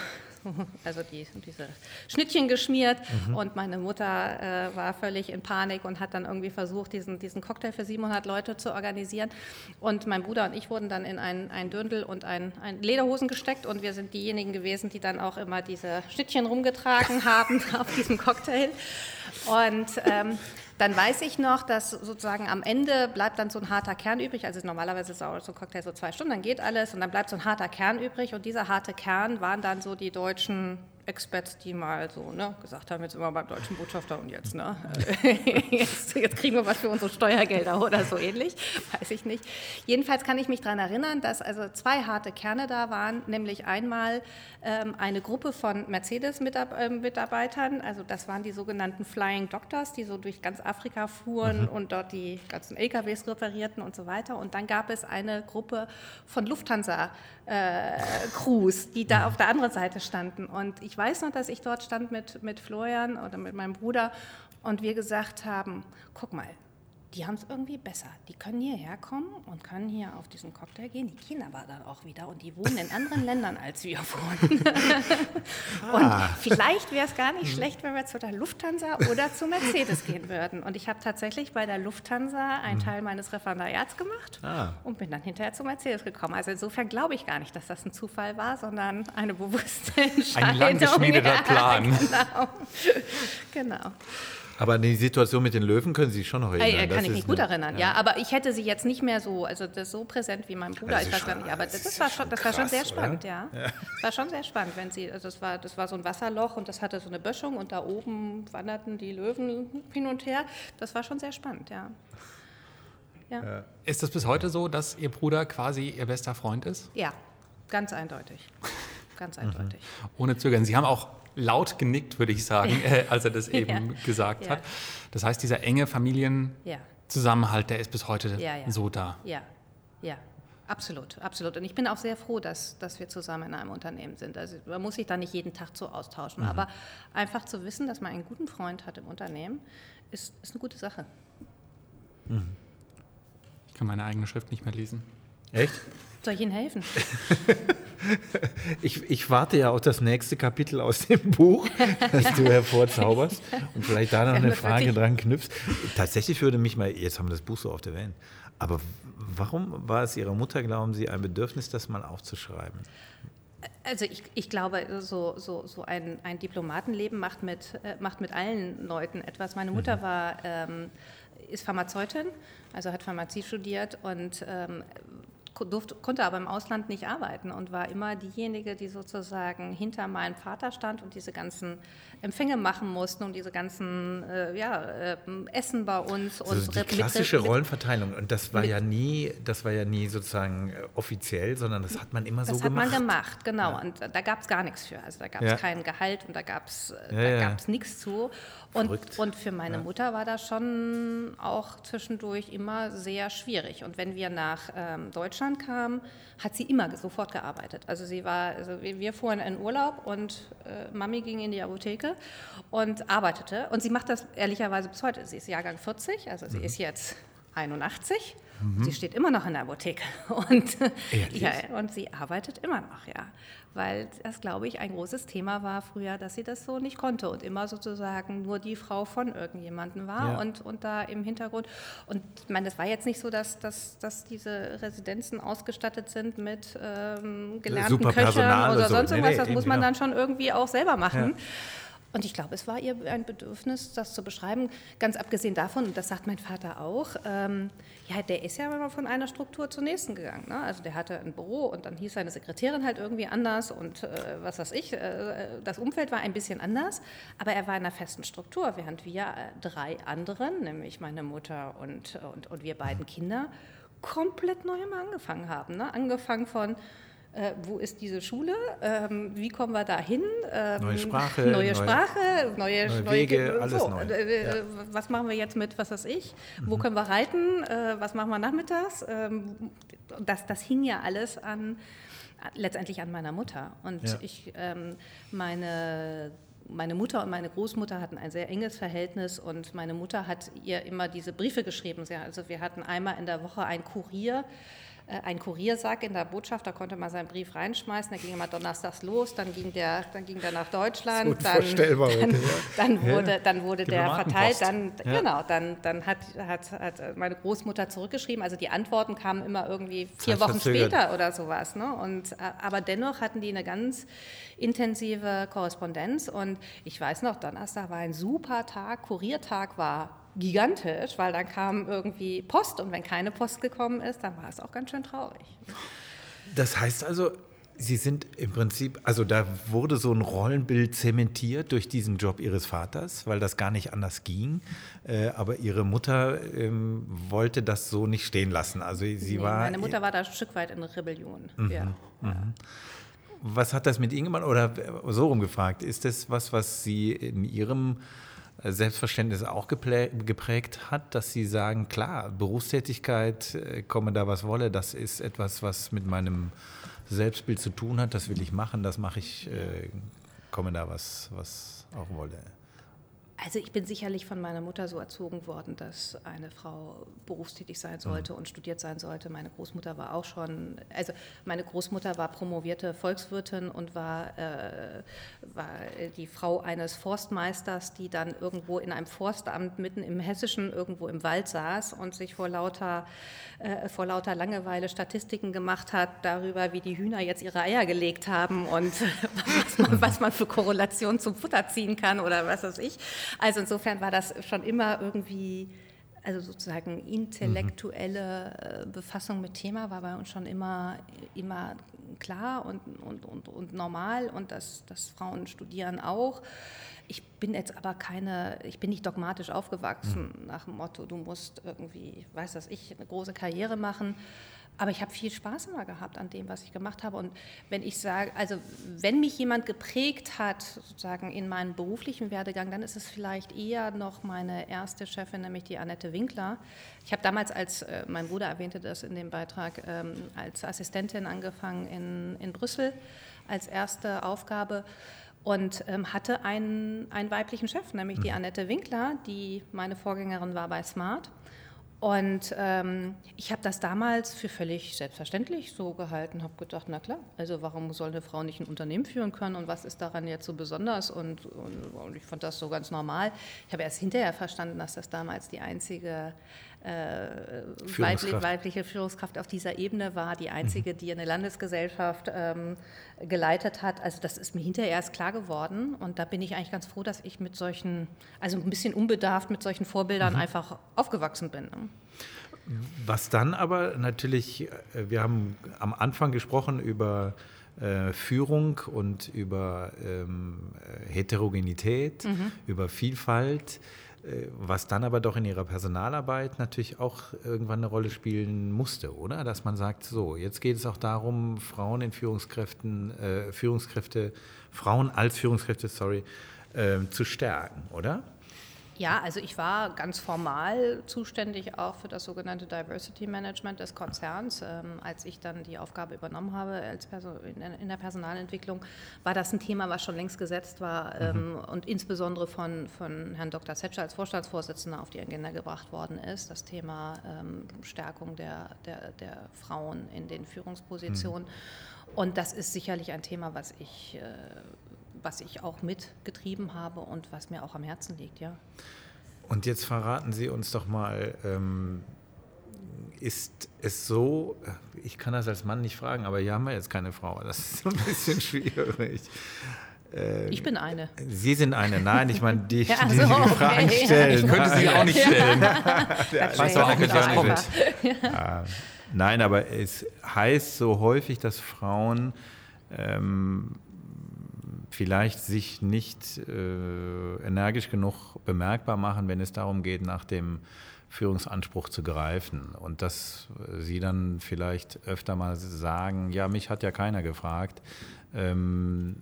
also die, diese Schnittchen geschmiert. Mhm. Und meine Mutter äh, war völlig in Panik und hat dann irgendwie versucht, diesen, diesen Cocktail für 700 Leute zu organisieren. Und mein Bruder und ich wurden dann in ein, ein Dürndl und ein, ein Lederhosen gesteckt. Und wir sind diejenigen gewesen, die dann auch immer diese Schnittchen rumgetragen haben auf diesem Cocktail. Und ähm, dann weiß ich noch, dass sozusagen am Ende bleibt dann so ein harter Kern übrig. Also normalerweise ist so ein Cocktail so zwei Stunden, dann geht alles und dann bleibt so ein harter Kern übrig. Und dieser harte Kern waren dann so die deutschen Experts, die mal so ne, gesagt haben, jetzt immer beim deutschen Botschafter und jetzt, ne, jetzt, jetzt, kriegen wir was für unsere Steuergelder oder so ähnlich, weiß ich nicht. Jedenfalls kann ich mich daran erinnern, dass also zwei harte Kerne da waren, nämlich einmal eine Gruppe von Mercedes-Mitarbeitern, also das waren die sogenannten Flying Doctors, die so durch ganz Afrika fuhren mhm. und dort die ganzen LKWs reparierten und so weiter. Und dann gab es eine Gruppe von Lufthansa-Crews, äh, die da auf der anderen Seite standen. Und ich weiß noch, dass ich dort stand mit, mit Florian oder mit meinem Bruder und wir gesagt haben, guck mal, die haben es irgendwie besser. Die können hierher kommen und können hier auf diesen Cocktail gehen. Die gehen aber dann auch wieder und die wohnen in anderen Ländern als wir wohnen. und ah. vielleicht wäre es gar nicht schlecht, wenn wir zu der Lufthansa oder zu Mercedes gehen würden. Und ich habe tatsächlich bei der Lufthansa einen Teil meines Referendariats gemacht ah. und bin dann hinterher zu Mercedes gekommen. Also insofern glaube ich gar nicht, dass das ein Zufall war, sondern eine bewusste Entscheidung. Ein lang geschmiedeter Plan. genau. genau. Aber die Situation mit den Löwen können Sie sich schon noch erinnern. Äh, kann ich mich gut erinnern, ja. ja. Aber ich hätte sie jetzt nicht mehr so, also das so präsent wie mein Bruder. ich weiß gar nicht, aber das, das war schon, das krass, war schon sehr spannend, ja. ja. Das war schon sehr spannend, wenn Sie, also das war, das war so ein Wasserloch und das hatte so eine Böschung und da oben wanderten die Löwen hin und her. Das war schon sehr spannend, ja. ja. Ist das bis heute so, dass Ihr Bruder quasi Ihr bester Freund ist? Ja, ganz eindeutig. Ganz eindeutig. Mhm. Ohne Zögern. Sie haben auch laut genickt, würde ich sagen, äh, als er das eben ja. gesagt ja. hat. Das heißt, dieser enge Familienzusammenhalt, der ist bis heute so da. Ja, ja. Absolut, absolut. Und ich bin auch sehr froh, dass, dass wir zusammen in einem Unternehmen sind. Also man muss sich da nicht jeden Tag so austauschen. Mhm. Aber einfach zu wissen, dass man einen guten Freund hat im Unternehmen, ist, ist eine gute Sache. Mhm. Ich kann meine eigene Schrift nicht mehr lesen. Echt? Soll ich Ihnen helfen? ich, ich, warte ja auf das nächste Kapitel aus dem Buch, das du hervorzauberst und vielleicht da noch eine Frage dran knüpfst. Tatsächlich würde mich mal, jetzt haben wir das Buch so auf der Welt, aber warum war es Ihrer Mutter, glauben Sie, ein Bedürfnis, das mal aufzuschreiben? Also ich, ich, glaube, so, so, so ein, ein, Diplomatenleben macht mit, äh, macht mit allen Leuten etwas. Meine Mutter mhm. war, ähm, ist Pharmazeutin, also hat Pharmazie studiert und ähm, durfte, konnte aber im Ausland nicht arbeiten und war immer diejenige, die sozusagen hinter meinem Vater stand und diese ganzen Empfänge machen mussten und diese ganzen äh, ja, äh, Essen bei uns. Also die klassische mit, Rollenverteilung und das war ja nie, das war ja nie sozusagen äh, offiziell, sondern das hat man immer so gemacht. Das hat man gemacht, genau. Ja. Und da gab es gar nichts für. Also da gab es ja. kein Gehalt und da gab es äh, ja, nichts zu. Und, und für meine Mutter war das schon auch zwischendurch immer sehr schwierig. Und wenn wir nach ähm, Deutschland kamen, hat sie immer sofort gearbeitet. Also sie war, also wir, wir fuhren in Urlaub und äh, Mami ging in die Apotheke und arbeitete. Und sie macht das ehrlicherweise bis heute. Sie ist Jahrgang 40, also sie mhm. ist jetzt 81 Mhm. Sie steht immer noch in der Apotheke und, ja, und sie arbeitet immer noch, ja. Weil das, glaube ich, ein großes Thema war früher, dass sie das so nicht konnte und immer sozusagen nur die Frau von irgendjemandem war ja. und, und da im Hintergrund. Und ich meine, das war jetzt nicht so, dass, dass, dass diese Residenzen ausgestattet sind mit ähm, gelernten Köchern oder sonst irgendwas. Nee, nee, das muss man genau. dann schon irgendwie auch selber machen. Ja. Und ich glaube, es war ihr ein Bedürfnis, das zu beschreiben. Ganz abgesehen davon, und das sagt mein Vater auch, ähm, ja, der ist ja immer von einer Struktur zur nächsten gegangen. Ne? Also der hatte ein Büro und dann hieß seine Sekretärin halt irgendwie anders und äh, was weiß ich, äh, das Umfeld war ein bisschen anders, aber er war in einer festen Struktur, während wir äh, drei anderen, nämlich meine Mutter und, und, und wir beiden Kinder, komplett neu immer angefangen haben. Ne? Angefangen von äh, wo ist diese Schule, ähm, wie kommen wir da hin? Ähm, neue Sprache. Neue Sprache, neue, neue Wege, neue, alles so. neu. Äh, ja. Was machen wir jetzt mit, was weiß ich, mhm. wo können wir reiten, äh, was machen wir nachmittags? Ähm, das, das hing ja alles an, letztendlich an meiner Mutter. Und ja. ich, ähm, meine meine Mutter und meine Großmutter hatten ein sehr enges Verhältnis und meine Mutter hat ihr immer diese Briefe geschrieben. Also wir hatten einmal in der Woche einen Kurier, äh, ein Kuriersack in der Botschaft, da konnte man seinen Brief reinschmeißen, da ging immer donnerstags los, dann ging der, dann ging der nach Deutschland, dann, dann, heute, ja. dann, wurde, ja. dann wurde der verteilt, dann, ja. genau, dann, dann hat, hat, hat meine Großmutter zurückgeschrieben, also die Antworten kamen immer irgendwie vier Wochen später oder sowas. Ne? Und, äh, aber dennoch hatten die eine ganz intensive Korrespondenz und ich weiß noch, Donnerstag war ein super Tag, Kuriertag war gigantisch, weil dann kam irgendwie Post und wenn keine Post gekommen ist, dann war es auch ganz schön traurig. Das heißt also, Sie sind im Prinzip, also da wurde so ein Rollenbild zementiert durch diesen Job Ihres Vaters, weil das gar nicht anders ging. Äh, aber Ihre Mutter ähm, wollte das so nicht stehen lassen. Also sie nee, war. Meine Mutter war da ein Stück weit in Rebellion. Mhm, ja. Mhm. Was hat das mit Ihnen gemacht? Oder so rumgefragt, ist das was, was Sie in Ihrem Selbstverständnis auch geprägt hat, dass Sie sagen, klar, Berufstätigkeit, äh, komme da was wolle, das ist etwas, was mit meinem Selbstbild zu tun hat, das will ich machen, das mache ich, äh, komme da was, was auch wolle. Also ich bin sicherlich von meiner Mutter so erzogen worden, dass eine Frau berufstätig sein sollte mhm. und studiert sein sollte. Meine Großmutter war auch schon, also meine Großmutter war promovierte Volkswirtin und war, äh, war die Frau eines Forstmeisters, die dann irgendwo in einem Forstamt mitten im Hessischen irgendwo im Wald saß und sich vor lauter, äh, vor lauter Langeweile Statistiken gemacht hat darüber, wie die Hühner jetzt ihre Eier gelegt haben und was man, was man für Korrelationen zum Futter ziehen kann oder was weiß ich. Also insofern war das schon immer irgendwie, also sozusagen intellektuelle äh, Befassung mit Thema war bei uns schon immer, immer klar und, und, und, und normal und dass, dass Frauen studieren auch. Ich bin jetzt aber keine, ich bin nicht dogmatisch aufgewachsen mhm. nach dem Motto, du musst irgendwie, weiß das ich, eine große Karriere machen. Aber ich habe viel Spaß immer gehabt an dem, was ich gemacht habe. Und wenn ich sage, also wenn mich jemand geprägt hat, sozusagen in meinem beruflichen Werdegang, dann ist es vielleicht eher noch meine erste Chefin, nämlich die Annette Winkler. Ich habe damals als, äh, mein Bruder erwähnte das in dem Beitrag, ähm, als Assistentin angefangen in, in Brüssel als erste Aufgabe und ähm, hatte einen, einen weiblichen Chef, nämlich die mhm. Annette Winkler, die meine Vorgängerin war bei Smart. Und ähm, ich habe das damals für völlig selbstverständlich so gehalten, habe gedacht, na klar, also warum soll eine Frau nicht ein Unternehmen führen können und was ist daran jetzt so besonders? Und, und, und ich fand das so ganz normal. Ich habe erst hinterher verstanden, dass das damals die einzige äh, Führungskraft. weibliche Führungskraft auf dieser Ebene war, die einzige, mhm. die eine Landesgesellschaft ähm, geleitet hat. Also das ist mir hinterher erst klar geworden und da bin ich eigentlich ganz froh, dass ich mit solchen, also ein bisschen unbedarft mit solchen Vorbildern mhm. einfach aufgewachsen bin. Ne? Was dann aber natürlich, äh, wir haben am Anfang gesprochen über äh, Führung und über ähm, Heterogenität, mhm. über Vielfalt. Äh, was dann aber doch in ihrer Personalarbeit natürlich auch irgendwann eine Rolle spielen musste, oder? Dass man sagt, so, jetzt geht es auch darum, Frauen in Führungskräften, äh, Führungskräfte, Frauen als Führungskräfte, sorry, äh, zu stärken, oder? Ja, also ich war ganz formal zuständig auch für das sogenannte Diversity Management des Konzerns. Ähm, als ich dann die Aufgabe übernommen habe in der Personalentwicklung, war das ein Thema, was schon längst gesetzt war mhm. ähm, und insbesondere von, von Herrn Dr. Zetscher als Vorstandsvorsitzender auf die Agenda gebracht worden ist, das Thema ähm, Stärkung der, der, der Frauen in den Führungspositionen. Mhm. Und das ist sicherlich ein Thema, was ich... Äh, was ich auch mitgetrieben habe und was mir auch am Herzen liegt, ja. Und jetzt verraten Sie uns doch mal, ähm, ist es so, ich kann das als Mann nicht fragen, aber hier haben wir jetzt keine Frau, das ist so ein bisschen schwierig. Äh, ich bin eine. Sie sind eine. Nein, ich meine, die, ja, die, die okay. Fragen stellen. Ich könnte sie auch nicht stellen. weiß auch nicht, nicht. Ja. Nein, aber es heißt so häufig, dass Frauen ähm, vielleicht sich nicht äh, energisch genug bemerkbar machen, wenn es darum geht, nach dem Führungsanspruch zu greifen. Und dass sie dann vielleicht öfter mal sagen, ja, mich hat ja keiner gefragt. Ähm,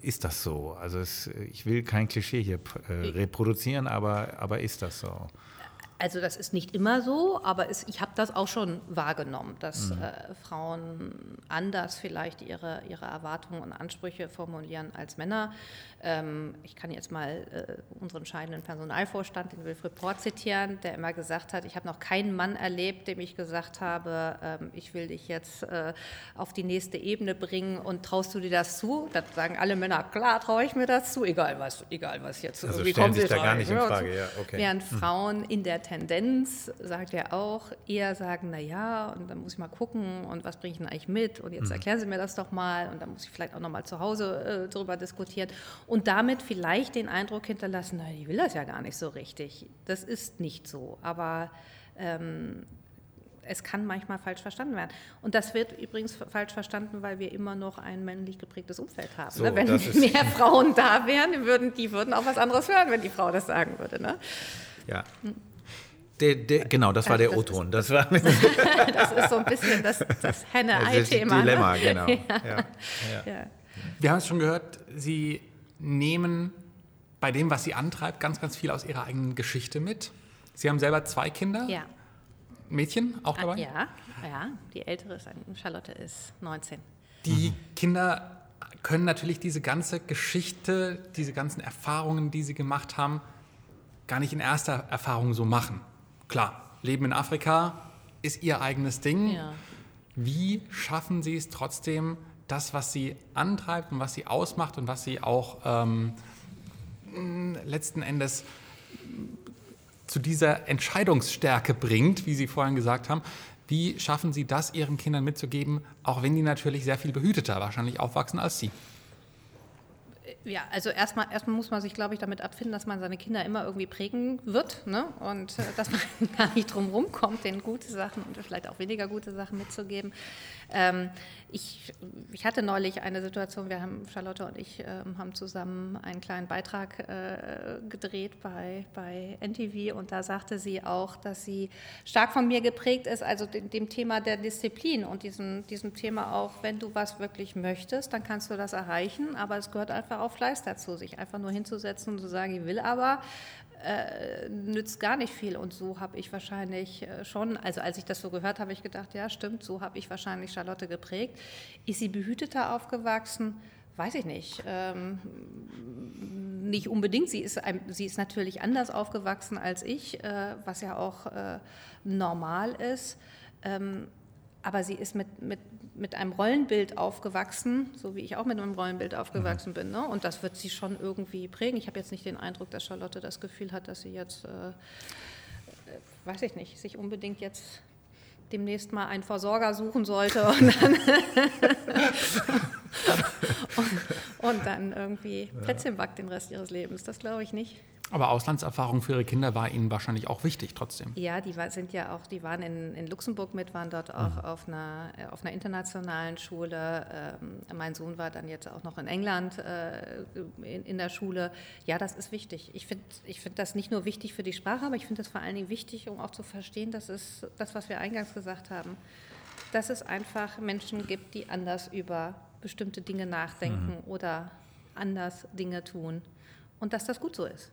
ist das so? Also es, ich will kein Klischee hier äh, reproduzieren, aber, aber ist das so? Also das ist nicht immer so, aber es, ich habe das auch schon wahrgenommen, dass mhm. äh, Frauen anders vielleicht ihre, ihre Erwartungen und Ansprüche formulieren als Männer. Ähm, ich kann jetzt mal äh, unseren scheidenden Personalvorstand, den Wilfried Port, zitieren, der immer gesagt hat, ich habe noch keinen Mann erlebt, dem ich gesagt habe, ähm, ich will dich jetzt äh, auf die nächste Ebene bringen und traust du dir das zu? Da sagen alle Männer, klar traue ich mir das zu, egal was, egal was jetzt. Also stellen sich da gar nicht in Frage, ja, okay. Während hm. Frauen in der Tendenz, sagt er auch, eher sagen, na ja, und dann muss ich mal gucken und was bringe ich denn eigentlich mit und jetzt hm. erklären Sie mir das doch mal und dann muss ich vielleicht auch noch mal zu Hause äh, darüber diskutieren und damit vielleicht den Eindruck hinterlassen, na, die will das ja gar nicht so richtig. Das ist nicht so, aber ähm, es kann manchmal falsch verstanden werden. Und das wird übrigens falsch verstanden, weil wir immer noch ein männlich geprägtes Umfeld haben. So, ne? Wenn mehr Frauen da wären, würden, die würden auch was anderes hören, wenn die Frau das sagen würde. Ne? Ja. Hm. Der, der, genau, das war der O-Ton. Das, das, ist so ein bisschen das, das Henne-Ei-Thema. Das Dilemma, ne? genau. Ja. Ja. Ja. Wir haben es schon gehört, Sie nehmen bei dem, was Sie antreibt, ganz, ganz viel aus Ihrer eigenen Geschichte mit. Sie haben selber zwei Kinder. Ja. Mädchen auch ah, dabei? Ja, ja. Die ältere ist, Charlotte ist 19. Die mhm. Kinder können natürlich diese ganze Geschichte, diese ganzen Erfahrungen, die sie gemacht haben, gar nicht in erster Erfahrung so machen. Klar, Leben in Afrika ist ihr eigenes Ding. Ja. Wie schaffen sie es trotzdem, das, was sie antreibt und was sie ausmacht und was sie auch ähm, letzten Endes zu dieser Entscheidungsstärke bringt, wie Sie vorhin gesagt haben, wie schaffen Sie das, Ihren Kindern mitzugeben, auch wenn die natürlich sehr viel behüteter wahrscheinlich aufwachsen als Sie? Ja, also erstmal, erstmal muss man sich, glaube ich, damit abfinden, dass man seine Kinder immer irgendwie prägen wird ne? und äh, dass man gar nicht drum rumkommt, denen gute Sachen und vielleicht auch weniger gute Sachen mitzugeben. Ähm, ich, ich, hatte neulich eine Situation, wir haben, Charlotte und ich ähm, haben zusammen einen kleinen Beitrag äh, gedreht bei, bei NTV und da sagte sie auch, dass sie stark von mir geprägt ist, also dem, dem Thema der Disziplin und diesem, diesem Thema auch, wenn du was wirklich möchtest, dann kannst du das erreichen, aber es gehört einfach auch Fleiß dazu, sich einfach nur hinzusetzen und zu sagen, ich will aber, äh, nützt gar nicht viel. Und so habe ich wahrscheinlich äh, schon, also als ich das so gehört habe, ich gedacht, ja stimmt, so habe ich wahrscheinlich Charlotte geprägt. Ist sie behüteter aufgewachsen? Weiß ich nicht. Ähm, nicht unbedingt. Sie ist, ein, sie ist natürlich anders aufgewachsen als ich, äh, was ja auch äh, normal ist. Ähm, aber sie ist mit, mit, mit einem Rollenbild aufgewachsen, so wie ich auch mit einem Rollenbild aufgewachsen mhm. bin. Ne? Und das wird sie schon irgendwie prägen. Ich habe jetzt nicht den Eindruck, dass Charlotte das Gefühl hat, dass sie jetzt, äh, äh weiß ich nicht, sich unbedingt jetzt demnächst mal einen Versorger suchen sollte und dann, und, und dann irgendwie Plätzchen backt den Rest ihres Lebens. Das glaube ich nicht. Aber Auslandserfahrung für Ihre Kinder war Ihnen wahrscheinlich auch wichtig trotzdem. Ja, die war, sind ja auch, die waren in, in Luxemburg mit, waren dort auch mhm. auf, einer, auf einer internationalen Schule. Ähm, mein Sohn war dann jetzt auch noch in England äh, in, in, der Schule. Ja, das ist wichtig. Ich finde ich find das nicht nur wichtig für die Sprache, aber ich finde das vor allen Dingen wichtig, um auch zu verstehen, dass es das, was wir eingangs gesagt haben, dass es einfach Menschen gibt, die anders über bestimmte Dinge nachdenken mhm. oder anders Dinge tun und dass das gut so ist.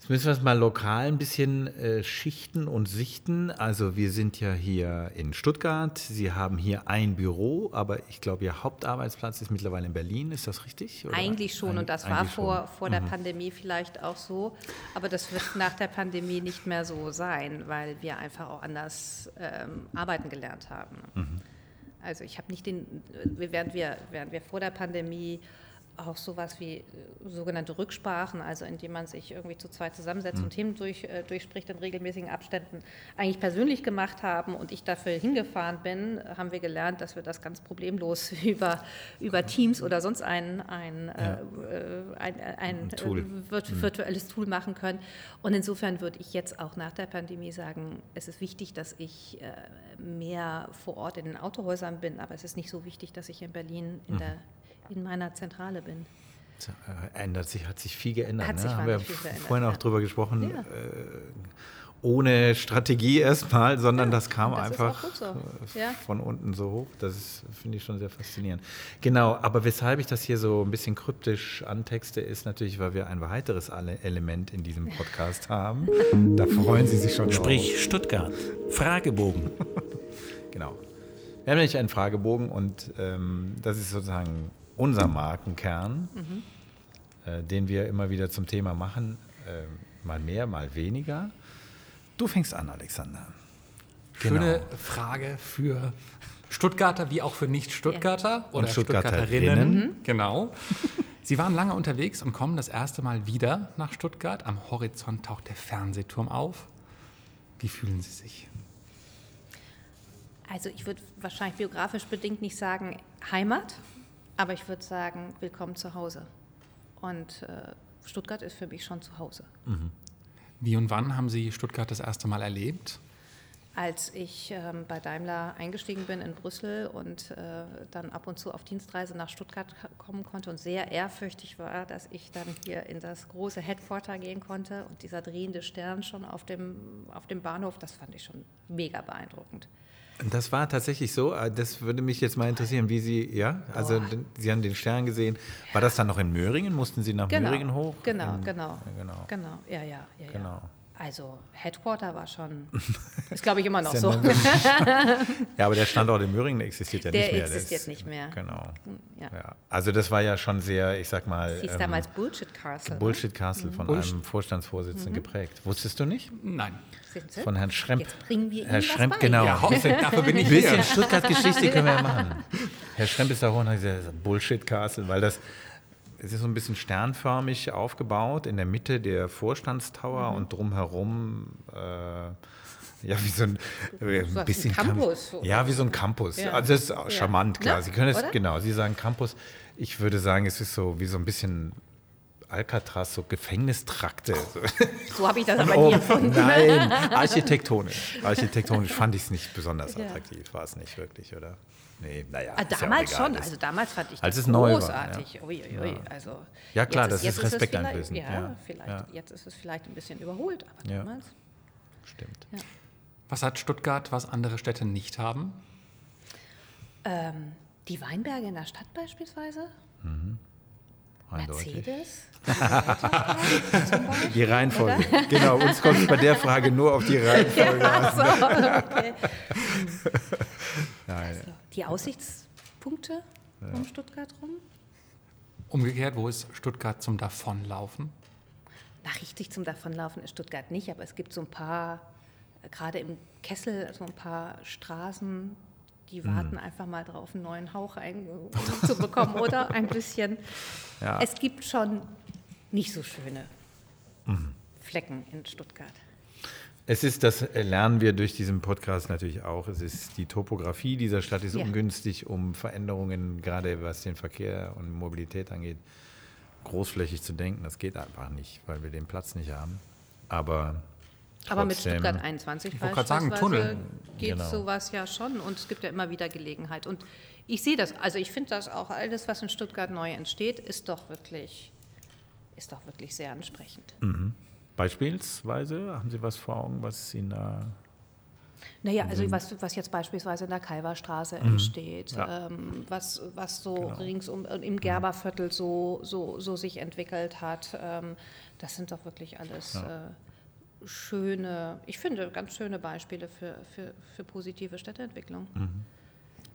Jetzt müssen wir es mal lokal ein bisschen äh, schichten und sichten. Also wir sind ja hier in Stuttgart. Sie haben hier ein Büro, aber ich glaube, Ihr Hauptarbeitsplatz ist mittlerweile in Berlin. Ist das richtig? Oder? Eigentlich schon. und das war vor, vor der mhm. Pandemie vielleicht auch so. Aber das wird nach der Pandemie nicht mehr so sein, weil wir einfach auch anders ähm, arbeiten gelernt haben. Mhm. Also ich habe nicht den, während wir, während wir vor der Pandemie auch sowas wie äh, sogenannte Rücksprachen, also indem man sich irgendwie zu zweit zusammensetzt mhm. und Themen durch, äh, durchspricht in regelmäßigen Abständen, eigentlich persönlich gemacht haben und ich dafür hingefahren bin, haben wir gelernt, dass wir das ganz problemlos über, über Teams oder sonst ein, ein, ja. äh, ein, ein, ein Tool. Mhm. virtuelles Tool machen können. Und insofern würde ich jetzt auch nach der Pandemie sagen, es ist wichtig, dass ich äh, mehr vor Ort in den Autohäusern bin, aber es ist nicht so wichtig, dass ich in Berlin in mhm. der in meiner Zentrale bin. Äh, ändert sich, hat sich viel geändert. Hat ne? sich Haben wir viel vorhin auch drüber gesprochen. Ja. Äh, ohne Strategie erstmal, sondern ja, das kam das einfach so. ja. von unten so hoch. Das finde ich schon sehr faszinierend. Genau, aber weshalb ich das hier so ein bisschen kryptisch antexte, ist natürlich, weil wir ein weiteres Element in diesem Podcast haben. Da freuen Sie sich schon Sprich drauf. Stuttgart. Fragebogen. genau. Wir haben nämlich einen Fragebogen und ähm, das ist sozusagen unser Markenkern, mhm. äh, den wir immer wieder zum Thema machen. Äh, mal mehr, mal weniger. Du fängst an, Alexander. Schöne genau. Frage für Stuttgarter wie auch für Nicht-Stuttgarter oder Stuttgarterinnen. Stuttgarterinnen. Genau. Sie waren lange unterwegs und kommen das erste Mal wieder nach Stuttgart. Am Horizont taucht der Fernsehturm auf. Wie fühlen Sie sich? Also ich würde wahrscheinlich biografisch bedingt nicht sagen Heimat, aber ich würde sagen Willkommen zu Hause. Und äh, Stuttgart ist für mich schon zu Hause. Mhm. Wie und wann haben Sie Stuttgart das erste Mal erlebt? Als ich ähm, bei Daimler eingestiegen bin in Brüssel und äh, dann ab und zu auf Dienstreise nach Stuttgart kommen konnte und sehr ehrfürchtig war, dass ich dann hier in das große Headquarter gehen konnte und dieser drehende Stern schon auf dem, auf dem Bahnhof, das fand ich schon mega beeindruckend. Das war tatsächlich so. Äh, das würde mich jetzt mal interessieren, wie Sie, ja, also Boah. Sie haben den Stern gesehen. War das dann noch in Möhringen? Mussten Sie nach genau. Möhringen hoch? Genau, in, genau, genau, genau. Ja, ja, ja. Genau. Also Headquarter war schon, ist glaube ich immer noch so. ja, aber der Standort in Möhringen existiert ja der nicht mehr. Der existiert nicht mehr. Genau. Ja. ja. Also das war ja schon sehr, ich sag mal. Es hieß ähm, damals Bullshit Castle. Ne? Bullshit Castle mhm. von Bullshit. einem Vorstandsvorsitzenden mhm. geprägt. Wusstest du nicht? Nein. Von Herrn Schremp. Jetzt bringen wir Herr Schremp, genau. Ja, dafür bin ich Ein bisschen Stuttgart-Geschichte können wir ja machen. Herr Schremp ist da hoch und hat gesagt, Bullshit Castle, weil das es ist so ein bisschen sternförmig aufgebaut, in der Mitte der Vorstandstower mhm. und drumherum äh, ja, wie so ein, äh, ein bisschen Campus. Ja, wie so ein Campus. Ja. Also das ist ja. charmant, klar. Ne? Sie können es, Oder? genau, Sie sagen Campus. Ich würde sagen, es ist so wie so ein bisschen Alcatraz, so Gefängnistrakte. So habe ich das aber nie erfunden. Nein, architektonisch. Architektonisch fand ich es nicht besonders attraktiv, war es nicht wirklich, oder? Nee, naja. Ah, damals ja schon, also damals fand ich Als das es großartig. War, ja. Ui, ui, ui. Also ja, klar, das ist, ist Respekt einlösen. Ja, ja, vielleicht. Jetzt ist es vielleicht ein bisschen überholt, aber damals. Stimmt. Was hat Stuttgart, was andere Städte nicht haben? Ähm, die Weinberge in der Stadt beispielsweise. Mhm. Mercedes? die Reihenfolge. Oder? Genau, uns kommt es bei der Frage nur auf die Reihenfolge ja, so, okay. Also, die Aussichtspunkte ja. um Stuttgart rum? Umgekehrt, wo ist Stuttgart zum Davonlaufen? Na, richtig zum Davonlaufen ist Stuttgart nicht, aber es gibt so ein paar, gerade im Kessel, so ein paar Straßen, die mhm. warten mhm. einfach mal drauf, einen neuen Hauch zu bekommen, oder? Ein bisschen. Ja. Es gibt schon nicht so schöne mhm. Flecken in Stuttgart. Es ist, das lernen wir durch diesen Podcast natürlich auch. Es ist die Topografie dieser Stadt ist ja. ungünstig, um Veränderungen, gerade was den Verkehr und Mobilität angeht, großflächig zu denken. Das geht einfach nicht, weil wir den Platz nicht haben. Aber aber mit Stuttgart 21 ich wollte sagen, Tunnel. geht genau. sowas ja schon und es gibt ja immer wieder Gelegenheit. Und ich sehe das, also ich finde das auch, alles, was in Stuttgart neu entsteht, ist doch wirklich, ist doch wirklich sehr ansprechend. Mhm. Beispielsweise, haben Sie was vor Augen, was Ihnen da naja, also was, was jetzt beispielsweise in der Kalverstraße mhm. entsteht, ja. ähm, was, was so genau. ringsum äh, im Gerberviertel so, so, so sich entwickelt hat, ähm, das sind doch wirklich alles ja. äh, schöne, ich finde, ganz schöne Beispiele für, für, für positive Städteentwicklung. Mhm.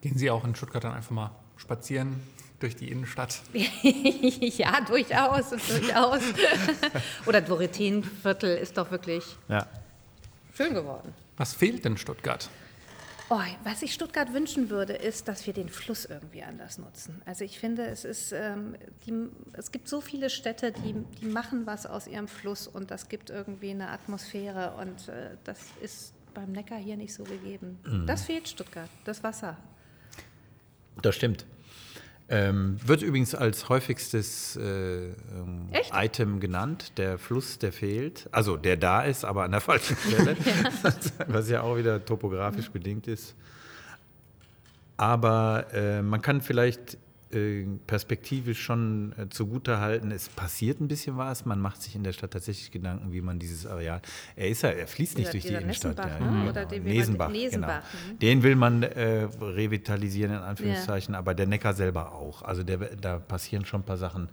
Gehen Sie auch in Stuttgart dann einfach mal spazieren durch die Innenstadt? ja, durchaus, durchaus. Oder Dorotheenviertel ist doch wirklich ja. schön geworden. Was fehlt denn Stuttgart? Oh, was ich Stuttgart wünschen würde, ist, dass wir den Fluss irgendwie anders nutzen. Also ich finde, es, ist, ähm, die, es gibt so viele Städte, die, die machen was aus ihrem Fluss und das gibt irgendwie eine Atmosphäre und äh, das ist beim Neckar hier nicht so gegeben. Mhm. Das fehlt Stuttgart, das Wasser. Das stimmt. Ähm, wird übrigens als häufigstes äh, ähm, Item genannt, der Fluss, der fehlt. Also der da ist, aber an der falschen Stelle, ja. was ja auch wieder topografisch mhm. bedingt ist. Aber äh, man kann vielleicht perspektivisch schon äh, zugute halten. Es passiert ein bisschen was. Man macht sich in der Stadt tatsächlich Gedanken, wie man dieses Areal. Er ist ja, er fließt nicht Dieser- durch die Innenstadt. Nessenbach, ja, ne? ja, Oder genau. den- Nesenbach, Nesenbach, genau. mhm. Den will man äh, revitalisieren, in Anführungszeichen, aber der Neckar selber auch. Also der, da passieren schon ein paar Sachen.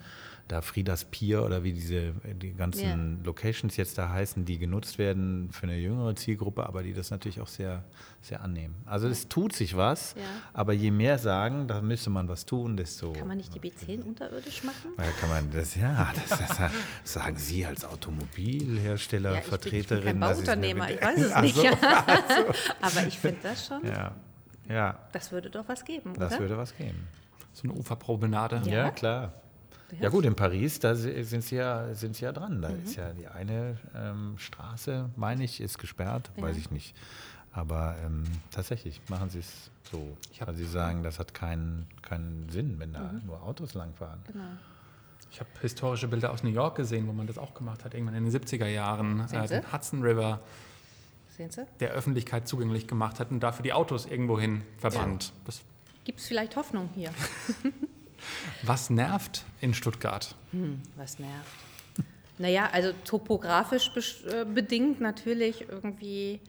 Da Friedas Pier oder wie diese die ganzen Ja. Locations jetzt da heißen, die genutzt werden für eine jüngere Zielgruppe, aber die das natürlich auch sehr, sehr annehmen. Also es tut sich was, Ja. aber je mehr sagen, da müsste man was tun, desto. Kann man nicht die B10 unterirdisch machen? Ja, kann man das, ja, das, das sagen Sie als Automobilhersteller, Ja, ich bin, ich bin Vertreterin. Bauunternehmer, ich weiß es nicht. so, Aber ich finde das schon, Ja, ja, das würde doch was geben, das oder? würde was geben. So eine Uferpromenade. Ja, Ja. klar. Ja gut, in Paris, da si- sind sie ja, sind sie ja dran. Da ist ja die eine ähm, Straße, meine ich, ist gesperrt, weiß ich nicht. Aber ähm, tatsächlich machen sie es so. Weil sie sagen, das hat keinen, keinen Sinn, wenn da nur Autos langfahren. Ich habe historische Bilder aus New York gesehen, wo man das auch gemacht hat, irgendwann in den 70er Jahren. Äh, den Hudson River Sehen Sie? der Öffentlichkeit zugänglich gemacht hat und dafür die Autos irgendwohin verbannt. Das, Gibt es vielleicht Hoffnung hier? was nervt in Stuttgart? Was nervt? Naja, also topografisch äh, bedingt natürlich irgendwie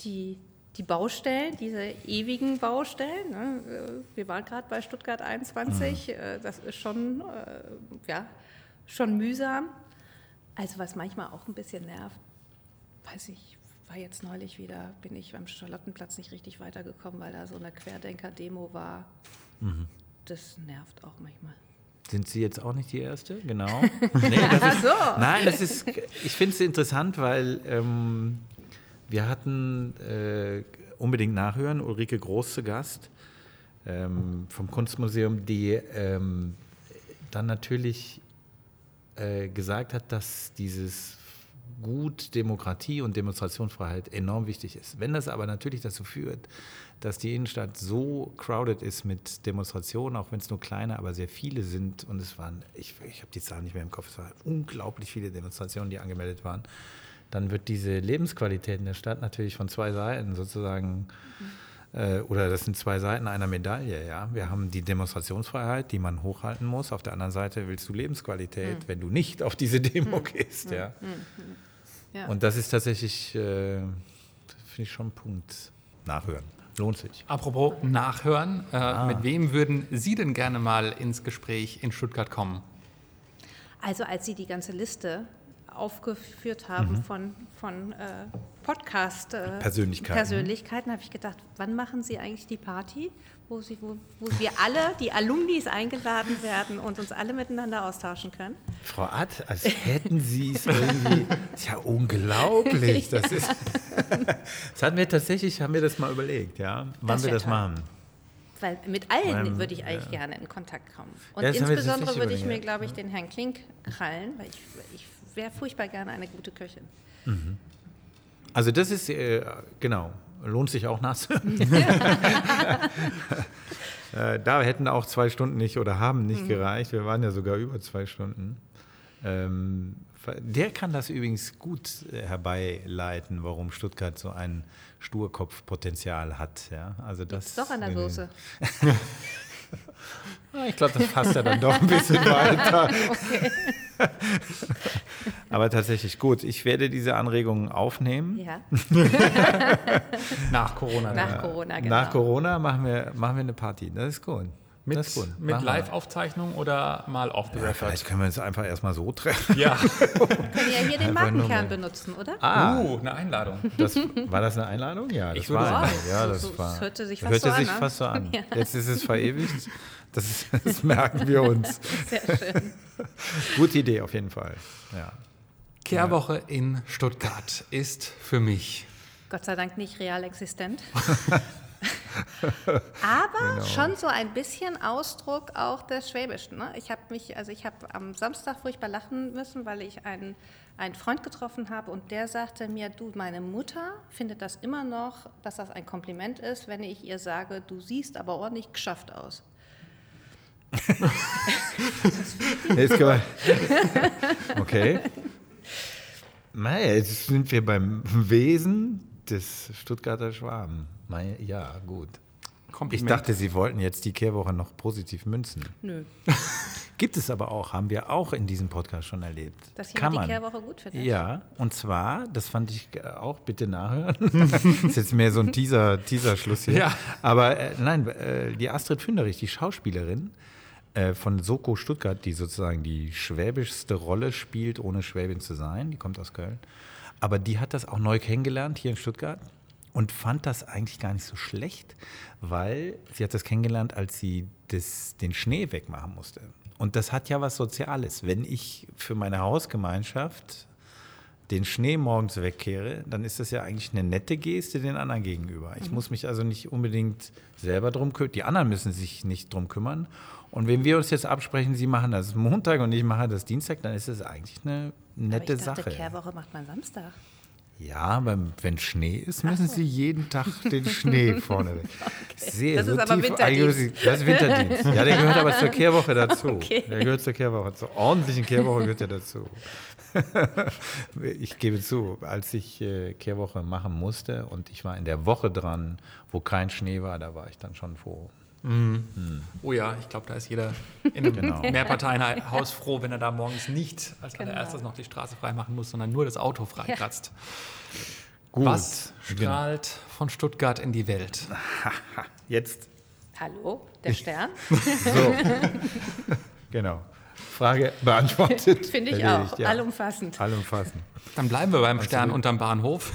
die, die Baustellen, diese ewigen Baustellen. Ne? Äh, Wir waren gerade bei Stuttgart 21, äh, das ist schon, äh, ja, schon mühsam. Also was manchmal auch ein bisschen nervt, weiß ich, war jetzt neulich wieder, bin ich beim Charlottenplatz nicht richtig weitergekommen, weil da so eine Querdenker-Demo war. Das nervt auch manchmal. Sind Sie jetzt auch nicht die Erste? Genau. Nee, das ist, Nein, das ist, ich finde es interessant, weil ähm, wir hatten äh, unbedingt nachhören, Ulrike Groß zu Gast ähm, vom Kunstmuseum, die ähm, dann natürlich äh, gesagt hat, dass dieses Gut Demokratie und Demonstrationsfreiheit enorm wichtig ist. Wenn das aber natürlich dazu führt, dass die Innenstadt so crowded ist mit Demonstrationen, auch wenn es nur kleine, aber sehr viele sind, und es waren, ich, ich habe die Zahlen nicht mehr im Kopf, es waren unglaublich viele Demonstrationen, die angemeldet waren, dann wird diese Lebensqualität in der Stadt natürlich von zwei Seiten sozusagen äh, oder das sind zwei Seiten einer Medaille. Ja? Wir haben die Demonstrationsfreiheit, die man hochhalten muss. Auf der anderen Seite willst du Lebensqualität, wenn du nicht auf diese Demo gehst. Ja? Ja. Und das ist tatsächlich, äh, finde ich schon ein Punkt. Nachhören. Lohnt sich. Apropos Nachhören, äh, Ah. mit wem würden Sie denn gerne mal ins Gespräch in Stuttgart kommen? Also als Sie die ganze Liste aufgeführt haben von, von äh, Podcast äh, Persönlichkeiten. Persönlichkeiten, habe ich gedacht, wann machen Sie eigentlich die Party, wo, Sie, wo, wo wir alle, die Alumnis eingeladen werden und uns alle miteinander austauschen können? Frau Ad, als hätten Sie es irgendwie. ist ja unglaublich. Das ist. das hatten wir tatsächlich, haben wir das mal überlegt, ja, wann Das wir das toll. machen. Weil mit allen Ähm, würde ich eigentlich gerne in Kontakt kommen. Und Ja, das insbesondere würde ich mir, glaube ich, den Herrn Klink krallen, weil ich, ich wäre furchtbar gerne eine gute Köchin. Also das ist, äh, genau, lohnt sich auch nachzuhören. äh, da hätten auch zwei Stunden nicht oder haben nicht gereicht. Wir waren ja sogar über zwei Stunden. Ähm, der kann das übrigens gut äh, herbeileiten, warum Stuttgart so ein Sturkopfpotenzial hat. Ja? Also das, Ist doch an der Soße. Ah, Ich glaube, das passt ja dann doch ein bisschen weiter. Aber tatsächlich gut. Ich werde diese Anregungen aufnehmen. Ja, Nach Corona. dann. nach Corona, genau. Nach Corona machen wir, machen wir eine Party. Das ist gut. Mit, das gut. mit wir. Live-Aufzeichnung oder mal off the Ja, record? vielleicht können wir uns einfach erstmal so treffen. Ja. können ja hier den Markenkern benutzen, oder? Ah, Uh, eine Einladung. das, war das eine Einladung? Ja, das Ich war eine. sagen, Ja, so- das so- war. es hörte sich fast hörte so an, sich ne? fast so an. Ja. Jetzt ist es verewigt. Das, ist, das merken wir uns. Sehr schön. Gute Idee auf jeden Fall. Ja. Kehrwoche in Stuttgart ist für mich. Gott sei Dank nicht real existent. Aber Genau. schon so ein bisschen Ausdruck auch des Schwäbischen. Ne? Ich habe mich, also ich habe am Samstag furchtbar lachen müssen, weil ich einen, einen Freund getroffen habe und der sagte mir, du, meine Mutter findet das immer noch, dass das ein Kompliment ist, wenn ich ihr sage, du siehst aber ordentlich geschafft aus. Jetzt können wir, okay. Mei, jetzt sind wir beim Wesen des Stuttgarter Schwaben. Mei, ja, gut. Kompliment. Ich dachte, Sie wollten jetzt die Kehrwoche noch positiv münzen. Nö. Gibt es aber auch, haben wir auch in diesem Podcast schon erlebt. Dass Kann jemand die man. Kehrwoche gut findet. Ja, und zwar, das fand ich auch, bitte nachhören. das ist jetzt mehr so ein Teaser, Teaserschluss hier. Ja. Aber äh, nein, äh, die Astrid Fünderich, die Schauspielerin äh, von Soko Stuttgart, die sozusagen die schwäbischste Rolle spielt, ohne Schwäbin zu sein, die kommt aus Köln. Aber die hat das auch neu kennengelernt hier in Stuttgart und fand das eigentlich gar nicht so schlecht, weil sie hat das kennengelernt, als sie das, den Schnee wegmachen musste. Und das hat ja was Soziales. Wenn ich für meine Hausgemeinschaft den Schnee morgens wegkehre, dann ist das ja eigentlich eine nette Geste den anderen gegenüber. Ich muss mich also nicht unbedingt selber drum kümmern. Die anderen müssen sich nicht drum kümmern. Und wenn wir uns jetzt absprechen, Sie machen das Montag und ich mache das Dienstag, dann ist das eigentlich eine nette Aber ich dachte, Sache. Kehrwoche macht man Samstag. Ja, aber wenn Schnee ist, müssen Sie jeden Tag den Schnee vorne weg. Sehr, Das ist aber Winterdienst. Das ist Winterdienst. Ja, der gehört aber zur Kehrwoche dazu. Okay. Der gehört zur Kehrwoche. Zur ordentlichen Kehrwoche gehört er dazu. ich gebe zu, als ich äh, Kehrwoche machen musste und ich war in der Woche dran, wo kein Schnee war, da war ich dann schon froh. Oh ja, ich glaube, da ist jeder in einem Genau. Mehrparteienhaus froh, wenn er da morgens nicht als Genau. allererstes noch die Straße freimachen muss, sondern nur das Auto freikratzt. Gut. Was Genau. strahlt von Stuttgart in die Welt? Jetzt. Hallo, der Stern? So. genau. Frage beantwortet. Finde ich Erledigt, auch. ja. Allumfassend. Allumfassend. Dann bleiben wir beim Stern unterm Bahnhof.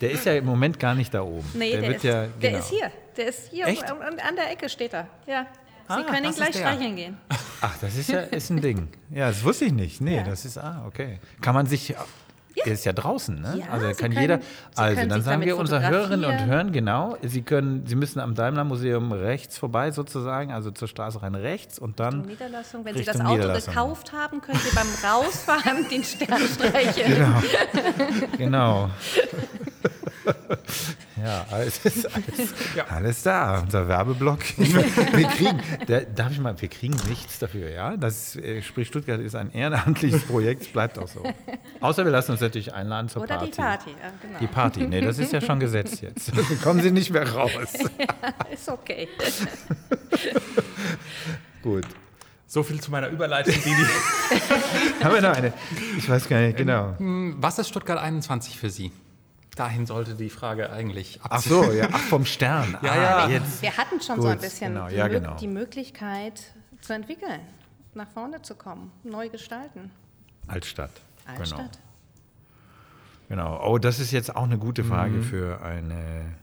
Der ist ja im Moment gar nicht da oben. Nee, der, wird ist, ja, der genau. ist hier. Der ist hier Echt? und, und an der Ecke steht er. Ja. Sie Ah, können ihn gleich streicheln gehen. Ach, das ist ja ist ein Ding. Ja, das wusste ich nicht. Nee, Ja. das ist, ah, okay. Kann man sich, der ist ja draußen, ne? Ja, also Sie kann können- jeder, Sie also dann sagen wir unseren Hörerinnen und. Hörern, genau, Sie können, Sie müssen am Daimler Museum rechts vorbei sozusagen, also zur Straße rein rechts und dann, Niederlassung. Wenn Sie Richtung das Auto gekauft haben, können Sie beim Rausfahren den Stern streicheln. genau. Ja, alles, alles, alles da, unser Werbeblock. Wir kriegen, da, darf ich mal, wir kriegen nichts dafür, ja? Das äh, sprich Stuttgart ist ein ehrenamtliches Projekt, es bleibt auch so. Außer wir lassen uns natürlich einladen zur Oder Party. die Party. Ja, genau. Die Party, nee, das ist ja schon gesetzt jetzt. Da kommen Sie nicht mehr raus. Ist okay. Gut. So viel zu meiner Überleitung, Didi. Haben wir noch eine? Ich weiß gar nicht, genau. Was ist Stuttgart 21 für Sie? Dahin sollte die Frage eigentlich Ach abzielen. so, ja, ach, vom Stern. Ja, ah, ja. Jetzt. Wir hatten schon so ein Gut, bisschen genau, die, ja, genau. die Möglichkeit zu entwickeln, nach vorne zu kommen, neu gestalten. Altstadt. Altstadt. Genau. genau. Oh, das ist jetzt auch eine gute Frage Mhm. für eine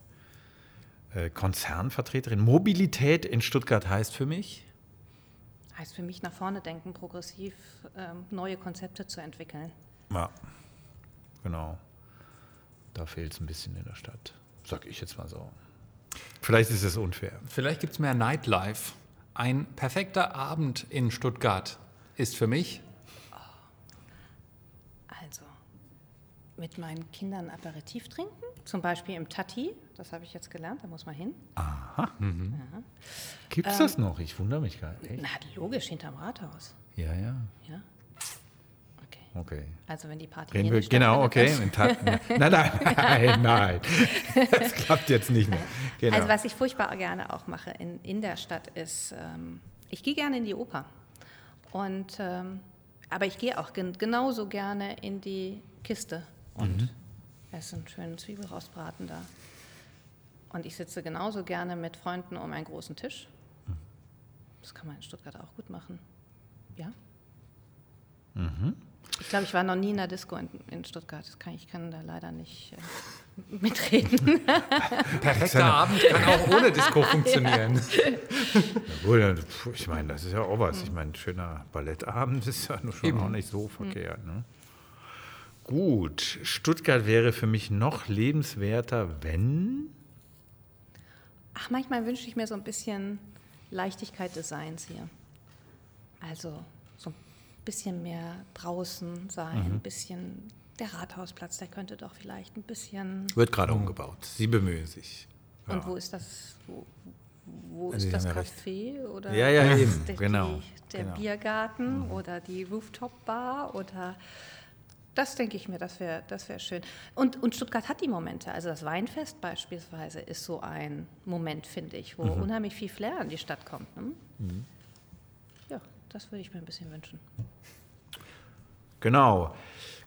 äh, Konzernvertreterin. Mobilität in Stuttgart heißt für mich? Heißt für mich nach vorne denken, progressiv ähm, neue Konzepte zu entwickeln. Ja, genau. Da fehlt es ein bisschen in der Stadt. Sag ich jetzt mal so. Vielleicht ist es unfair. Vielleicht gibt es mehr Nightlife. Ein perfekter Abend in Stuttgart ist für mich Also mit meinen Kindern Aperitif trinken, zum Beispiel im Tati, das habe ich jetzt gelernt, da muss man hin. Gibt es das noch? Ich wundere mich gerade. Echt? Na, logisch, hinterm Rathaus. Ja, ja. Ja. Okay. Also wenn die Party Reden wir, genau, okay. nein, nein, nein, nein. Das klappt jetzt nicht mehr. Genau. Also was ich furchtbar gerne auch mache in, in der Stadt ist, ähm, ich gehe gerne in die Oper. Und, ähm, aber ich gehe auch gen genauso gerne in die Kiste und Mhm. esse einen schönen Zwiebelrostbraten da. Und ich sitze genauso gerne mit Freunden um einen großen Tisch. Mhm. Das kann man in Stuttgart auch gut machen. Ja? Mhm. Ich glaube, ich war noch nie in der Disco in, in Stuttgart. Das kann, ich kann da leider nicht äh, mitreden. perfekter Abend, kann auch ohne Disco funktionieren. Ja, ich meine, das ist ja auch was. Ich meine, ein schöner Ballettabend ist ja nur schon auch nicht so verkehrt. Ne? Gut, Stuttgart wäre für mich noch lebenswerter, wenn. Ach, manchmal wünsche ich mir so ein bisschen Leichtigkeit des Seins hier. Also bisschen mehr draußen sein, ein bisschen der Rathausplatz, der könnte doch vielleicht ein bisschen. Wird gerade umgebaut. Sie bemühen sich. Und wo ist das? Wo, wo Also ist das ja recht. Café oder Ja, ja, ist eben, die, genau, Die, der genau. Biergarten oder die Rooftop Bar oder Das denke ich mir, das wäre das wär schön. Und, und Stuttgart hat die Momente. Also das Weinfest beispielsweise ist so ein Moment, finde ich, wo mhm. unheimlich viel Flair an die Stadt kommt. Ne? Mhm. Das würde ich mir ein bisschen wünschen. Genau.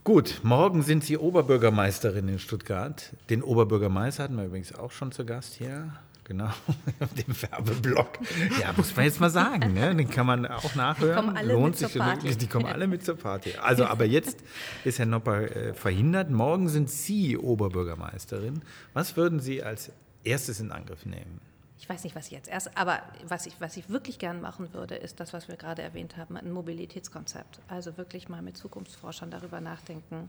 Gut, morgen sind Sie Oberbürgermeisterin in Stuttgart. Den Oberbürgermeister hatten wir übrigens auch schon zu Gast hier. Genau, auf dem Werbeblock. Ja, muss man jetzt mal sagen. Ne? Den kann man auch nachhören. Die kommen alle Lohnt mit sich zur Party. Die kommen alle mit zur Party. Also, aber jetzt ist Herr Nopper äh, verhindert. Morgen sind Sie Oberbürgermeisterin. Was würden Sie als erstes in Angriff nehmen? Ich weiß nicht, was ich jetzt erst, aber was ich, was ich wirklich gern machen würde, ist das, was wir gerade erwähnt haben, ein Mobilitätskonzept. Also wirklich mal mit Zukunftsforschern darüber nachdenken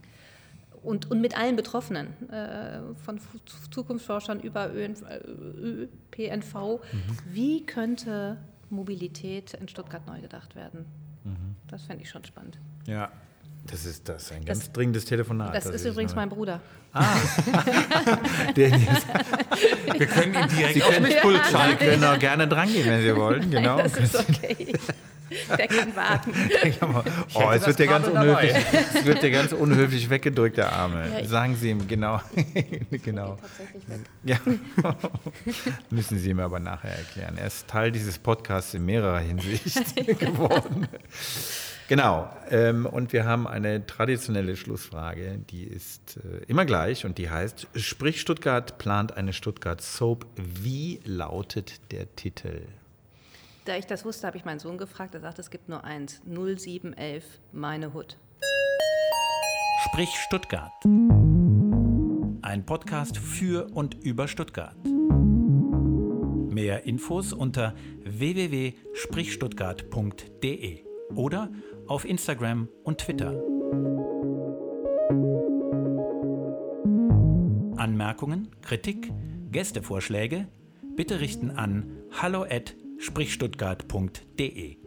und, und mit allen Betroffenen, äh, von Zukunftsforschern über ÖPNV. Mhm. Wie könnte Mobilität in Stuttgart neu gedacht werden? Mhm. Das fände ich schon spannend. Ja, das ist das, ein ganz das, dringendes Telefonat. Das, das ist übrigens mein Bruder. Ah. Wir können ihn direkt Sie auf mich Pult schalten. Sie können auch gerne drangehen, wenn Sie wollen. Genau. Nein, das ist okay. Der kann warten. oh, es wird, der ganz unhöflich, es wird der ganz unhöflich weggedrückt, der Arme. Ja, Sagen Sie ihm, genau. genau. Ja. Müssen Sie ihm aber nachher erklären. Er ist Teil dieses Podcasts in mehrerer Hinsicht geworden. Genau. Ähm, und wir haben eine traditionelle Schlussfrage, die ist äh, immer gleich und die heißt: Sprich Stuttgart plant eine Stuttgart Soap. Wie lautet der Titel? Da ich das wusste, habe ich meinen Sohn gefragt. Er sagt, es gibt nur eins: 0711 Meine Hut. Sprich Stuttgart. Ein Podcast für und über Stuttgart. Mehr Infos unter www.sprichstuttgart.de oder auf Instagram und Twitter. Anmerkungen, Kritik, Gästevorschläge bitte richten an hallo@sprichstuttgart.de.